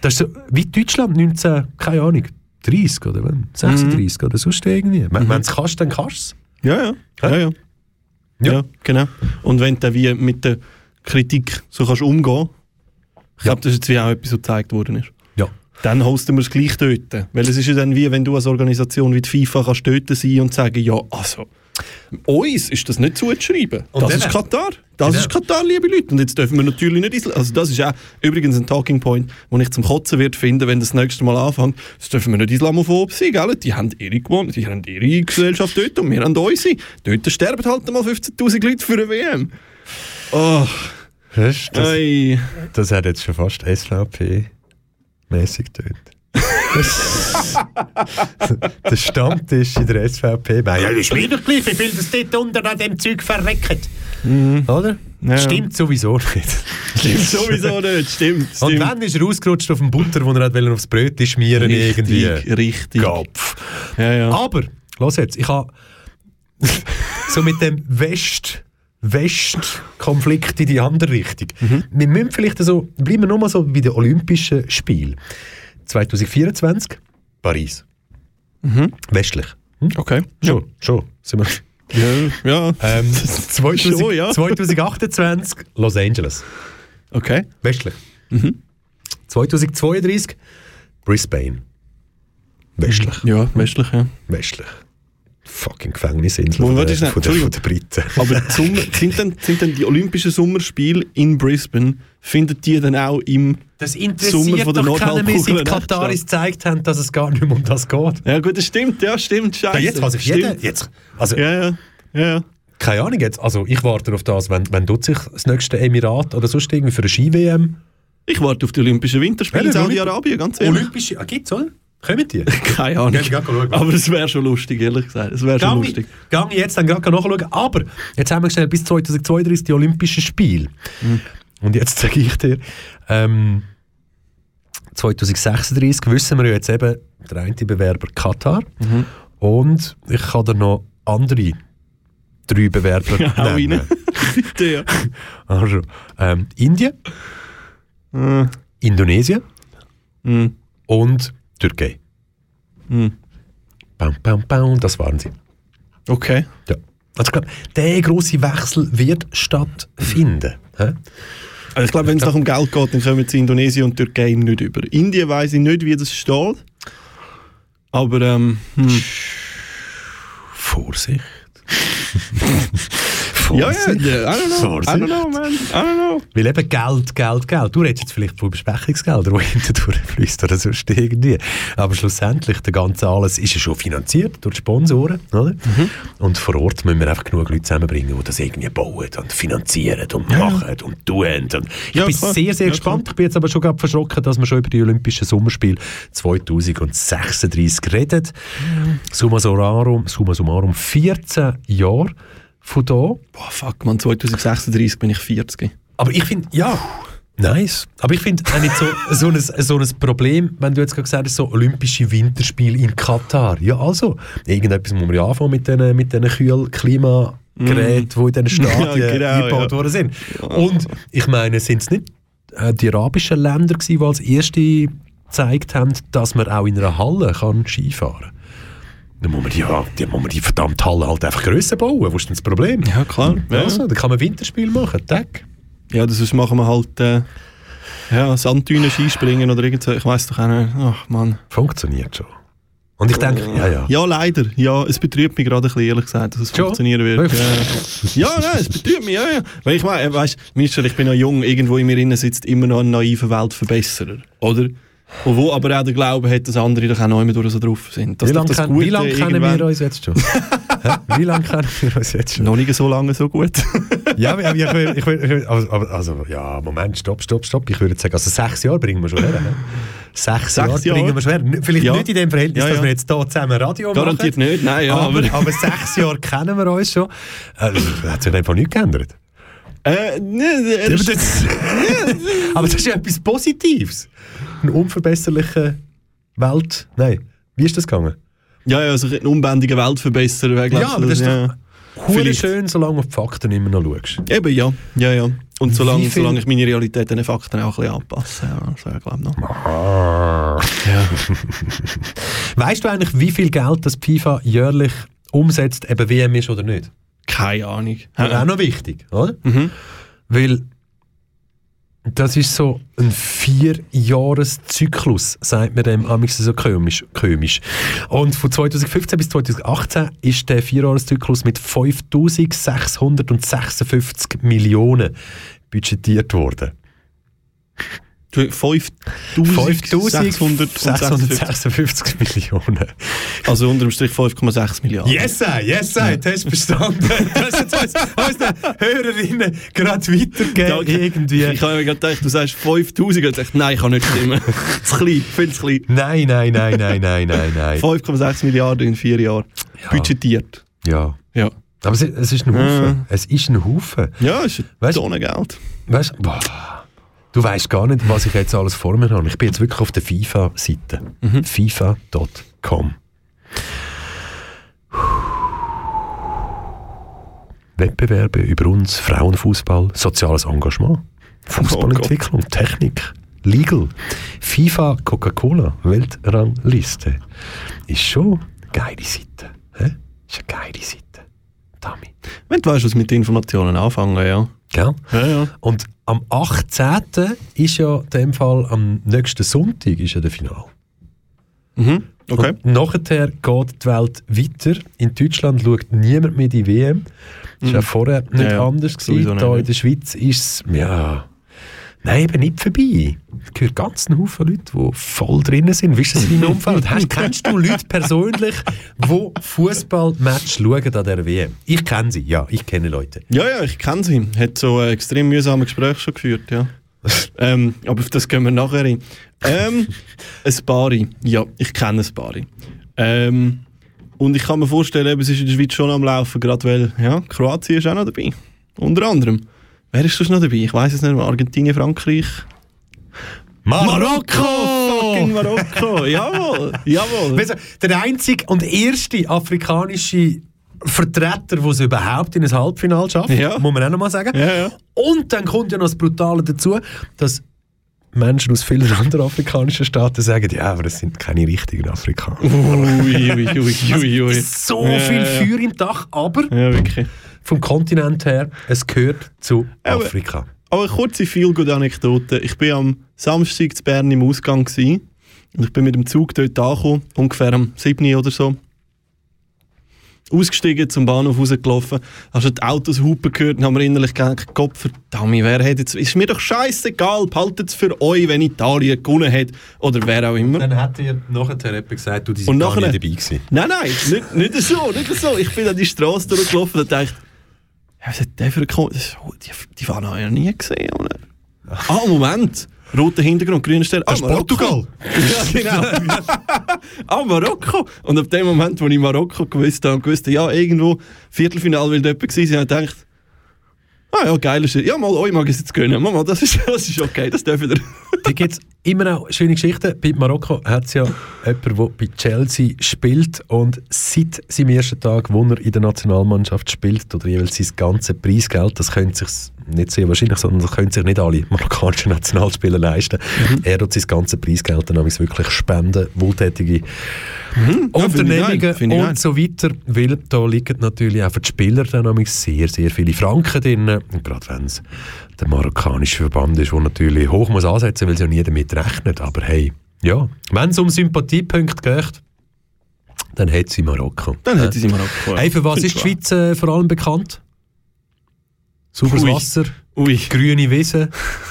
das ist so wie Deutschland 19, keine Ahnung, 30 oder wann? 36 oder sonst irgendwie. Wenn du es kannst, dann kannst du es. Ja, ja. Ja, ja. Ja, genau. Und wenn du wie mit der Kritik so kannst umgehen ich glaube, das ist jetzt wie auch etwas, was gezeigt worden ist. Ja. Dann hosten wir es gleich dort. Weil es ist ja dann wie, wenn du als Organisation wie die FIFA kannst dort sein und sagen, ja, also, Uns ist das nicht zuzuschreiben. Und das dann- ist Katar. Das Genau. ist Katar, liebe Leute. Und jetzt dürfen wir natürlich nicht... Isl- Also das ist auch übrigens ein Talking Point, den ich zum Kotzen wird finden, wenn das nächste Mal anfängt. Das dürfen wir nicht islamophob sein, gell? Die haben ihre gewohnt, die haben ihre Gesellschaft dort und wir haben unsere. Dort sterben halt mal 15'000 Leute für eine WM. Oh, das, ey. das hat jetzt schon fast SVP-mäßig getönt. Der Stammtisch in der SVP. Ja, das ist mir doch gleich, wie viel das dort unter an dem Zeug verreckt. Oder? Ja. Stimmt sowieso nicht. Stimmt sowieso nicht, stimmt. Und stimmt. wann ist er ausgerutscht auf dem Butter, wo er hat aufs Brötchen schmieren irgendwie? Richtig, richtig. Gapf. Ja, ja. Aber, los jetzt, ich habe so mit dem West West-Konflikt in die andere Richtung. Mhm. Wir müssen vielleicht so, bleiben wir nochmal so bei den Olympischen Spielen. 2024, Paris. Westlich. Hm? Mhm. Okay. Schon, schon. Sind wir. Ja, ja. Ähm, 2000, Schon, ja. 2028, Los Angeles. Okay. Westlich. Mhm. 2032, Brisbane. Westlich. Ja, westlich, ja. Westlich. Fucking Gefängnisinsel von, der, von, der, von der Briten. Aber die Sommer, sind, dann, sind dann die Olympischen Sommerspiele in Brisbane, finden die dann auch im Das Sommer von der doch keinen mehr, Nordhalbkugel seit Kataris gezeigt haben, dass es gar nicht mehr um das geht. Ja gut, das stimmt, ja, stimmt, scheiße. Ja, jetzt sich stimmt. jeder... Jetzt, also, Ja, ja, ja, ja. keine Ahnung jetzt. Also ich warte auf das, wenn, wenn tut sich das nächste Emirat oder sonst irgendwie für eine Ski-WM. Ich warte auf die Olympischen Winterspiele in Ja, Saudi-Arabien, ganz ehrlich. Olympische... Ah, gibt's, oder? Kommen die? Keine Ahnung. Aber es wäre schon lustig, ehrlich gesagt. Es wäre schon lustig. gang jetzt dann gerade nachschauen. Aber jetzt haben wir schnell bis 2032 die Olympischen Spiele. Mhm. Und jetzt sage ich dir, ähm, 2036 wissen wir ja jetzt eben, der eine Bewerber Katar. Mhm. Und ich kann dir noch andere drei Bewerber Ja, nennen. rein. Bitte, ja. Also, ähm, Indien, Äh, Indonesien mhm. und Türkei. Mhm. Bam, bam, bam, das waren sie. Okay. Ja. Also ich glaube, der große Wechsel wird stattfinden. Hä? Also ich glaube, wenn es nach dem Geld geht, dann kommen sie Indonesien und Türkei nicht über. Indien weiß ich nicht, wie das steht. Aber ähm, hm. Vorsicht. ja, ja, ja, I don't know, I Vorsicht. don't know, man, I don't know. Weil eben Geld, Geld, Geld. Du redest jetzt vielleicht von Besprechungsgeldern, die hinten durchfließt oder sonst irgendwie. Aber schlussendlich, der ganze alles ist ja schon finanziert durch Sponsoren. Oder? Mhm. Und vor Ort müssen wir einfach genug Leute zusammenbringen, die das irgendwie bauen und finanzieren und machen und tun. Und ich Ja, bin klar. sehr, sehr Ja, gespannt. Ich bin jetzt aber schon gerade verschrocken, dass wir schon über die Olympischen Sommerspiele 2036 reden. Summa summarum, summa summarum 14 Jahre von da. Boah, fuck, man, 2036 bin ich 40. Aber ich finde, ja, nice. Aber ich finde nicht so, so, ein, so ein Problem, wenn du jetzt gerade gesagt hast, so Olympische Winterspiele in Katar. Ja, also, irgendetwas muss man ja anfangen mit diesen mit diesen Kühl-Klimageräten, die in diesen Stadien Ja, genau, eingebaut ja. worden sind. Und ich meine, sind es nicht äh, die arabischen Länder gewesen, die als erste gezeigt haben, dass man auch in einer Halle kann Skifahren kann? Dann muss man die, ja, die, muss man die verdammte Halle halt einfach grösser bauen. Wo ist denn das Problem? Ja, klar. Ja, Also, dann kann man Winterspiel machen, Tag. ja das ist, machen wir halt äh, ja, Sanddünen, Skispringen oder irgend so. Ich weiß doch auch nicht. Ach, Mann. Funktioniert schon. Und ich denke, ja, ja. Ja, leider. Ja, es betrübt mich gerade ein bisschen, ehrlich gesagt, dass es Schon? funktionieren wird. Ja, ja nein, es betrübt mich, ja, ja. Weil ich meine, weißt, Michel, ich bin noch jung, irgendwo in mir innen sitzt immer noch ein naiver Weltverbesserer, oder? Und wo aber auch der Glaube hat, dass andere doch auch noch immer durch so drauf sind. Dass Wie lange wie lang kennen wir uns jetzt schon? Wie lange kennen wir uns jetzt schon? Noch nicht so lange so gut. Ja, ich ich will, ich will also, also, ja, Moment, stopp, stopp, stopp. Ich würde sagen, also sechs Jahre bringen wir schon her. ne? Sechs, Jahre, Jahre? bringen wir schon her. Vielleicht Ja. nicht in dem Verhältnis, Ja, dass ja. wir jetzt hier zusammen Radio Garantiert machen. nicht, nein, ja. aber, Aber, aber sechs Jahre kennen wir uns schon. Äh, hat sich einfach nichts geändert. Äh, ne, Aber das, das, aber das ist ja etwas Positives. Eine unverbesserliche Welt. Nein, wie ist das gegangen? ja, ja, also ein unbändiger Weltverbesserer wäre, glaube Ja, aber das ist ja. doch schön, solange du die Fakten immer noch schaust. Eben, ja. ja, ja. Und solange, solange ich meine Realität den Fakten auch ein bisschen anpasse. Ja, das wäre, glaube ich, noch. Ah. Weißt du eigentlich, wie viel Geld das FIFA jährlich umsetzt, eben WM ist oder nicht? Keine Ahnung. Ist auch noch wichtig, oder? Mhm. Weil Das ist so ein Vierjahreszyklus, sagt man dem amigs so komisch, komisch. Und von 2015 bis 2018 ist der Vierjahreszyklus mit 5656 Millionen budgetiert worden. 5656 Millionen. Also unterm Strich 5,6 Milliarden. Yes, sir, yes, sir, ja. du hast verstanden. Das ist jetzt unseren Hörerinnen gerade weitergeben. Ja, irgendwie. Ich habe mir gerade gedacht, du sagst 5000 und ich nein, kann nicht stimmen. zu klein, viel zu klein. Nein, nein, nein, nein, nein, nein, nein. 5,6 Milliarden in vier Jahren. Ja. Budgetiert. Ja. Ja. Aber es, es ist ein Haufen. Es ist ein Haufen. Ja, es ist Weißt- ohne Geld. Weißt du, du weißt gar nicht, was ich jetzt alles vor mir habe. Ich bin jetzt wirklich auf der FIFA-Seite. FIFA.com. Wettbewerbe über uns, Frauenfußball, soziales Engagement, Fußballentwicklung, Technik, Legal, FIFA, Coca-Cola, Weltrangliste. Ist schon eine geile Seite. Hä? Ist eine geile Seite. Dami. Wenn du weißt, was mit den Informationen anfangen, ja. Gell? Ja, ja. Und am 18. ist ja in dem Fall am nächsten Sonntag ist ja der Final. Mhm. Okay. Und nachher geht die Welt weiter. In Deutschland schaut niemand mehr die WM. Das war Mhm. ja vorher nicht Ja, anders. Gewesen. Da ja. in der Schweiz ist es, ja, nein, eben nicht vorbei. Es gehört ganz einen Haufen Leute, die voll drinnen sind. Wie ist das in deinem Umfeld? Hast, kennst du Leute persönlich, die Fußballmatch schauen an der WM? Ich kenne sie, ja, ich kenne Leute. Ja, ja, ich kenne sie. Hat so ein extrem mühsame Gespräch schon geführt, ja. ähm, aber auf das gehen wir nachher rein. Ähm, ein Bari. Ja, ich kenne ein Bari. Ähm, und ich kann mir vorstellen, es ist in der Schweiz schon am Laufen, gerade weil, ja, Kroatien ist auch noch dabei. Unter anderem. Wer ist sonst noch dabei? Ich weiß es nicht mehr. Argentinien, Frankreich. Marokko! Fucking Marokko! jawohl! Jawohl! Weißt du, der einzige und erste afrikanische Vertreter, der es überhaupt in ein Halbfinale schafft, Ja. muss man auch noch mal sagen. Ja, ja. Und dann kommt ja noch das Brutale dazu, dass Menschen aus vielen anderen afrikanischen Staaten sagen, ja, aber das sind keine richtigen Afrikaner. Ui, ui, ui, ui, ui. Es ist so Ja, viel ja. Feuer im Dach, aber Ja, wirklich. Vom Kontinent her, es gehört zu Aber- Afrika. Aber eine kurze Feelgood-Anekdote. Ich war am Samstag zu Bern im Ausgang gewesen, und ich bin mit dem Zug dort angekommen, ungefähr am 7. Uhr oder so. Ausgestiegen, zum Bahnhof rausgelaufen, hast du die Autos hupen gehört und haben mir innerlich gedacht, Gott verdammt, wer hat jetzt, ist mir doch scheißegal, behaltet es für euch, wenn Italien gewonnen hat oder wer auch immer. Dann hat dir nachher jemand gesagt, du, die Und nachher- gewesen. Nein, nein, nicht, nicht so, nicht so. Ich bin an die Straße durchgelaufen und dachte, der das ist- oh, Die, die Fahne habe ich noch nie gesehen. Oder? Ah, Moment. Roter Hintergrund, grüner Stern. Ah, Das ist Portugal. Ja, genau. ah, Marokko. Und ab dem Moment, wo ich Marokko gewusst habe, gewusst, ja, irgendwo Viertelfinale will jemand gewesen sein, habe ich gedacht, ah ja, geil ist Ja, mal, euch mag ich es jetzt gönnen. Mama, das ist, das ist okay, das dürfen ihr. Da immer noch schöne Geschichten. Bei Marokko hat es ja jemanden, der bei Chelsea spielt und seit seinem ersten Tag, wo er in der Nationalmannschaft spielt, oder jeweils sein ganzes Preisgeld, das können sich nicht sehr wahrscheinlich, sondern das können sich nicht alle marokkanischen Nationalspieler leisten. Mhm. Er hat sein ganzes Preisgeld dann wirklich spenden, wohltätige Mhm. Ja, Unternehmungen und so weiter, weil da liegen natürlich auch für die Spieler dann sehr, sehr viele Franken drin. Gerade wenn es der marokkanische Verband ist, der natürlich hoch muss ansetzen, weil es ja nie damit rechnet. Aber hey, ja, wenn es um Sympathiepunkte geht, dann hat sie Marokko. Dann hätte sie Marokko. ja. Hey, für was ist die Schweiz äh, vor allem bekannt? Sauberes. Wasser, Ui. grüne Wiesen,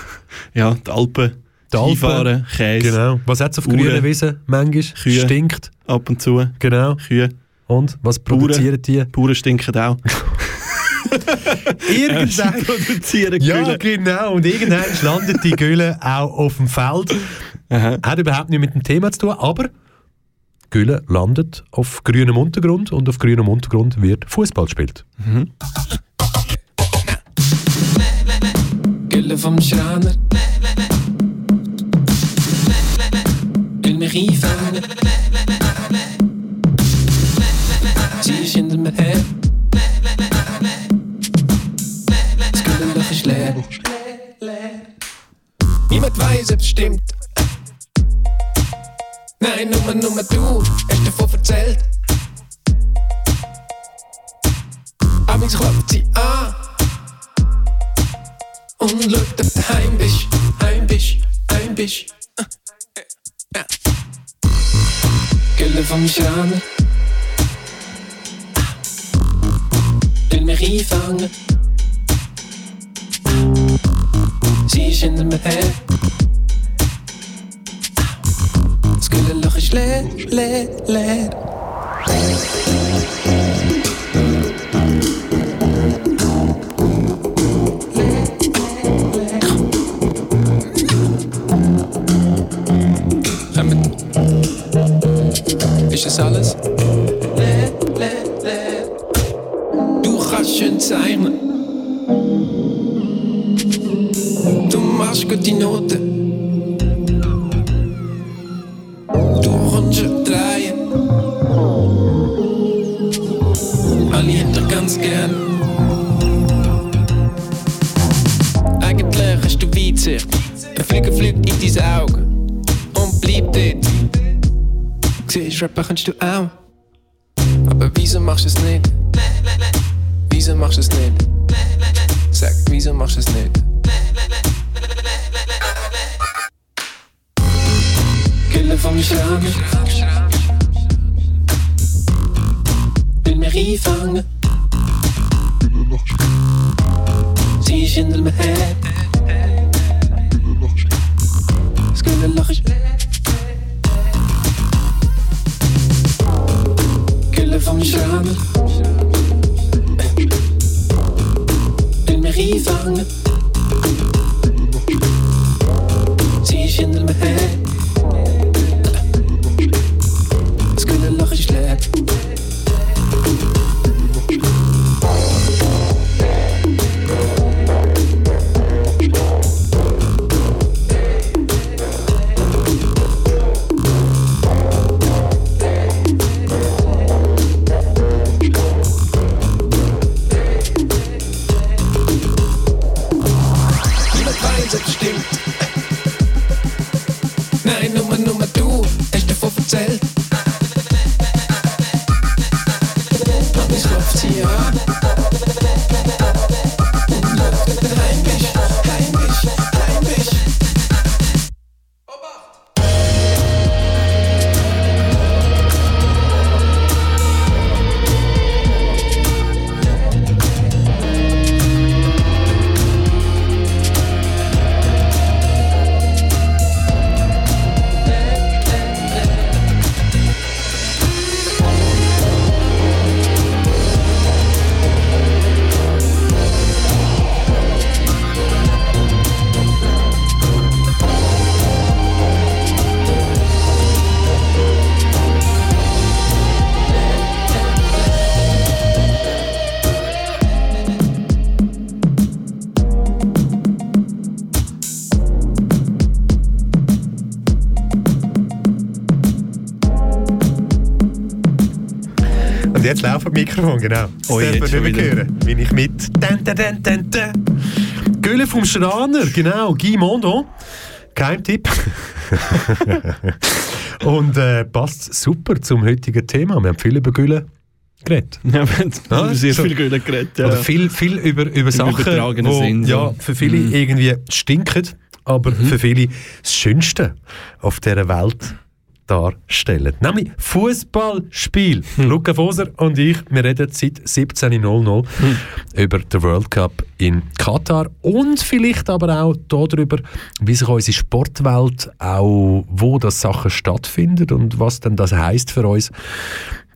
Ja, die Alpen. die Alpen. Skifahren, Käse. Genau. Was hat es auf Uhren. grünen Wiesen manchmal? Kühe. Stinkt. Ab und zu. Genau. Kühe. Und was Bauern. produzieren die? Bauern stinken auch. Irgendwann. produzieren Ja, Gülle. genau. Und irgendwann landet die Gülle auch auf dem Feld. Aha. Hat überhaupt nichts mit dem Thema zu tun, aber Gülle landet auf grünem Untergrund und auf grünem Untergrund wird Fußball gespielt. Gülle vom Schreiner. Will mich einfangen. Sie ist hinter mir her. Niemand weiß, ob es stimmt. Nein, nur, nur du hast davon erzählt. Aber klopft sie an. Und und schau, dass du heim bist, heim bist, heim bist. Gülle vom Schraner. Will mich einfangen. Hinter mir her. Das Güllenloch ist leer, leer, leer. Ist das alles? Leer, leer, leer. Du kannst schön machst gute Noten. Du kommst schon drehen. Alle hätten ganz gern. Eigentlich hast du Weitsicht. Ein Flieger fliegt in dein Auge und bleib dort. Siehst, rappen kannst du auch. Aber wieso machst du es nicht? Wieso machst du es nicht? Sag, wieso machst du es nicht? Gülle vom Schramme. Will mich einfangen. Sie ist hinter mir her. Das Güllenloch ist Gülle vom Schramme. Will mich einfangen. Sie ist hinter mir her. Das Mikrofon, genau. Das Oh, darf man nicht mehr hören. Bin ich mit. Dun, dun, dun, dun, dun. Gülle vom Schraner, genau. Guy Mondo. Geheimtipp. Und äh, passt super zum heutigen Thema. Wir haben viel über Gülle geredet. Ja, wir haben Ja, sehr so. viel Gülle geredet. Ja. Oder viel, viel über, über Sachen, wo, Sinn, ja, so. für viele Mhm. irgendwie stinken, aber für viele das Schönste auf dieser Welt darstellen. Nämlich Fußballspiel. Luca Foser und ich, wir reden seit 17.00 über den World Cup in Katar und vielleicht aber auch darüber, wie sich unsere Sportwelt auch, wo das Sachen stattfindet und was denn das heißt für uns,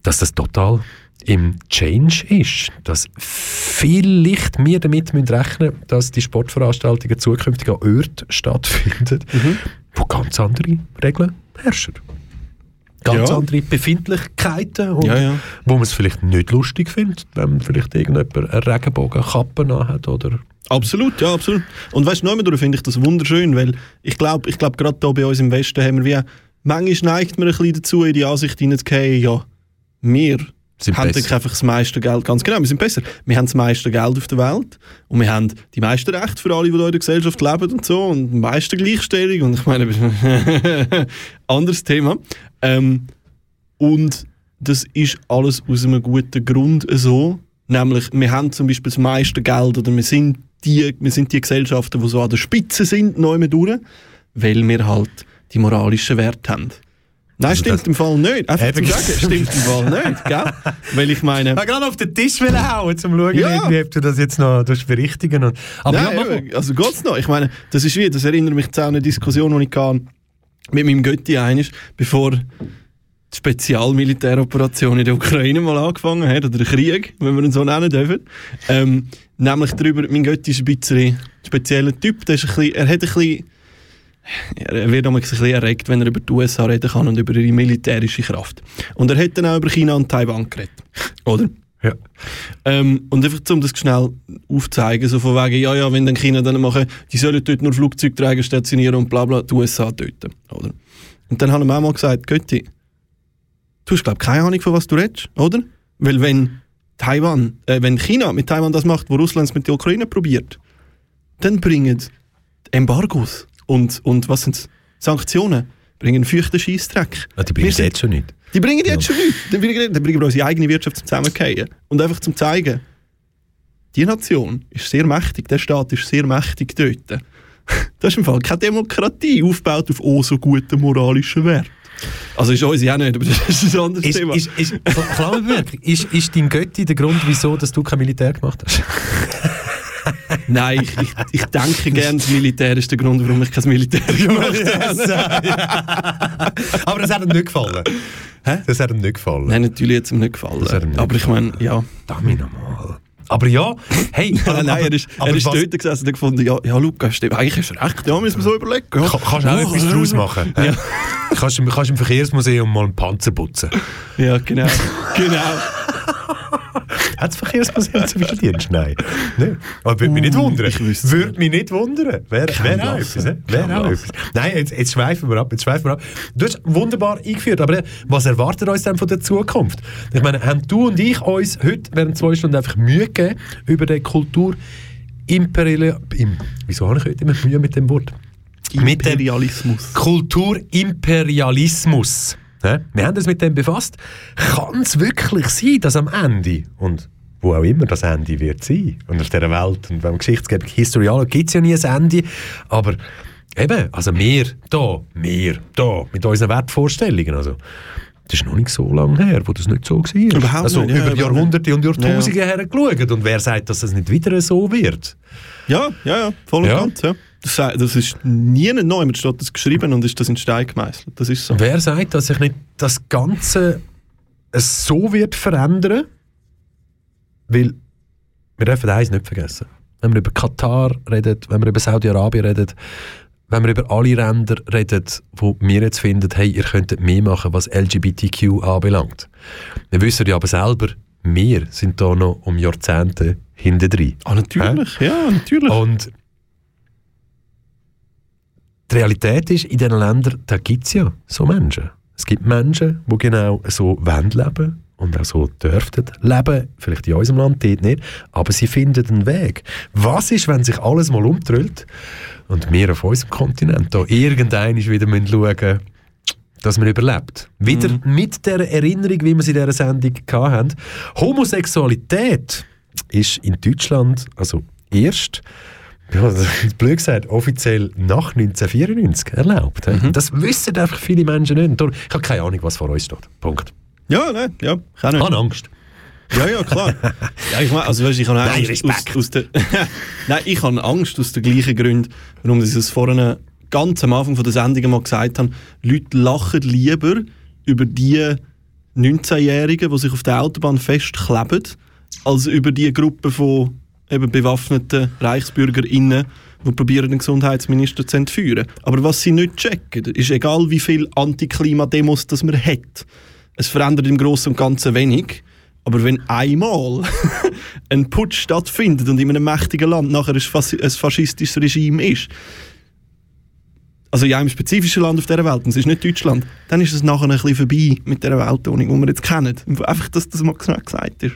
dass das total im Change ist, dass vielleicht wir damit müssen rechnen dass die Sportveranstaltungen zukünftig an Orten stattfinden, wo ganz andere Regeln herrschen. Ganz Ja. andere Befindlichkeiten, und Ja, ja. wo man es vielleicht nicht lustig findet, wenn vielleicht irgendjemand eine Regenbogenkappe hat oder Absolut, ja, absolut. Und weißt du, noch finde ich das wunderschön, weil ich glaube, ich glaube gerade hier bei uns im Westen haben wir wie, manchmal neigt man ein bisschen dazu, in die Ansicht hineinzugehen, ja, wir Sind haben besser. einfach das meiste Geld, ganz genau, wir sind besser. Wir haben das meiste Geld auf der Welt und wir haben die meisten Rechte für alle, die in der Gesellschaft leben und so und die meiste Gleichstellung und ich meine, anderes Thema. Ähm, und das ist alles aus einem guten Grund so. Nämlich, wir haben zum Beispiel das meiste Geld oder wir sind die, wir sind die Gesellschaften, die so an der Spitze sind, neu durch, weil wir halt die moralischen Werte haben. Nein, Also stimmt im Fall nicht. Einfach zu sagen, stimmt im Fall nicht, gell? Weil ich meine... Ich gerade auf den Tisch will hauen, um zu schauen, Ja. irgendwie, ob du das jetzt noch berichtigen und, Aber Nein, ja, also geht's noch. Ich meine, das ist wie, das erinnert mich zu einer Diskussion, die ich hatte mit meinem Götti einig, bevor die Spezialmilitäroperation in der Ukraine mal angefangen hat, oder der Krieg, wenn wir ihn so nennen dürfen. Ähm, nämlich darüber, mein Götti ist ein bisschen spezieller Typ, der ist ein bisschen, er hat ein bisschen, er wird ein bisschen erregt, wenn er über die USA reden kann und über ihre militärische Kraft. Und er hat dann auch über China und Taiwan geredet, oder? Ja. Ähm, und einfach, um das schnell aufzuzeigen, so von wegen, ja, ja, wenn dann China dann machen, die sollen dort nur Flugzeugträger stationieren und bla bla, die USA töten, oder? Und dann haben wir auch mal gesagt, Götti, du hast, glaube keine Ahnung, von was du redest, oder? Weil wenn Taiwan, äh, wenn China mit Taiwan das macht, wo Russland es mit der Ukraine probiert, dann bringen Embargos und, und was sind Sanktionen, bringen feuchten Scheissdreck. Ah, die bringen es jetzt schon nicht. Die bringen jetzt schon nichts. Dann bringen, dann bringen wir unsere eigene Wirtschaft zum Zusammenfallen. Und einfach zum zeigen, die Nation ist sehr mächtig, der Staat ist sehr mächtig dort. Das ist im Fall keine Demokratie, aufgebaut auf oh so guten moralischen Wert. Also ist unsere auch nicht, aber das ist ein anderes Ist, Thema. ist, ist, Klammerbemerkung, ist, ist dein Götti der Grund, wieso dass du kein Militär gemacht hast? Nein, ich, ich, ich denke gerne, das Militär ist der Grund, warum ich kein Militär gemacht habe. Aber das hat ihm nicht gefallen. Das hat ihm nicht gefallen. Nein, natürlich hat es ihm nicht gefallen. Ihm nicht aber ich meine, ja. Damit nochmal. Aber ja, hey, Nein, nein, aber- er ist, aber er ist was- dort gesessen und gefunden, ja, ja Lukas, stimmt, eigentlich hast du recht, ja, müssen wir so überlegen. Ja. Ka- Kannst du auch etwas daraus machen? Ja. Kannst, du- kannst im Verkehrsmuseum mal einen Panzer putzen? Ja, genau. genau. Hat das Verkehrsmuseum Zivildienst? Nein. Nein. Aber würde mich nicht wundern. Würde mich nicht wundern. Wäre wär auch etwas. Wäre auch etwas. Nein, jetzt, jetzt schweifen wir ab. Jetzt schweifen wir ab. Du hast wunderbar eingeführt, aber was erwartet uns denn von der Zukunft? Ich meine, haben du und ich uns heute während zwei Stunden einfach Mühe gegeben über den Kultur Imperial... Im, wieso habe ich heute immer Mühe mit dem Wort? Imperialismus. Kulturimperialismus. Ja, Wir haben uns mit dem befasst. Kann es wirklich sein, dass am Ende, und wo auch immer das Ende wird sein, und auf dieser Welt, und beim Geschichtsgebung Historial gibt es ja nie ein Ende, aber eben, also wir da, wir da, mit unseren Wertvorstellungen, also das ist noch nicht so lange her, wo das nicht so war. Überhaupt also nicht, ja, über überhaupt Jahrhunderte und Jahrtausende Ja, her geschaut. Und wer sagt, dass es nicht wieder so wird? Ja, ja, ja, voll und Ja. ganz, ja. Das, das ist nie neu, man steht das geschrieben und ist das in Stein gemeißelt. Das ist so. Wer sagt, dass sich nicht das Ganze so wird verändern? Weil wir dürfen eins nicht vergessen. Wenn wir über Katar reden, wenn wir über Saudi-Arabien reden, wenn wir über alle Länder reden, wo wir jetzt finden, hey, ihr könntet mehr machen, was LGBTQ anbelangt. Wir wissen ja aber selber, wir sind da noch um Jahrzehnte hinten drin. Ah, natürlich, ja, natürlich. Und die Realität ist, in diesen Ländern, da gibt es ja so Menschen. Es gibt Menschen, die genau so wollen leben und auch so dürften leben. Vielleicht in unserem Land, dort nicht. Aber sie finden einen Weg. Was ist, wenn sich alles mal umtrüllt und wir auf unserem Kontinent da irgendein wieder müssen schauen dass man überlebt. Wieder mit der Erinnerung, wie wir sie in dieser Sendung hatten. Homosexualität ist in Deutschland also erst ja, das ist blöd gesagt, offiziell nach 1994 erlaubt. hä? Das wissen einfach viele Menschen nicht. Darum- Ich habe keine Ahnung, was vor uns steht. Punkt. Ja, nein, ja, Ich nicht. habe Angst. Ja, ja, klar. ja, ich meine, also weißt, ich habe Nein, Angst Respekt. aus, aus der, Nein, ich habe Angst aus den gleichen Gründen, warum ich es vorhin ganz am Anfang von der Sendung mal gesagt habe. Leute lachen lieber über die 19-Jährigen, die sich auf der Autobahn festkleben, als über die Gruppe von eben bewaffneten ReichsbürgerInnen, die probieren, den Gesundheitsminister zu entführen. Aber was sie nicht checken, ist egal wie viel Antiklimademos das man hat, es verändert im Großen und Ganzen wenig. Aber wenn einmal ein Putsch stattfindet und in einem mächtigen Land nachher ein, fas ein faschistisches Regime ist, also in einem spezifischen Land auf dieser Welt, und es ist nicht Deutschland, dann ist es nachher ein bisschen vorbei mit dieser Weltordnung, die wir jetzt kennen. Einfach, dass das mal gesagt ist.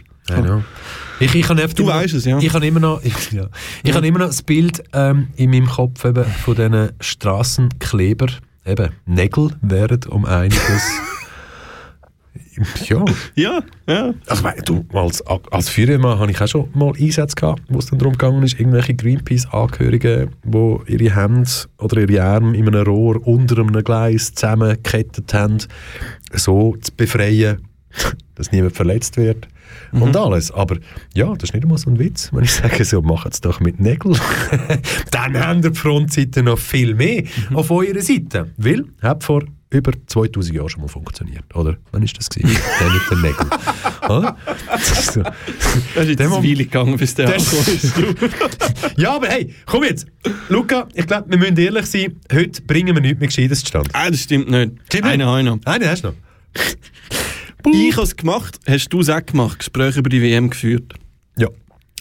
Ich, ich habe Du weißt es, ja. Ich habe immer noch, ich, ja. ich habe immer noch das Bild ähm, in meinem Kopf eben von diesen Straßenkleber. Eben, Nägel wären um einiges Ja. Ja, ja. Also, du, als, als Feuerwehrmann habe ich auch schon mal Einsätze gehabt, wo es dann darum gegangen ist, irgendwelche Greenpeace-Angehörigen, die ihre Hände oder ihre Arme in einem Rohr unter einem Gleis zusammengekettet haben, so zu befreien, dass niemand verletzt wird. Und alles. Aber ja, das ist nicht einmal so ein Witz, wenn ich sage, so, macht es doch mit Nägeln. Dann haben die Frontseite noch viel mehr auf eurer Seite. Weil, hat vor über 2000 Jahren schon mal funktioniert, oder? Wann ist das gewesen? Der mit den Nägeln. Das ist so. Das ist jetzt eine Weile gegangen, bis der ist. Ja, aber hey, komm jetzt. Luca, ich glaube, wir müssen ehrlich sein, heute bringen wir nichts mehr Gescheites zustande. Ah, das stimmt nicht. Einen habe ich noch. Einen hast du noch? Ich habe es gemacht, hast du es auch gemacht, Gespräche über die WM geführt. Ja.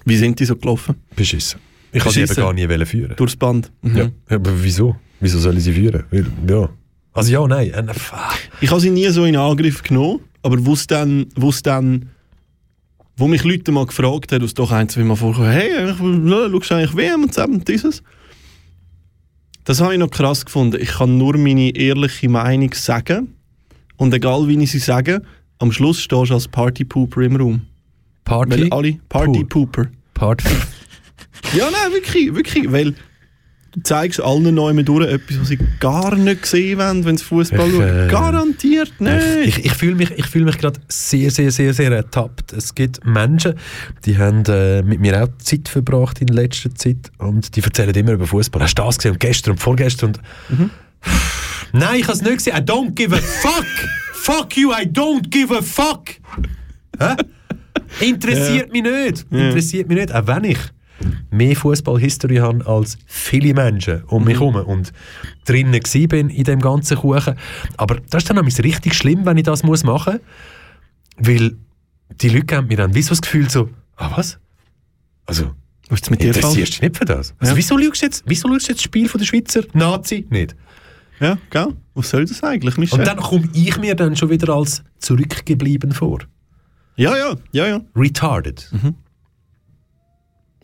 Wie sind die so gelaufen? Beschissen. Ich wollte sie eben gar nie wollen führen. Durchs Band. Mhm. Ja. Aber wieso? Wieso soll ich sie führen? Ja. Also ja, nein. Äh. Ich habe sie nie so in Angriff genommen, aber wo es dann, wo es dann, wo mich Leute mal gefragt haben, aus doch ein, zwei Mal vorgekommen, hey, eigentlich, ja, schaust du eigentlich WM und zusammen dieses? Das habe ich noch krass gefunden. Ich kann nur meine ehrliche Meinung sagen und egal wie ich sie sage, am Schluss stehst du als Partypooper im Raum. Party? Weil alle Partypooper. Party? Ja, nein, wirklich, wirklich, weil du zeigst allen Neuen durch etwas, was sie gar nicht gesehen wollen, wenn sie Fußball schauen. äh, Garantiert nicht. Ich, ich fühle mich, ich fühl mich gerade sehr, sehr, sehr, sehr ertappt. Es gibt Menschen, die haben äh, mit mir auch Zeit verbracht in letzter Zeit und die erzählen immer über Fußball. Hast du das gesehen und gestern und vorgestern? Und Nein, ich habe es nicht gesehen. I don't give a fuck. Fuck you, I don't give a fuck. Hä? Interessiert mich nicht. Ja. Interessiert mich nicht. Auch wenn ich mehr Fußball-History habe als viele Menschen um mich herum und drinnen bin in dem ganzen Kuchen. Aber das ist dann nämlich richtig schlimm, wenn ich das muss machen muss, weil die Leute geben mir dann wie so das Gefühl so, ah was? Also, Was ist mit dir interessierst dich nicht für das? Also, Ja. wieso du jetzt, wieso schaust du jetzt das Spiel von der Schweizer Nazi nicht? Ja, gell? Was soll das eigentlich, Michel? Und dann komme ich mir dann schon wieder als zurückgeblieben vor. ja, ja, ja, ja. Retarded.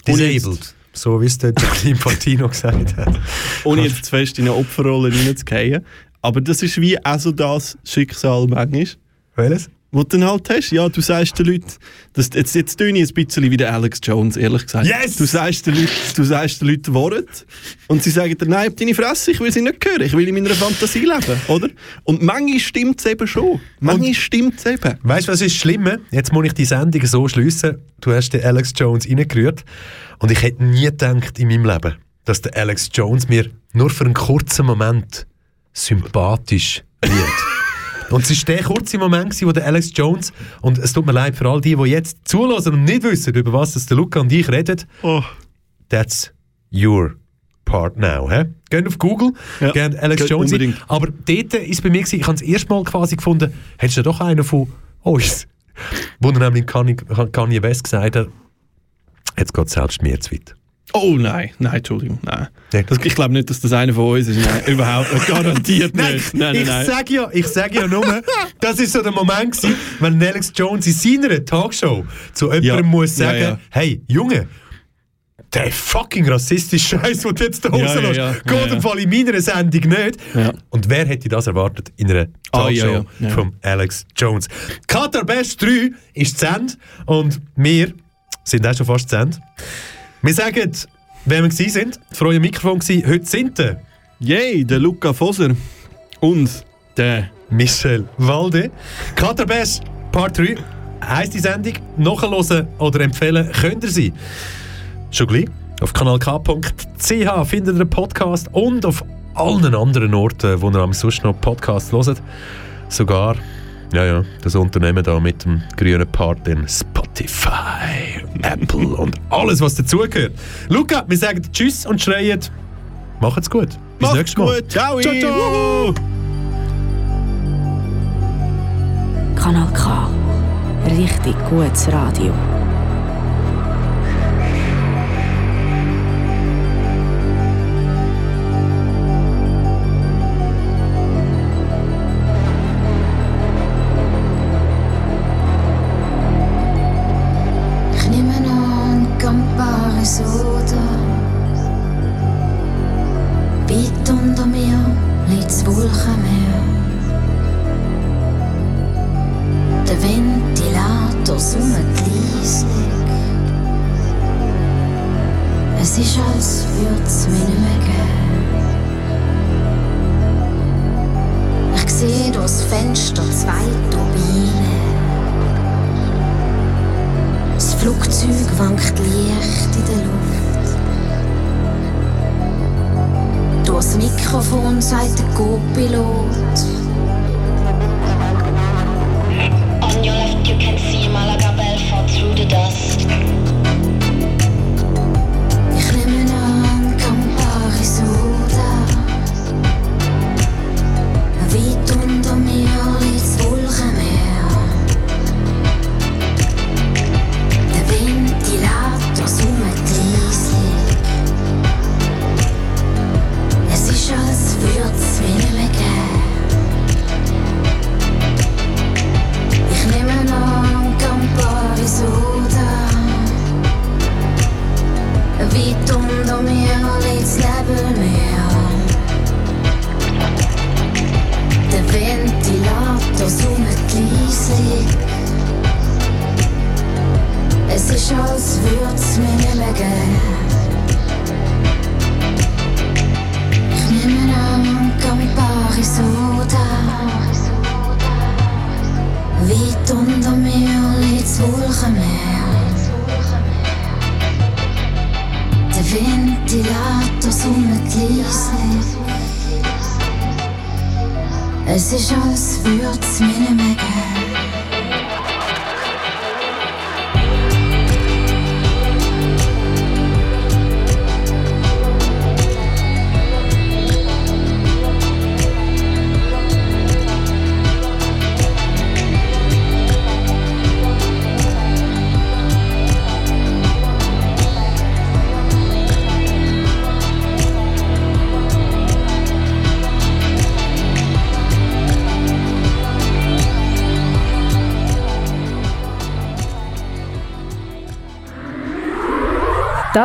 Ohne Disabled. So wie es der Gianni Infantino gesagt hat. Ohne jetzt zu fest in eine Opferrolle reinzugehen. Aber das ist wie auch so das Schicksal manchmal. Welches? Wo du dann halt hast, ja, du sagst den Leuten, das, jetzt, jetzt tue ich ein bisschen wie der Alex Jones, ehrlich gesagt. Yes! Du sagst den Leuten, du sagst den Leuten Wort und sie sagen dir, nein, deine Fresse, ich will sie nicht hören, ich will in meiner Fantasie leben, oder? Und manchmal stimmt es eben schon. Manchmal stimmt es eben. Weißt du, was ist Schlimme? Jetzt muss ich die Sendung so schliessen. Du hast den Alex Jones reingerührt. Und ich hätte nie gedacht in meinem Leben, dass der Alex Jones mir nur für einen kurzen Moment sympathisch wird. und es war der kurze Moment, gewesen, wo der Alex Jones, und es tut mir leid für all die, die jetzt zulassen und nicht wissen, über was das der Luca und ich reden, Oh. that's your part now. He? Geht auf Google, Ja, gebt Alex Jones unbedingt. Aber dort ist es bei mir, gewesen, ich habe es erst mal quasi gefunden, hättest du doch einen von uns, wo er nämlich Kanye, Kanye West gesagt hat, jetzt geht es selbst mir zu weit. Oh nein, nein, Entschuldigung, nein. Ja. Das, ich glaube nicht, dass das einer von uns ist. Nein, überhaupt nicht. Garantiert Nein, nicht. Nein, nein, ich nein. sage ja, ich sag ja nur, das ist so der Moment gewesen, wenn Alex Jones in seiner Talkshow zu jemandem Ja, muss ja, sagen, ja. hey, Junge, der fucking rassistische Scheiß, den du jetzt da Ja, rauslässt, ja, ja. geht Ja, ja. im Fall in meiner Sendung nicht. Ja. Und wer hätte das erwartet in einer Ah, ja, Talkshow ja, ja. von Alex Jones? Qatar Best 3 ist zu Ende und wir sind auch schon fast zu Ende. Wir sagen, wer wir gewesen sind, vor eurem Mikrofon gewesen, heute sind wir Yay, der Luca Foser und der Michel Walde. Qatar Best Part 3 heisst die Sendung. Nachhören oder empfehlen könnt ihr sie. Schon gleich. Auf kanalk.ch findet ihr den Podcast und auf allen anderen Orten, wo ihr am sonst noch Podcasts hört. Sogar, ja, ja, das Unternehmen da mit dem grünen Part in Spotify, Apple und alles, was dazugehört. Luca, wir sagen Tschüss und schreien, macht's gut. Bis Macht's nächstes Mal. gut. Ciao. Ciao, ciao. Kanal K. Richtig gutes Radio.